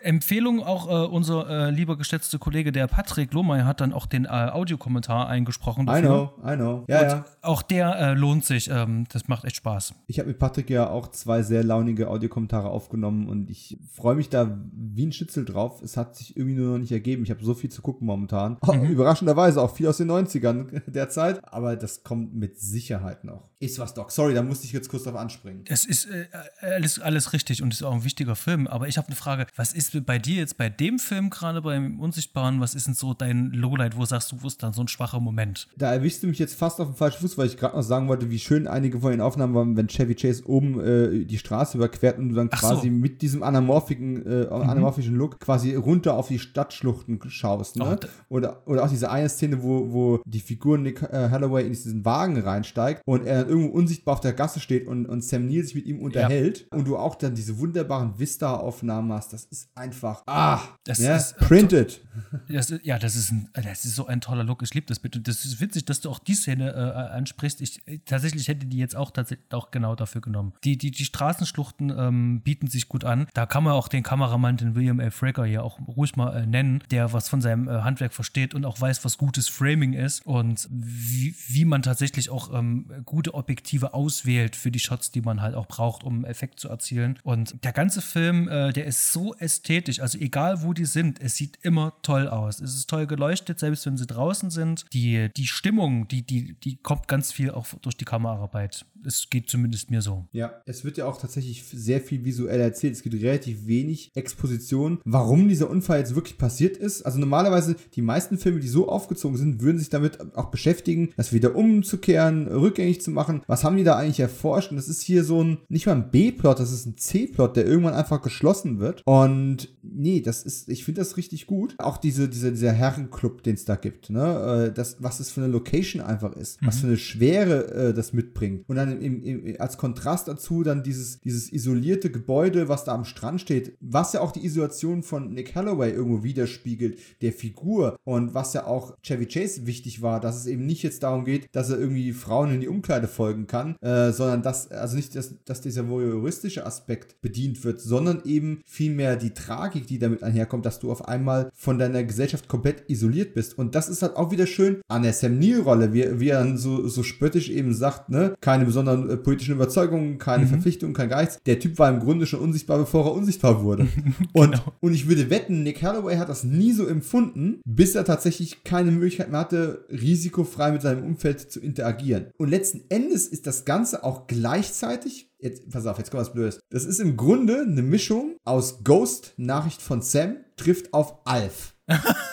Empfehlung auch äh, unser äh, lieber geschätzter Kollege, der Patrick Lohmeier, hat dann auch den äh, Audiokommentar eingesprochen. I dafür. know, I know. Ja, Und ja. auch der äh, lohnt sich. Ähm, das macht echt Spaß. Ich habe mit Patrick ja auch zwei sehr launige Audiokommentare aufgenommen und ich freue mich da wie ein Schnitzel drauf. Es hat sich irgendwie nur noch nicht ergeben. Ich habe so viel zu gucken momentan. Oh, Überraschenderweise auch viel aus den 90ern [LAUGHS] derzeit. Aber das kommt mit Sicherheit noch. Ist was, Doc. Sorry, da musste ich jetzt kurz drauf anspringen. Es ist äh, alles, alles richtig und ist auch ein wichtiger Film. Aber ich habe eine Frage. Was ist bei dir jetzt bei dem Film gerade beim Unsichtbaren? Was ist denn so dein Lowlight? Wo sagst du, wo ist dann so ein schwacher Moment? Da erwischst du mich jetzt fast auf den falschen Fuß, weil ich gerade noch sagen wollte, wie schön einige von den Aufnahmen waren, wenn Chevy Chase oben äh, die Straße überquert und du dann Ach quasi so. mit diesem anamorphigen, äh, anamorphischen Look quasi runter auf die Stadtschluchten schaust. Ne? Oh, oder, oder auch diese eine Szene, wo, wo die Figur Nick äh, Holloway in diesen Wagen reinsteigt und er dann irgendwo unsichtbar auf der Gasse steht und, und Sam Neill sich mit ihm unterhält und du auch dann diese wunderbaren Vista-Aufnahmen hast. Das ist einfach, ah, Das ja, ist, äh, printed. Das, ist- ja, das ist, ein, das ist so ein toller Look. Ich liebe das bitte. Das ist witzig, dass du auch die Szene äh, ansprichst. Ich äh, tatsächlich hätte die jetzt auch tatsächlich auch genau dafür genommen. Die, die, die Straßenschluchten ähm, bieten sich gut an. Da kann man auch den Kameramann, den William L. Frager hier auch ruhig mal äh, nennen, der was von seinem äh, Handwerk versteht und auch weiß, was gutes Framing ist und wie, wie man tatsächlich auch ähm, gute Objektive auswählt für die Shots, die man halt auch braucht, um Effekt zu erzielen. Und der ganze Film, äh, der ist so ästhetisch. Also egal wo die sind, es sieht immer toll aus. Es ist toll geleuchtet, selbst wenn sie draußen sind. Die, die Stimmung, die, die, die kommt ganz viel auch durch die Kameraarbeit. Es geht zumindest mir so. Ja, es wird ja auch tatsächlich sehr viel visuell erzählt. Es gibt relativ wenig Exposition, warum dieser Unfall jetzt wirklich passiert ist. Also normalerweise, die meisten Filme, die so aufgezogen sind, würden sich damit auch beschäftigen, das wieder umzukehren, rückgängig zu machen. Was haben die da eigentlich erforscht? Und das ist hier so ein, nicht mal ein B-Plot, das ist ein C-Plot, der irgendwann einfach geschlossen wird. Und nee, das ist, ich finde das richtig gut. Auch diese, diese, dieser Herrenclub, den es da gibt, ne? Äh, Das, was es für eine Location einfach ist, was für eine Schwere äh, das mitbringt. Und dann im, im, als Kontrast dazu dann dieses, dieses isolierte Gebäude, was da am Strand steht, was ja auch die Isolation von Nick Holloway irgendwo widerspiegelt, der Figur. Und was ja auch Chevy Chase wichtig war, dass es eben nicht jetzt darum geht, dass er irgendwie Frauen in die Umkleide folgen kann, äh, sondern dass, also nicht, dass, dass dieser voyeuristische Aspekt bedient wird, sondern eben vielmehr die Tragik, die damit einherkommt, dass du auf einmal von deiner Gesellschaft komplett isoliert bist. Und das ist halt auch wieder schön an der Sam Neill-Rolle, wie, wie er dann so, so spöttisch eben sagt, ne, keine besonderen äh, politischen Überzeugungen, keine Verpflichtungen, kein Geist. Der Typ war im Grunde schon unsichtbar, bevor er unsichtbar wurde. [LAUGHS] Und, und ich würde wetten, Nick Holloway hat das nie so empfunden, bis er tatsächlich keine Möglichkeit mehr hatte, risikofrei mit seinem Umfeld zu interagieren. Und letzten Endes ist das Ganze auch gleichzeitig Jetzt, pass auf, jetzt kommt was Blödes. Das ist im Grunde eine Mischung aus Ghost, Nachricht von Sam, trifft auf Alf. [LAUGHS] [LAUGHS]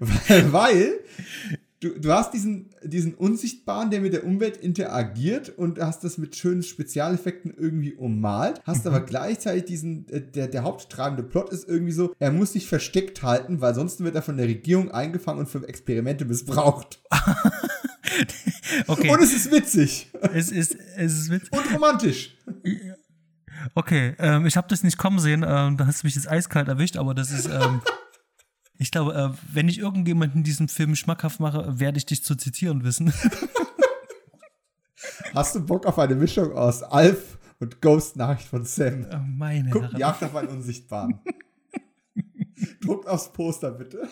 weil, weil du, du hast diesen, diesen Unsichtbaren, der mit der Umwelt interagiert und hast das mit schönen Spezialeffekten irgendwie ummalt, hast aber gleichzeitig diesen, äh, der, der haupttreibende Plot ist irgendwie so, er muss sich versteckt halten, weil sonst wird er von der Regierung eingefangen und für Experimente missbraucht. [LAUGHS] Okay, Und es ist witzig es ist, es ist witzig. und romantisch. Okay, ähm, ich habe das nicht kommen sehen. Ähm, da hast du mich jetzt eiskalt erwischt, aber das ist. Ähm, [LAUGHS] ich glaube, äh, wenn ich irgendjemanden diesen Film schmackhaft mache, werde ich dich zu zitieren wissen. [LAUGHS] Hast du Bock auf eine Mischung aus Alf und Ghost Nachricht von Sam? Äh, Meine Guck, Herren. Jagd auf einen Unsichtbaren. [LAUGHS] Druckt aufs Poster, bitte.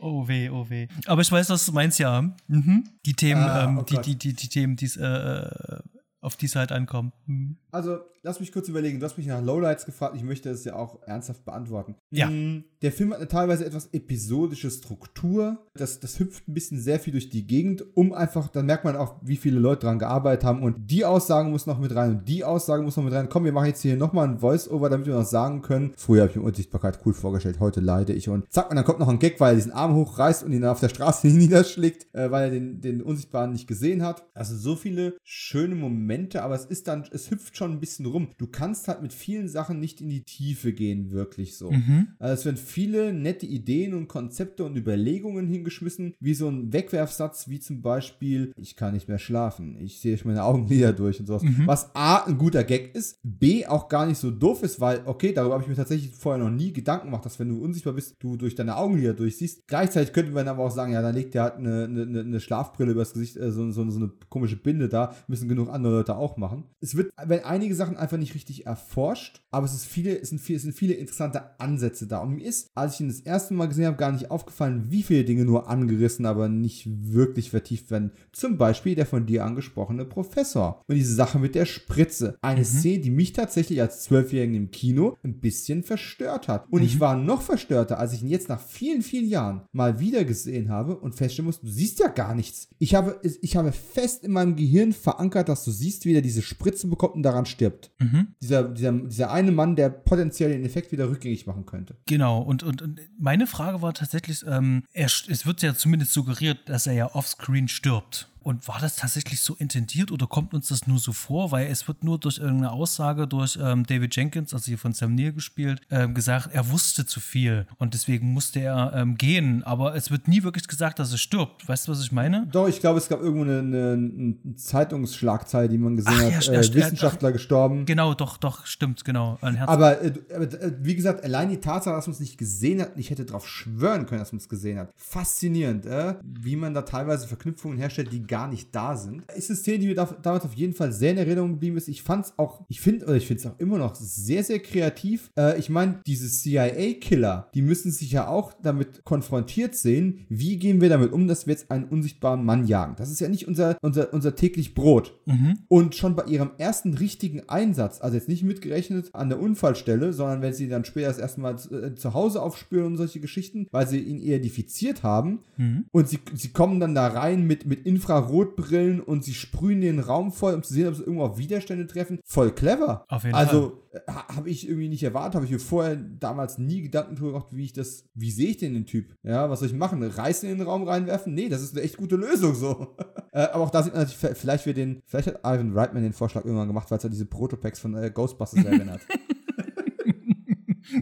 Oh weh, oh weh. Aber ich weiß, was du meinst, ja. Mhm. Die Themen, Ah, ähm, oh die, die, die, die Themen, die's, äh, auf die es halt ankommen. Mhm. Also, lass mich kurz überlegen. Du hast mich nach Lowlights gefragt. Ich möchte es ja auch ernsthaft beantworten. Ja. Mm, Der Film hat eine teilweise etwas episodische Struktur. Das, das hüpft ein bisschen sehr viel durch die Gegend, um einfach, dann merkt man auch, wie viele Leute daran gearbeitet haben. Und die Aussage muss noch mit rein und die Aussage muss noch mit rein. Komm, wir machen jetzt hier nochmal ein Voice-Over, damit wir noch sagen können. Früher habe ich mir Unsichtbarkeit cool vorgestellt, heute leide ich. Und zack, und dann kommt noch ein Gag, weil er diesen Arm hochreißt und ihn auf der Straße [LAUGHS] niederschlägt, äh, weil er den, den Unsichtbaren nicht gesehen hat. Also so viele schöne Momente, aber es ist dann, es hüpft schon schon ein bisschen rum. Du kannst halt mit vielen Sachen nicht in die Tiefe gehen, wirklich so. Mhm. Also es werden viele nette Ideen und Konzepte und Überlegungen hingeschmissen, wie so ein Wegwerfsatz, wie zum Beispiel, ich kann nicht mehr schlafen, ich sehe meine Augenlider [LAUGHS] durch und sowas. Mhm. Was A, ein guter Gag ist, B, auch gar nicht so doof ist, weil, okay, darüber habe ich mir tatsächlich vorher noch nie Gedanken gemacht, dass wenn du unsichtbar bist, du durch deine Augenlider durchsiehst. Gleichzeitig könnte man aber auch sagen, ja, dann legt der halt eine, eine, eine Schlafbrille übers Gesicht, äh, so, so, so eine komische Binde da, müssen genug andere Leute auch machen. Es wird, wenn einige Sachen einfach nicht richtig erforscht, aber es ist viele, es sind viele, es sind viele interessante Ansätze da. Und mir ist, als ich ihn das erste Mal gesehen habe, gar nicht aufgefallen, wie viele Dinge nur angerissen, aber nicht wirklich vertieft werden. Zum Beispiel der von dir angesprochene Professor. Und diese Sache mit der Spritze. Eine Szene, die mich tatsächlich als Zwölfjährigen im Kino ein bisschen verstört hat. Und ich war noch verstörter, als ich ihn jetzt nach vielen, vielen Jahren mal wieder gesehen habe und feststellen muss, du siehst ja gar nichts. Ich habe, ich habe fest in meinem Gehirn verankert, dass du siehst, wie er diese Spritze bekommt und daran stirbt. Mhm. Dieser, dieser, dieser eine Mann, der potenziell den Effekt wieder rückgängig machen könnte. Genau, und, und, und meine Frage war tatsächlich, ähm, er, es wird ja zumindest suggeriert, dass er ja offscreen stirbt. Und war das tatsächlich so intendiert oder kommt uns das nur so vor? Weil es wird nur durch irgendeine Aussage durch ähm, David Jenkins, also hier von Sam Neill gespielt, ähm, gesagt, er wusste zu viel und deswegen musste er ähm, gehen. Aber es wird nie wirklich gesagt, dass er stirbt. Weißt du, was ich meine? Doch, ich glaube, es gab irgendwo eine, eine, eine Zeitungsschlagzeile, die man gesehen Ach, ja, hat. stimmt, äh. Wissenschaftler gestorben. Genau, doch, doch, stimmt, genau. Aber, äh, aber äh, wie gesagt, allein die Tatsache, dass man es nicht gesehen hat, ich hätte darauf schwören können, dass man es gesehen hat. Faszinierend, äh? wie man da teilweise Verknüpfungen herstellt, die gar nicht da sind. Ist eine Szene, die mir da, damals auf jeden Fall sehr in Erinnerung geblieben ist. Ich fand es auch, ich finde, oder ich finde es auch immer noch sehr, sehr kreativ. Äh, ich meine, diese CIA-Killer, die müssen sich ja auch damit konfrontiert sehen, wie gehen wir damit um, dass wir jetzt einen unsichtbaren Mann jagen. Das ist ja nicht unser, unser, unser täglich Brot. mhm. Und schon bei ihrem ersten richtigen Einsatz, also jetzt nicht mitgerechnet an der Unfallstelle, sondern wenn sie dann später das erste Mal zu, äh, zu Hause aufspüren und solche Geschichten, weil sie ihn identifiziert haben. Mhm. Und sie, sie kommen dann da rein mit, mit Infrarotbrillen und sie sprühen den Raum voll, um zu sehen, ob sie irgendwo auf Widerstände treffen. Voll clever. Auf jeden also, habe ich irgendwie nicht erwartet, habe ich mir vorher damals nie Gedanken drüber gemacht, wie ich das, wie sehe ich denn den Typ? Ja, was soll ich machen? Reißen in den Raum reinwerfen? Nee, das ist eine echt gute Lösung so. [LAUGHS] Äh, aber auch da sieht man natürlich, vielleicht wir den, vielleicht hat Ivan Reitman den Vorschlag irgendwann gemacht, weil es ja diese Protopacks von äh, Ghostbusters erinnert. [LAUGHS]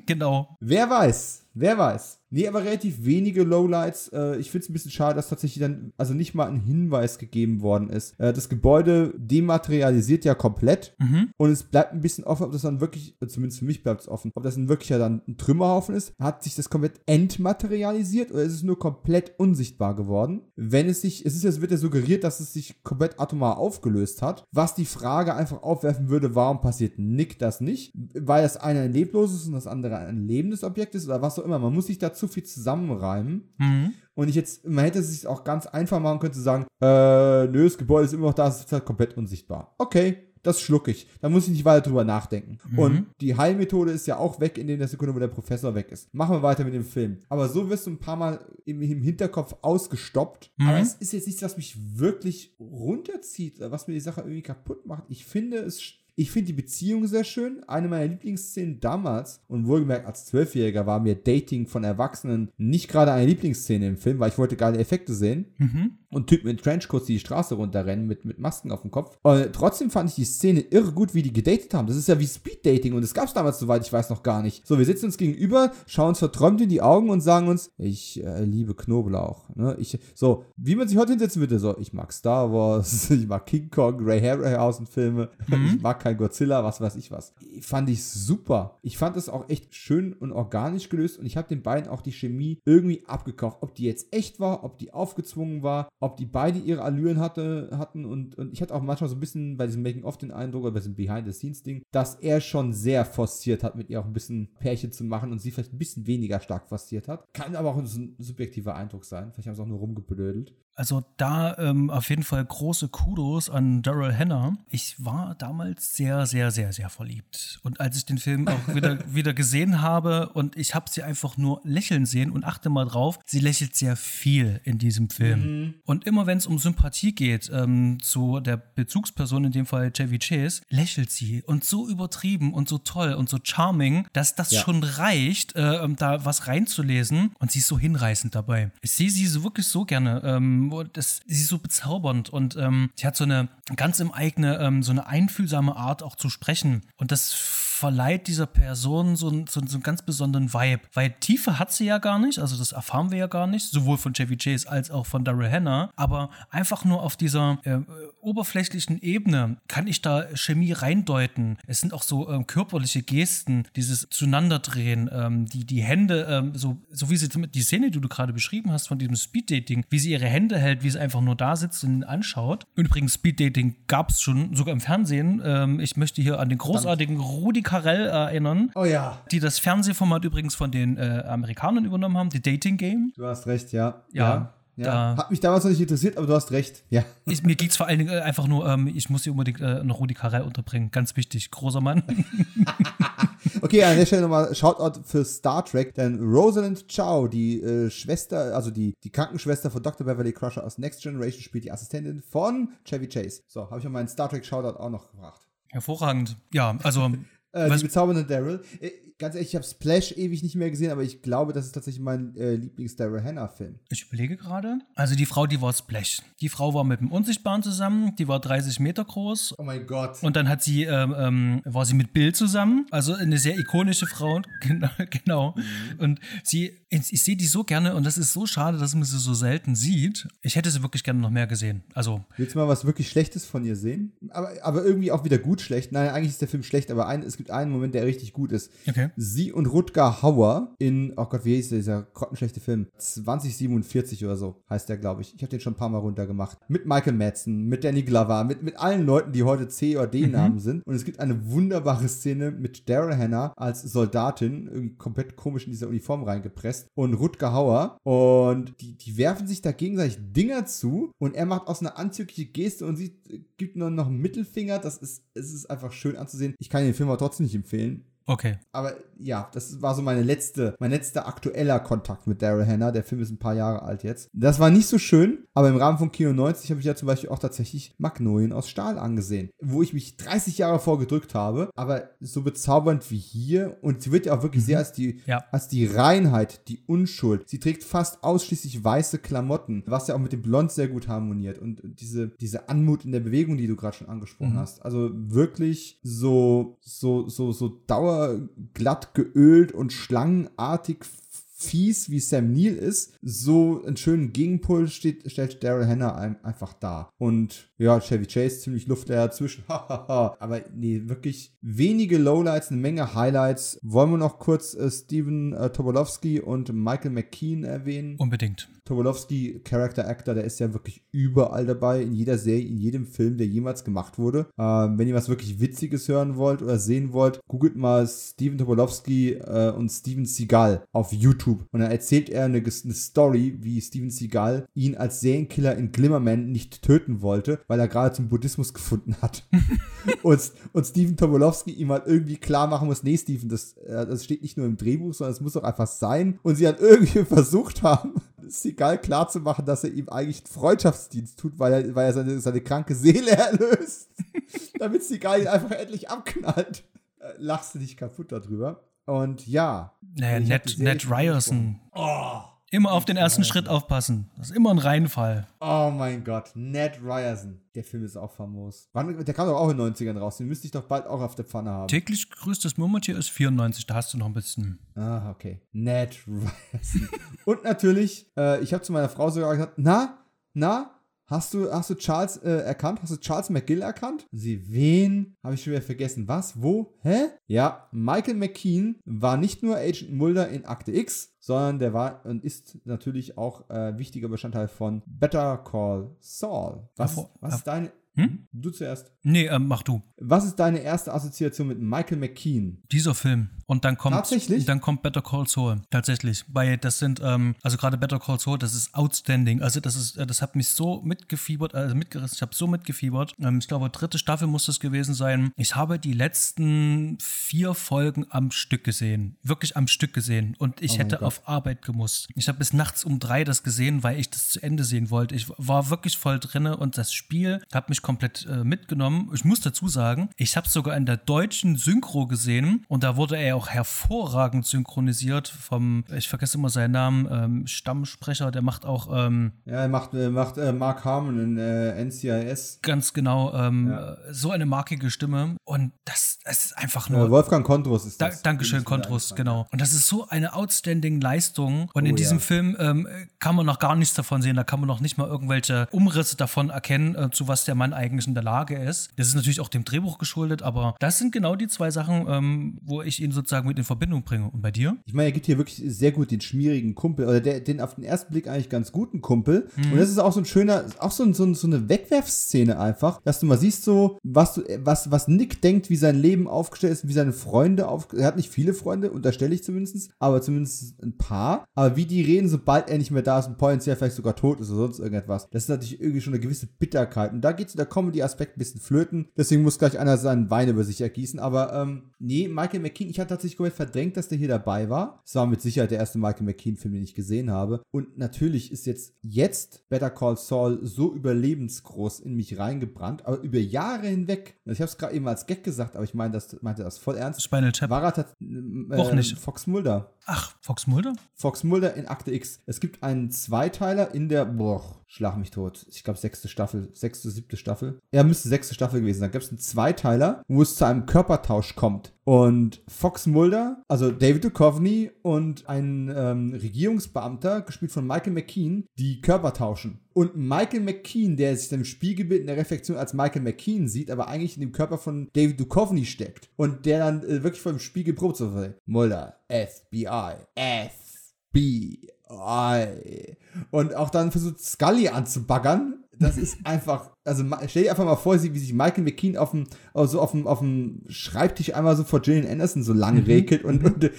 Genau. Wer weiß, wer weiß. Nee, aber relativ wenige Lowlights. Äh, ich finde es ein bisschen schade, dass tatsächlich dann, also nicht mal ein Hinweis gegeben worden ist. Äh, das Gebäude dematerialisiert ja komplett Mhm. und es bleibt ein bisschen offen, ob das dann wirklich, äh, zumindest für mich bleibt es offen, ob das ein wirklicher dann ein Trümmerhaufen ist. Hat sich das komplett entmaterialisiert oder ist es nur komplett unsichtbar geworden? Wenn es sich, es ist jetzt, wird ja suggeriert, dass es sich komplett atomar aufgelöst hat, was die Frage einfach aufwerfen würde, warum passiert Nick das nicht? Weil das eine ein lebloses und das andere ein lebendes Objekt ist oder was auch immer. Man muss sich da zu viel zusammenreimen. Mhm. Und ich jetzt, man hätte es sich auch ganz einfach machen können zu sagen, äh, nö, das Gebäude ist immer noch da, es ist halt komplett unsichtbar. Okay, das schluck ich. Da muss ich nicht weiter drüber nachdenken. Mhm. Und die Heilmethode ist ja auch weg in der Sekunde, wo der Professor weg ist. Machen wir weiter mit dem Film. Aber so wirst du ein paar Mal im, im Hinterkopf ausgestoppt. Mhm. Aber es ist jetzt nichts, was mich wirklich runterzieht, was mir die Sache irgendwie kaputt macht. Ich finde es ich finde die Beziehung sehr schön. Eine meiner Lieblingsszenen damals, und wohlgemerkt als Zwölfjähriger, war mir Dating von Erwachsenen nicht gerade eine Lieblingsszene im Film, weil ich wollte geile Effekte sehen. Mhm. Und Typen in Trenchcoats, die die Straße runterrennen mit, mit Masken auf dem Kopf. Und trotzdem fand ich die Szene irre gut, wie die gedatet haben. Das ist ja wie Speed-Dating und das gab es damals, soweit ich weiß, noch gar nicht. So, wir sitzen uns gegenüber, schauen uns verträumt in die Augen und sagen uns, ich äh, liebe Knoblauch. Ne? Ich, so, wie man sich heute hinsetzen würde, so, ich mag Star Wars, [LAUGHS] ich mag King Kong, Ray Harryhausen-Filme, [LAUGHS] ich mag kein Godzilla, was weiß ich was. Fand ich super. Ich fand es auch echt schön und organisch gelöst und ich habe den beiden auch die Chemie irgendwie abgekauft. Ob die jetzt echt war, ob die aufgezwungen war, ob die beide ihre Allüren hatte, hatten und, und ich hatte auch manchmal so ein bisschen bei diesem Making-of den Eindruck, oder bei diesem Behind-the-Scenes-Ding, dass er schon sehr forciert hat, mit ihr auch ein bisschen Pärchen zu machen und sie vielleicht ein bisschen weniger stark forciert hat. Kann aber auch ein sub- subjektiver Eindruck sein. Vielleicht haben sie auch nur rumgeblödelt. Also da ähm, auf jeden Fall große Kudos an Daryl Hannah. Ich war damals sehr, sehr, sehr, sehr verliebt. Und als ich den Film auch wieder, [LAUGHS] wieder gesehen habe und ich habe sie einfach nur lächeln sehen und achte mal drauf, sie lächelt sehr viel in diesem Film. Und immer wenn es um Sympathie geht ähm, zu der Bezugsperson, in dem Fall Chevy Chase, lächelt sie und so übertrieben und so toll und so charming, dass das Ja. schon reicht, äh, um da was reinzulesen und sie ist so hinreißend dabei. Ich sehe sie so wirklich so gerne. Ähm, ähm, das, sie ist so bezaubernd und ähm, sie hat so eine ganz im eigene, ähm, so eine einfühlsame Art auch zu sprechen. Und das verleiht dieser Person so, einen, so, so einen ganz besonderen Vibe. Weil Tiefe hat sie ja gar nicht, also das erfahren wir ja gar nicht, sowohl von Chevy Chase als auch von Daryl Hannah. Aber einfach nur auf dieser äh, oberflächlichen Ebene kann ich da Chemie reindeuten. Es sind auch so ähm, körperliche Gesten, dieses Zunanderdrehen, ähm, die, die Hände, ähm, so, so wie sie die Szene, die du gerade beschrieben hast von diesem Speeddating, wie sie ihre Hände hält, wie sie einfach nur da sitzt und ihn anschaut. Übrigens, Speeddating gab es schon sogar im Fernsehen. Ähm, ich möchte hier an den großartigen Rudi Carell erinnern. Oh ja. Die das Fernsehformat übrigens von den äh, Amerikanern übernommen haben, die Dating Game. Du hast recht, ja. Ja. ja. Da- Hat mich damals noch nicht interessiert, aber du hast recht. Ja. [LAUGHS] Ich, mir geht es vor allen Dingen äh, einfach nur, ähm, ich muss hier unbedingt äh, noch Rudi Carell unterbringen. Ganz wichtig. Großer Mann. [LAUGHS] [LAUGHS] Okay, an der Stelle nochmal Shoutout für Star Trek, denn Rosalind Chow, die äh, Schwester, also die, die Krankenschwester von Dr. Beverly Crusher aus Next Generation, spielt die Assistentin von Chevy Chase. So, habe ich ja meinen Star Trek Shoutout auch noch gebracht. Hervorragend. Ja, also Äh, die bezaubernde Daryl. Ganz ehrlich, ich habe Splash ewig nicht mehr gesehen, aber ich glaube, das ist tatsächlich mein äh, Lieblings-Daryl Hannah-Film. Ich überlege gerade. Also die Frau, die war Splash. Die Frau war mit dem Unsichtbaren zusammen, die war 30 Meter groß. Oh mein Gott. Und dann hat sie, ähm, ähm, war sie mit Bill zusammen, also eine sehr ikonische Frau, [LAUGHS] genau. genau. Und sie, ich, ich sehe die so gerne und das ist so schade, dass man sie so selten sieht. Ich hätte sie wirklich gerne noch mehr gesehen. Also, Willst du mal was wirklich Schlechtes von ihr sehen? Aber, aber irgendwie auch wieder gut schlecht. Nein, eigentlich ist der Film schlecht, aber ein, es gibt einen Moment, der richtig gut ist. okay. Sie und Rutger Hauer in, oh Gott, wie hieß dieser grottenschlechte Film? 2047 oder so heißt der, glaube ich. Ich habe den schon ein paar Mal runtergemacht. Mit Michael Madsen, mit Danny Glover, mit, mit allen Leuten, die heute C oder D-Namen sind. Und es gibt eine wunderbare Szene mit Daryl Hannah als Soldatin, irgendwie komplett komisch in dieser Uniform reingepresst, und Rutger Hauer. Und die, die werfen sich da gegenseitig Dinger zu und er macht aus einer anzügliche Geste und sie äh, gibt nur noch einen Mittelfinger. Das ist, es ist einfach schön anzusehen. Ich kann den Film aber trotzdem nicht empfehlen. Okay. Aber ja, das war so meine letzte, mein letzter aktueller Kontakt mit Daryl Hannah. Der Film ist ein paar Jahre alt jetzt. Das war nicht so schön, aber im Rahmen von Kino 90 habe ich ja zum Beispiel auch tatsächlich Magnolien aus Stahl angesehen, wo ich mich 30 Jahre vorgedrückt habe, aber so bezaubernd wie hier und sie wird ja auch wirklich sehr als die, Ja. als die Reinheit, die Unschuld. Sie trägt fast ausschließlich weiße Klamotten, was ja auch mit dem Blond sehr gut harmoniert und diese, diese Anmut in der Bewegung, die du gerade schon angesprochen hast. Also wirklich so, so, so, so dauerglatt geölt und schlangenartig fies wie Sam Neill ist, so einen schönen Gegenpol steht, stellt Daryl Hannah ein, einfach dar. Und ja, Chevy Chase ziemlich luftleer zwischen. [LAUGHS] hahaha. Aber nee, wirklich wenige Lowlights, eine Menge Highlights. Wollen wir noch kurz äh, Steven äh, Tobolowski und Michael McKean erwähnen? Unbedingt. Tobolowski, Character Actor, der ist ja wirklich überall dabei, in jeder Serie, in jedem Film, der jemals gemacht wurde. Ähm, wenn ihr was wirklich Witziges hören wollt oder sehen wollt, googelt mal Steven Tobolowski äh, und Steven Seagal auf YouTube. Und dann erzählt er eine, eine Story, wie Steven Seagal ihn als Serienkiller in Glimmerman nicht töten wollte, weil er gerade zum Buddhismus gefunden hat. [LAUGHS] und, und Steven Tobolowski ihm halt irgendwie klar machen muss, nee, Steven, das, äh, das steht nicht nur im Drehbuch, sondern es muss doch einfach sein. Und sie halt irgendwie [LAUGHS] versucht haben, Seagal klar zu machen, dass er ihm eigentlich einen Freundschaftsdienst tut, weil er, weil er seine, seine kranke Seele [LAUGHS] erlöst. damit Seagal ihn einfach endlich abknallt. Äh, lachst du dich kaputt darüber. Und ja. Naja, Ned, Ned Ryerson. Oh, Immer auf den ersten Schritt aufpassen. Das ist immer ein Reinfall. oh mein Gott, Ned Ryerson. Der Film ist auch famos. Wann, der kam doch auch in den 90ern raus. Den müsste ich doch bald auch auf der Pfanne haben. Täglich grüßt das Murmeltier ist 94, da hast du noch ein bisschen. Ah, okay. Ned Ryerson. [LAUGHS] Und natürlich, äh, ich habe zu meiner Frau sogar gesagt, na, na, hast du, hast du Charles äh, erkannt? Hast du Charles McGill erkannt? Sie, wen? Habe ich schon wieder vergessen. Was? Wo? Hä? Ja, Michael McKean war nicht nur Agent Mulder in Akte X, sondern der war und ist natürlich auch äh, wichtiger Bestandteil von Better Call Saul. Was, was ist deine... Hm? Du zuerst. Nee, ähm, mach du. Was ist deine erste Assoziation mit Michael McKean? Dieser Film. Und dann kommt, Tatsächlich? dann kommt Better Call Saul. Tatsächlich. Weil das sind, ähm, also gerade Better Call Saul, das ist outstanding. Also das ist, äh, das hat mich so mitgefiebert, also mitgerissen. Ich habe so mitgefiebert. Ähm, ich glaube, dritte Staffel muss das gewesen sein. Ich habe die letzten vier Folgen am Stück gesehen. Wirklich am Stück gesehen. Und ich Oh hätte Gott. auf Arbeit gemusst. Ich habe bis nachts um drei das gesehen, weil ich das zu Ende sehen wollte. Ich war wirklich voll drinne und das Spiel hat mich komplett äh, mitgenommen. Ich muss dazu sagen, ich habe es sogar in der deutschen Synchro gesehen und da wurde er auch hervorragend synchronisiert vom, ich vergesse immer seinen Namen, ähm, Stammsprecher, der macht auch. Ähm, ja, er macht, äh, macht äh, Mark Harmon in äh, NCIS. Ganz genau, ähm, ja. so eine markige Stimme und das, das ist einfach nur. Wolfgang Kontrus ist das. Da, Dankeschön, Kontrus, genau. Und das ist so eine outstanding Leistung und oh, in diesem ja. Film ähm, kann man noch gar nichts davon sehen, da kann man noch nicht mal irgendwelche Umrisse davon erkennen, äh, zu was der Mann eigentlich in der Lage ist. Das ist natürlich auch dem Drehbuch geschuldet, aber das sind genau die zwei Sachen, ähm, wo ich ihn sozusagen mit in Verbindung bringe. Und bei dir? Ich meine, er gibt hier wirklich sehr gut den schmierigen Kumpel, oder der, den auf den ersten Blick eigentlich ganz guten Kumpel. Mhm. Und das ist auch so ein schöner, auch so, so, so eine Wegwerfszene einfach, dass du mal siehst, so, was, du, was, was Nick denkt, wie sein Leben aufgestellt ist, wie seine Freunde auf. Er hat nicht viele Freunde, unterstelle ich zumindest, aber zumindest ein paar. Aber wie die reden, sobald er nicht mehr da ist und potenziell vielleicht sogar tot ist oder sonst irgendetwas. Das ist natürlich irgendwie schon eine gewisse Bitterkeit. Und da geht der Comedy-Aspekt ein bisschen flöten. Deswegen muss gleich einer seinen Wein über sich ergießen. Aber ähm, nee, Michael McKean, ich hatte tatsächlich komplett verdrängt, dass der hier dabei war. Es war mit Sicherheit der erste Michael McKean-Film, den ich gesehen habe. Und natürlich ist jetzt, jetzt Better Call Saul so überlebensgroß in mich reingebrannt, aber über Jahre hinweg. Also ich habe es gerade eben als Gag gesagt, aber ich meine, das meinte das voll ernst. Spinal Tap. War er äh, Auch nicht. Fox Mulder. Ach, Fox Mulder? Fox Mulder in Akte X. Es gibt einen Zweiteiler in der, boah, schlag mich tot. Ich glaube, sechste Staffel, sechste, siebte Staffel. Ja, müsste sechste Staffel gewesen sein. Da gibt es einen Zweiteiler, wo es zu einem Körpertausch kommt. Und Fox Mulder, also David Duchovny und ein ähm, Regierungsbeamter, gespielt von Michael McKean, die Körper tauschen. Und Michael McKean, der sich im Spiegelbild in der Reflexion als Michael McKean sieht, aber eigentlich in dem Körper von David Duchovny steckt. Und der dann äh, wirklich vor dem Spiegel probt so Mulder, FBI, FBI. Und auch dann versucht Scully anzubaggern. Das ist einfach, also stell dir einfach mal vor, wie sich Michael McKean auf dem, also auf dem, auf dem Schreibtisch einmal so vor Gillian Anderson so lang mhm. regelt und, und,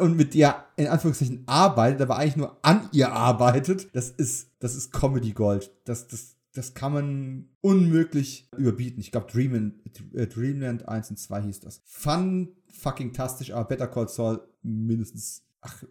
und mit ihr in Anführungszeichen arbeitet, aber eigentlich nur an ihr arbeitet. Das ist, das ist Comedy Gold. Das, das, das kann man unmöglich überbieten. Ich glaube, Dreamland, äh, Dreamland 1 und 2 hieß das. Fun fucking tastisch, aber Better Call Saul mindestens ach,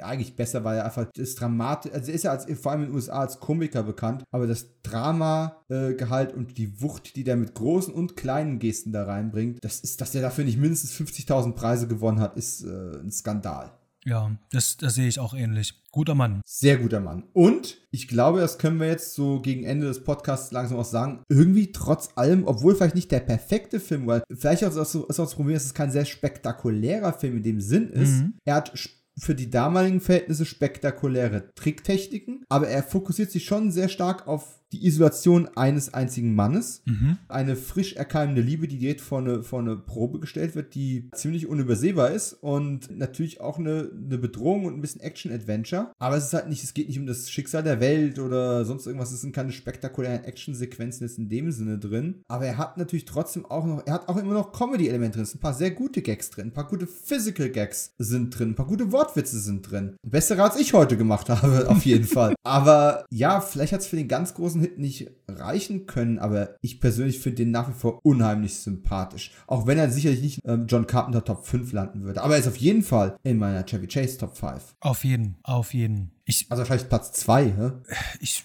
eigentlich besser, weil er einfach das Dramatik, also er ist ja als, vor allem in den USA als Komiker bekannt, aber das Drama-Gehalt äh, und die Wucht, die der mit großen und kleinen Gesten da reinbringt, das ist, dass er dafür nicht mindestens 50.000 Preise gewonnen hat, ist äh, ein Skandal. Ja, das, das sehe ich auch ähnlich. Guter Mann. Sehr guter Mann. Und ich glaube, das können wir jetzt so gegen Ende des Podcasts langsam auch sagen. Irgendwie trotz allem, obwohl vielleicht nicht der perfekte Film, weil vielleicht auch ist auch das Problem, dass es kein sehr spektakulärer Film in dem Sinn ist. Mhm. Er hat für die damaligen Verhältnisse spektakuläre Tricktechniken, aber er fokussiert sich schon sehr stark auf die Isolation eines einzigen Mannes, mhm. eine frisch erkeimende Liebe, die direkt vor eine, vor eine Probe gestellt wird, die ziemlich unübersehbar ist und natürlich auch eine, eine Bedrohung und ein bisschen Action-Adventure. Aber es ist halt nicht, es geht nicht um das Schicksal der Welt oder sonst irgendwas. Es sind keine spektakulären Action-Sequenzen jetzt in dem Sinne drin. Aber er hat natürlich trotzdem auch noch, er hat auch immer noch Comedy-Elemente drin. Es sind ein paar sehr gute Gags drin, ein paar gute Physical Gags sind drin, ein paar gute Wortwitze sind drin. Bessere als ich heute gemacht [LAUGHS] habe, auf jeden Fall. Aber ja, vielleicht hat es für den ganz großen Hit nicht reichen können, aber ich persönlich finde den nach wie vor unheimlich sympathisch. Auch wenn er sicherlich nicht ähm, John Carpenter Top 5 landen würde. Aber er ist auf jeden Fall in meiner Chevy Chase Top 5. Auf jeden, auf jeden. Ich, also vielleicht Platz 2, hä?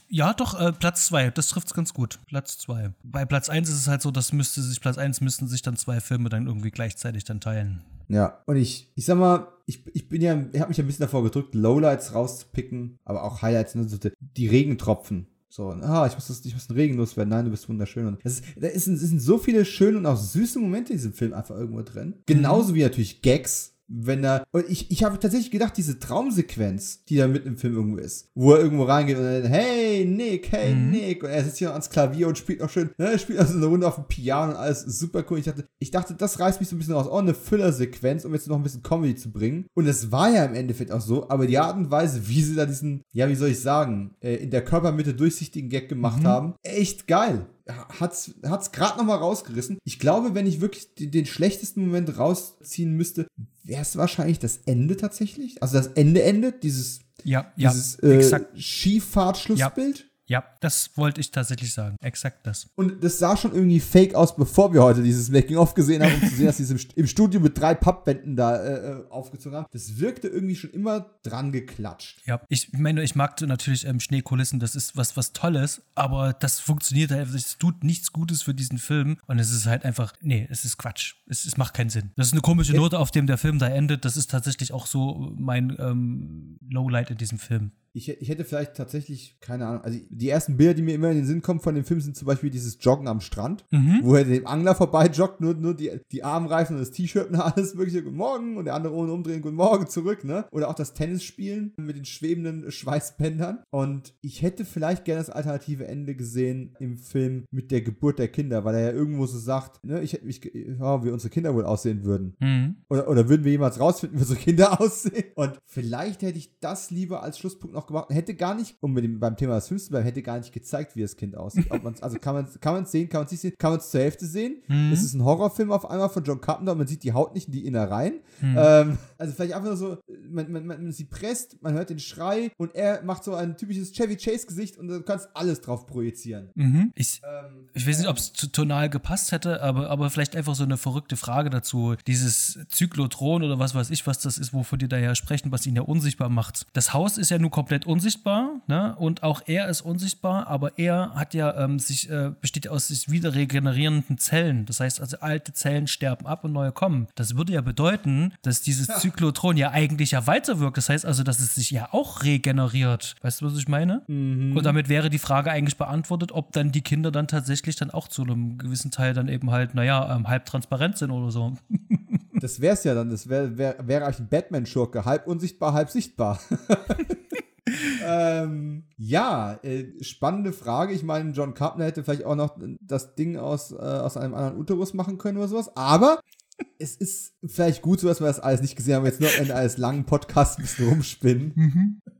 Ja, doch, äh, Platz 2, das trifft es ganz gut. Platz 2. Bei Platz 1 ist es halt so, dass müsste sich, Platz 1 müssten sich dann zwei Filme dann irgendwie gleichzeitig dann teilen. Ja, und ich, ich sag mal, ich, ich bin ja, ich habe mich ein bisschen davor gedrückt, Lowlights rauszupicken, aber auch Highlights, ne, die Regentropfen. So, ah, ich muss, das, ich muss ein Regen loswerden. Nein, du bist wunderschön. Und das ist, da ist, sind so viele schöne und auch süße Momente in diesem Film einfach irgendwo drin. Genauso wie natürlich Gags, wenn er. Und ich, ich habe tatsächlich gedacht, diese Traumsequenz, die da mitten im Film irgendwo ist, wo er irgendwo reingeht und dann, hey Nick, hey mhm. Nick, und er sitzt hier ans Klavier und spielt noch schön, ne, spielt also eine Runde auf dem Piano und alles super cool. Ich dachte, ich dachte, das reißt mich so ein bisschen raus. Oh, eine Füllersequenz, um jetzt noch ein bisschen Comedy zu bringen. Und es war ja im Endeffekt auch so, aber die Art und Weise, wie sie da diesen, ja, wie soll ich sagen, äh, in der Körpermitte durchsichtigen Gag gemacht mhm. haben, echt geil hat's, hat's gerade noch mal rausgerissen. Ich glaube, wenn ich wirklich den, den schlechtesten Moment rausziehen müsste, wäre es wahrscheinlich das Ende tatsächlich. Also das Ende endet, dieses, ja, ja, dieses äh, Skifahrt-Schlussbild. Ja. Ja, das wollte ich tatsächlich sagen. Exakt das. Und das sah schon irgendwie fake aus, bevor wir heute dieses Making-of gesehen haben, um zu sehen, dass sie es im Studio mit drei Pappwänden da äh, äh, aufgezogen haben. Das wirkte irgendwie schon immer dran geklatscht. Ja, ich meine, ich mag natürlich ähm, Schneekulissen, das ist was, was Tolles, aber das funktioniert halt, es tut nichts Gutes für diesen Film und es ist halt einfach, nee, es ist Quatsch. Es, es macht keinen Sinn. Das ist eine komische Note, auf dem der Film da endet. Das ist tatsächlich auch so mein ähm, Lowlight in diesem Film. Ich, ich hätte vielleicht tatsächlich, keine Ahnung, also die ersten Bilder, die mir immer in den Sinn kommen von dem Film, sind zum Beispiel dieses Joggen am Strand, Mhm. wo er dem Angler vorbei joggt, nur, nur die, die Armreifen und das T-Shirt und [LAUGHS] alles mögliche, guten Morgen, und der andere ohne umdrehen, guten Morgen zurück, ne? Oder auch das Tennisspielen mit den schwebenden Schweißbändern. Und ich hätte vielleicht gerne das alternative Ende gesehen im Film mit der Geburt der Kinder, weil er ja irgendwo so sagt, ne, ich hätte mich, ge- ja, wie unsere Kinder wohl aussehen würden. Mhm. Oder, oder würden wir jemals rausfinden, wie unsere Kinder [LAUGHS] aussehen? Und vielleicht hätte ich das lieber als Schlusspunkt noch gemacht. Hätte gar nicht, um mit dem, beim Thema des Films zu bleiben, hätte gar nicht gezeigt, wie das Kind aussieht. Ob man's, also kann man es kann man's sehen, kann man es nicht sehen, kann man es zur Hälfte sehen. Mhm. Es ist ein Horrorfilm auf einmal von John Carpenter und man sieht die Haut nicht in die Innereien. Mhm. Ähm, also vielleicht einfach nur so, man, man, man, sie presst, man hört den Schrei und er macht so ein typisches Chevy Chase-Gesicht und du kannst alles drauf projizieren. Mhm. Ich, Ähm, Ich weiß nicht, ob es tonal gepasst hätte, aber, aber vielleicht einfach so eine verrückte Frage dazu. Dieses Zyklotron oder was weiß ich, was das ist, wovon die da ja sprechen, was ihn ja unsichtbar macht. Das Haus ist ja nun komplett unsichtbar, ne? Und auch er ist unsichtbar, aber er hat ja ähm, sich, äh, besteht ja aus sich wieder regenerierenden Zellen. Das heißt also, alte Zellen sterben ab und neue kommen. Das würde ja bedeuten, dass dieses Zyklotron ja eigentlich ja weiterwirkt. Das heißt also, dass es sich ja auch regeneriert. Weißt du, was ich meine? Und damit wäre die Frage eigentlich beantwortet, ob dann die Kinder dann tatsächlich dann auch zu einem gewissen Teil dann eben halt, naja, ähm, halb transparent sind oder so. [LAUGHS] Das wär's ja dann. Das wäre wär, wäre eigentlich ein Batman-Schurke. Halb unsichtbar, halb sichtbar. [LAUGHS] ähm, ja, äh, spannende Frage. Ich meine, John Carpenter hätte vielleicht auch noch das Ding aus, äh, aus einem anderen Uterus machen können oder sowas. Aber es ist vielleicht gut so, dass wir das alles nicht gesehen haben. Jetzt nur in eines langen Podcast ein bisschen rumspinnen. [LAUGHS]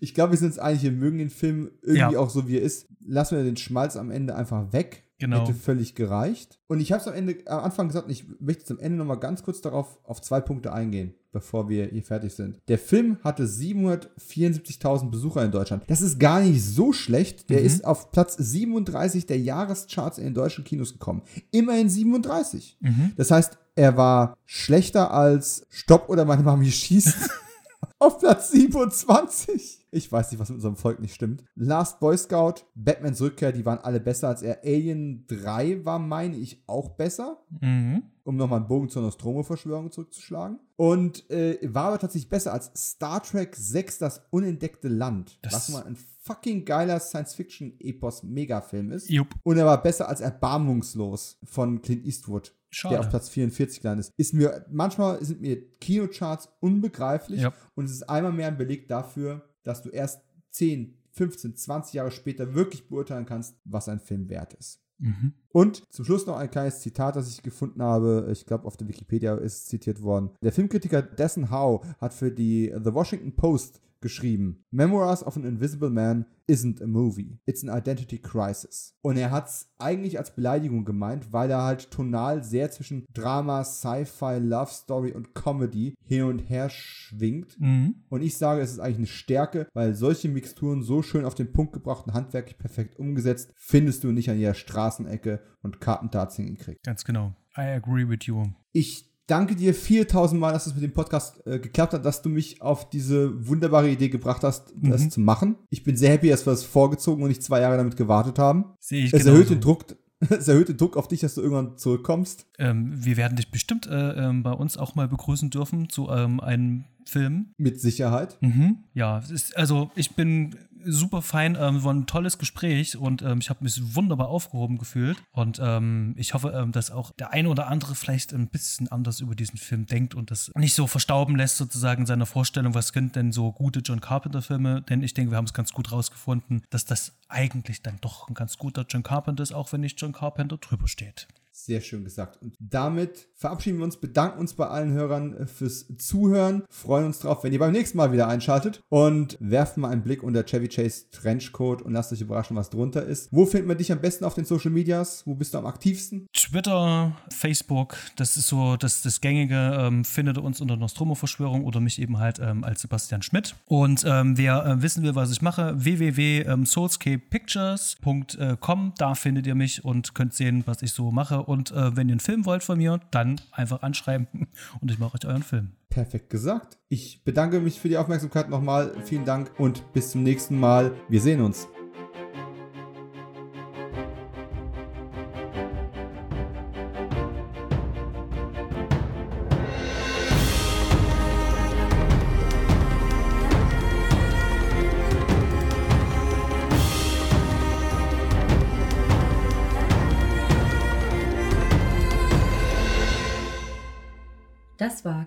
Ich glaube, wir sind uns einig, wir mögen den Film irgendwie Ja. auch so, wie er ist. Lassen wir den Schmalz am Ende einfach weg. Genau. Hätte völlig gereicht. Und ich habe es am Ende, am Anfang gesagt, ich möchte zum Ende nochmal ganz kurz darauf, auf zwei Punkte eingehen, bevor wir hier fertig sind. Der Film hatte 774.000 Besucher in Deutschland. Das ist gar nicht so schlecht. Der Mhm. ist auf Platz 37 der Jahrescharts in den deutschen Kinos gekommen. Immerhin 37. Mhm. Das heißt, er war schlechter als Stopp oder meine Mami schießt. [LAUGHS] Auf Platz 27. Ich weiß nicht, was mit unserem Volk nicht stimmt. Last Boy Scout, Batmans Rückkehr, die waren alle besser als er. Alien 3 war, meine ich, auch besser. Mhm. Um nochmal einen Bogen zur Nostromo-Verschwörung zurückzuschlagen. Und äh, war aber tatsächlich besser als Star Trek 6, das unentdeckte Land. Das- was mal ein fucking geiler Science-Fiction-Epos-Megafilm ist. Jupp. Und er war besser als Erbarmungslos von Clint Eastwood, Schade. der auf Platz 44 gelandet ist. ist mir, manchmal sind mir Kinocharts unbegreiflich Ja. und es ist einmal mehr ein Beleg dafür, dass du erst 10, 15, 20 Jahre später wirklich beurteilen kannst, was ein Film wert ist. Mhm. Und zum Schluss noch ein kleines Zitat, das ich gefunden habe. Ich glaube, auf der Wikipedia ist zitiert worden. Der Filmkritiker Dessen Howe hat für die The Washington Post geschrieben: Memoirs of an Invisible Man isn't a movie. It's an identity crisis. Und er hat es eigentlich als Beleidigung gemeint, weil er halt tonal sehr zwischen Drama, Sci-Fi, Love Story und Comedy hin und her schwingt. Mhm. Und ich sage, es ist eigentlich eine Stärke, weil solche Mixturen so schön auf den Punkt gebracht und handwerklich perfekt umgesetzt, findest du nicht an jeder Straßenecke und Carpenter hat's hingekriegt. Ganz genau. I agree with you. Ich danke dir 4000 Mal, dass es mit dem Podcast äh, geklappt hat, dass du mich auf diese wunderbare Idee gebracht hast, das Mhm. zu machen. Ich bin sehr happy, dass wir es vorgezogen und nicht zwei Jahre damit gewartet haben. Sehe ich Es erhöht den Druck. [LAUGHS] Es erhöht den Druck auf dich, dass du irgendwann zurückkommst. Ähm, wir werden dich bestimmt äh, ähm, bei uns auch mal begrüßen dürfen zu ähm, einem Film. Mit Sicherheit. Mhm. Ja, ist, also ich bin super fein, ähm, war ein tolles Gespräch und ähm, ich habe mich wunderbar aufgehoben gefühlt und ähm, ich hoffe, ähm, dass auch der eine oder andere vielleicht ein bisschen anders über diesen Film denkt und das nicht so verstauben lässt sozusagen in seiner Vorstellung, was können denn so gute John Carpenter Filme, denn ich denke, wir haben es ganz gut rausgefunden, dass das eigentlich dann doch ein ganz guter John Carpenter ist, auch wenn nicht John Carpenter drüber steht. Sehr schön gesagt. Und damit verabschieden wir uns, bedanken uns bei allen Hörern äh, fürs Zuhören, freuen uns drauf, wenn ihr beim nächsten Mal wieder einschaltet und werfen mal einen Blick unter Chevy Chase Trenchcoat und lasst euch überraschen, was drunter ist. Wo findet man dich am besten auf den Social Medias? Wo bist du am aktivsten? Twitter, Facebook, das ist so das, das Gängige. Ähm, findet uns unter Nostromo-Verschwörung oder mich eben halt ähm, als Sebastian Schmidt. Und ähm, wer äh, wissen will, was ich mache, www.soulscapepictures.com, da findet ihr mich und könnt sehen, was ich so mache. Und äh, wenn ihr einen Film wollt von mir, dann einfach anschreiben [LAUGHS] und ich mache euch euren Film. Perfekt gesagt. Ich bedanke mich für die Aufmerksamkeit nochmal. Vielen Dank und bis zum nächsten Mal. Wir sehen uns.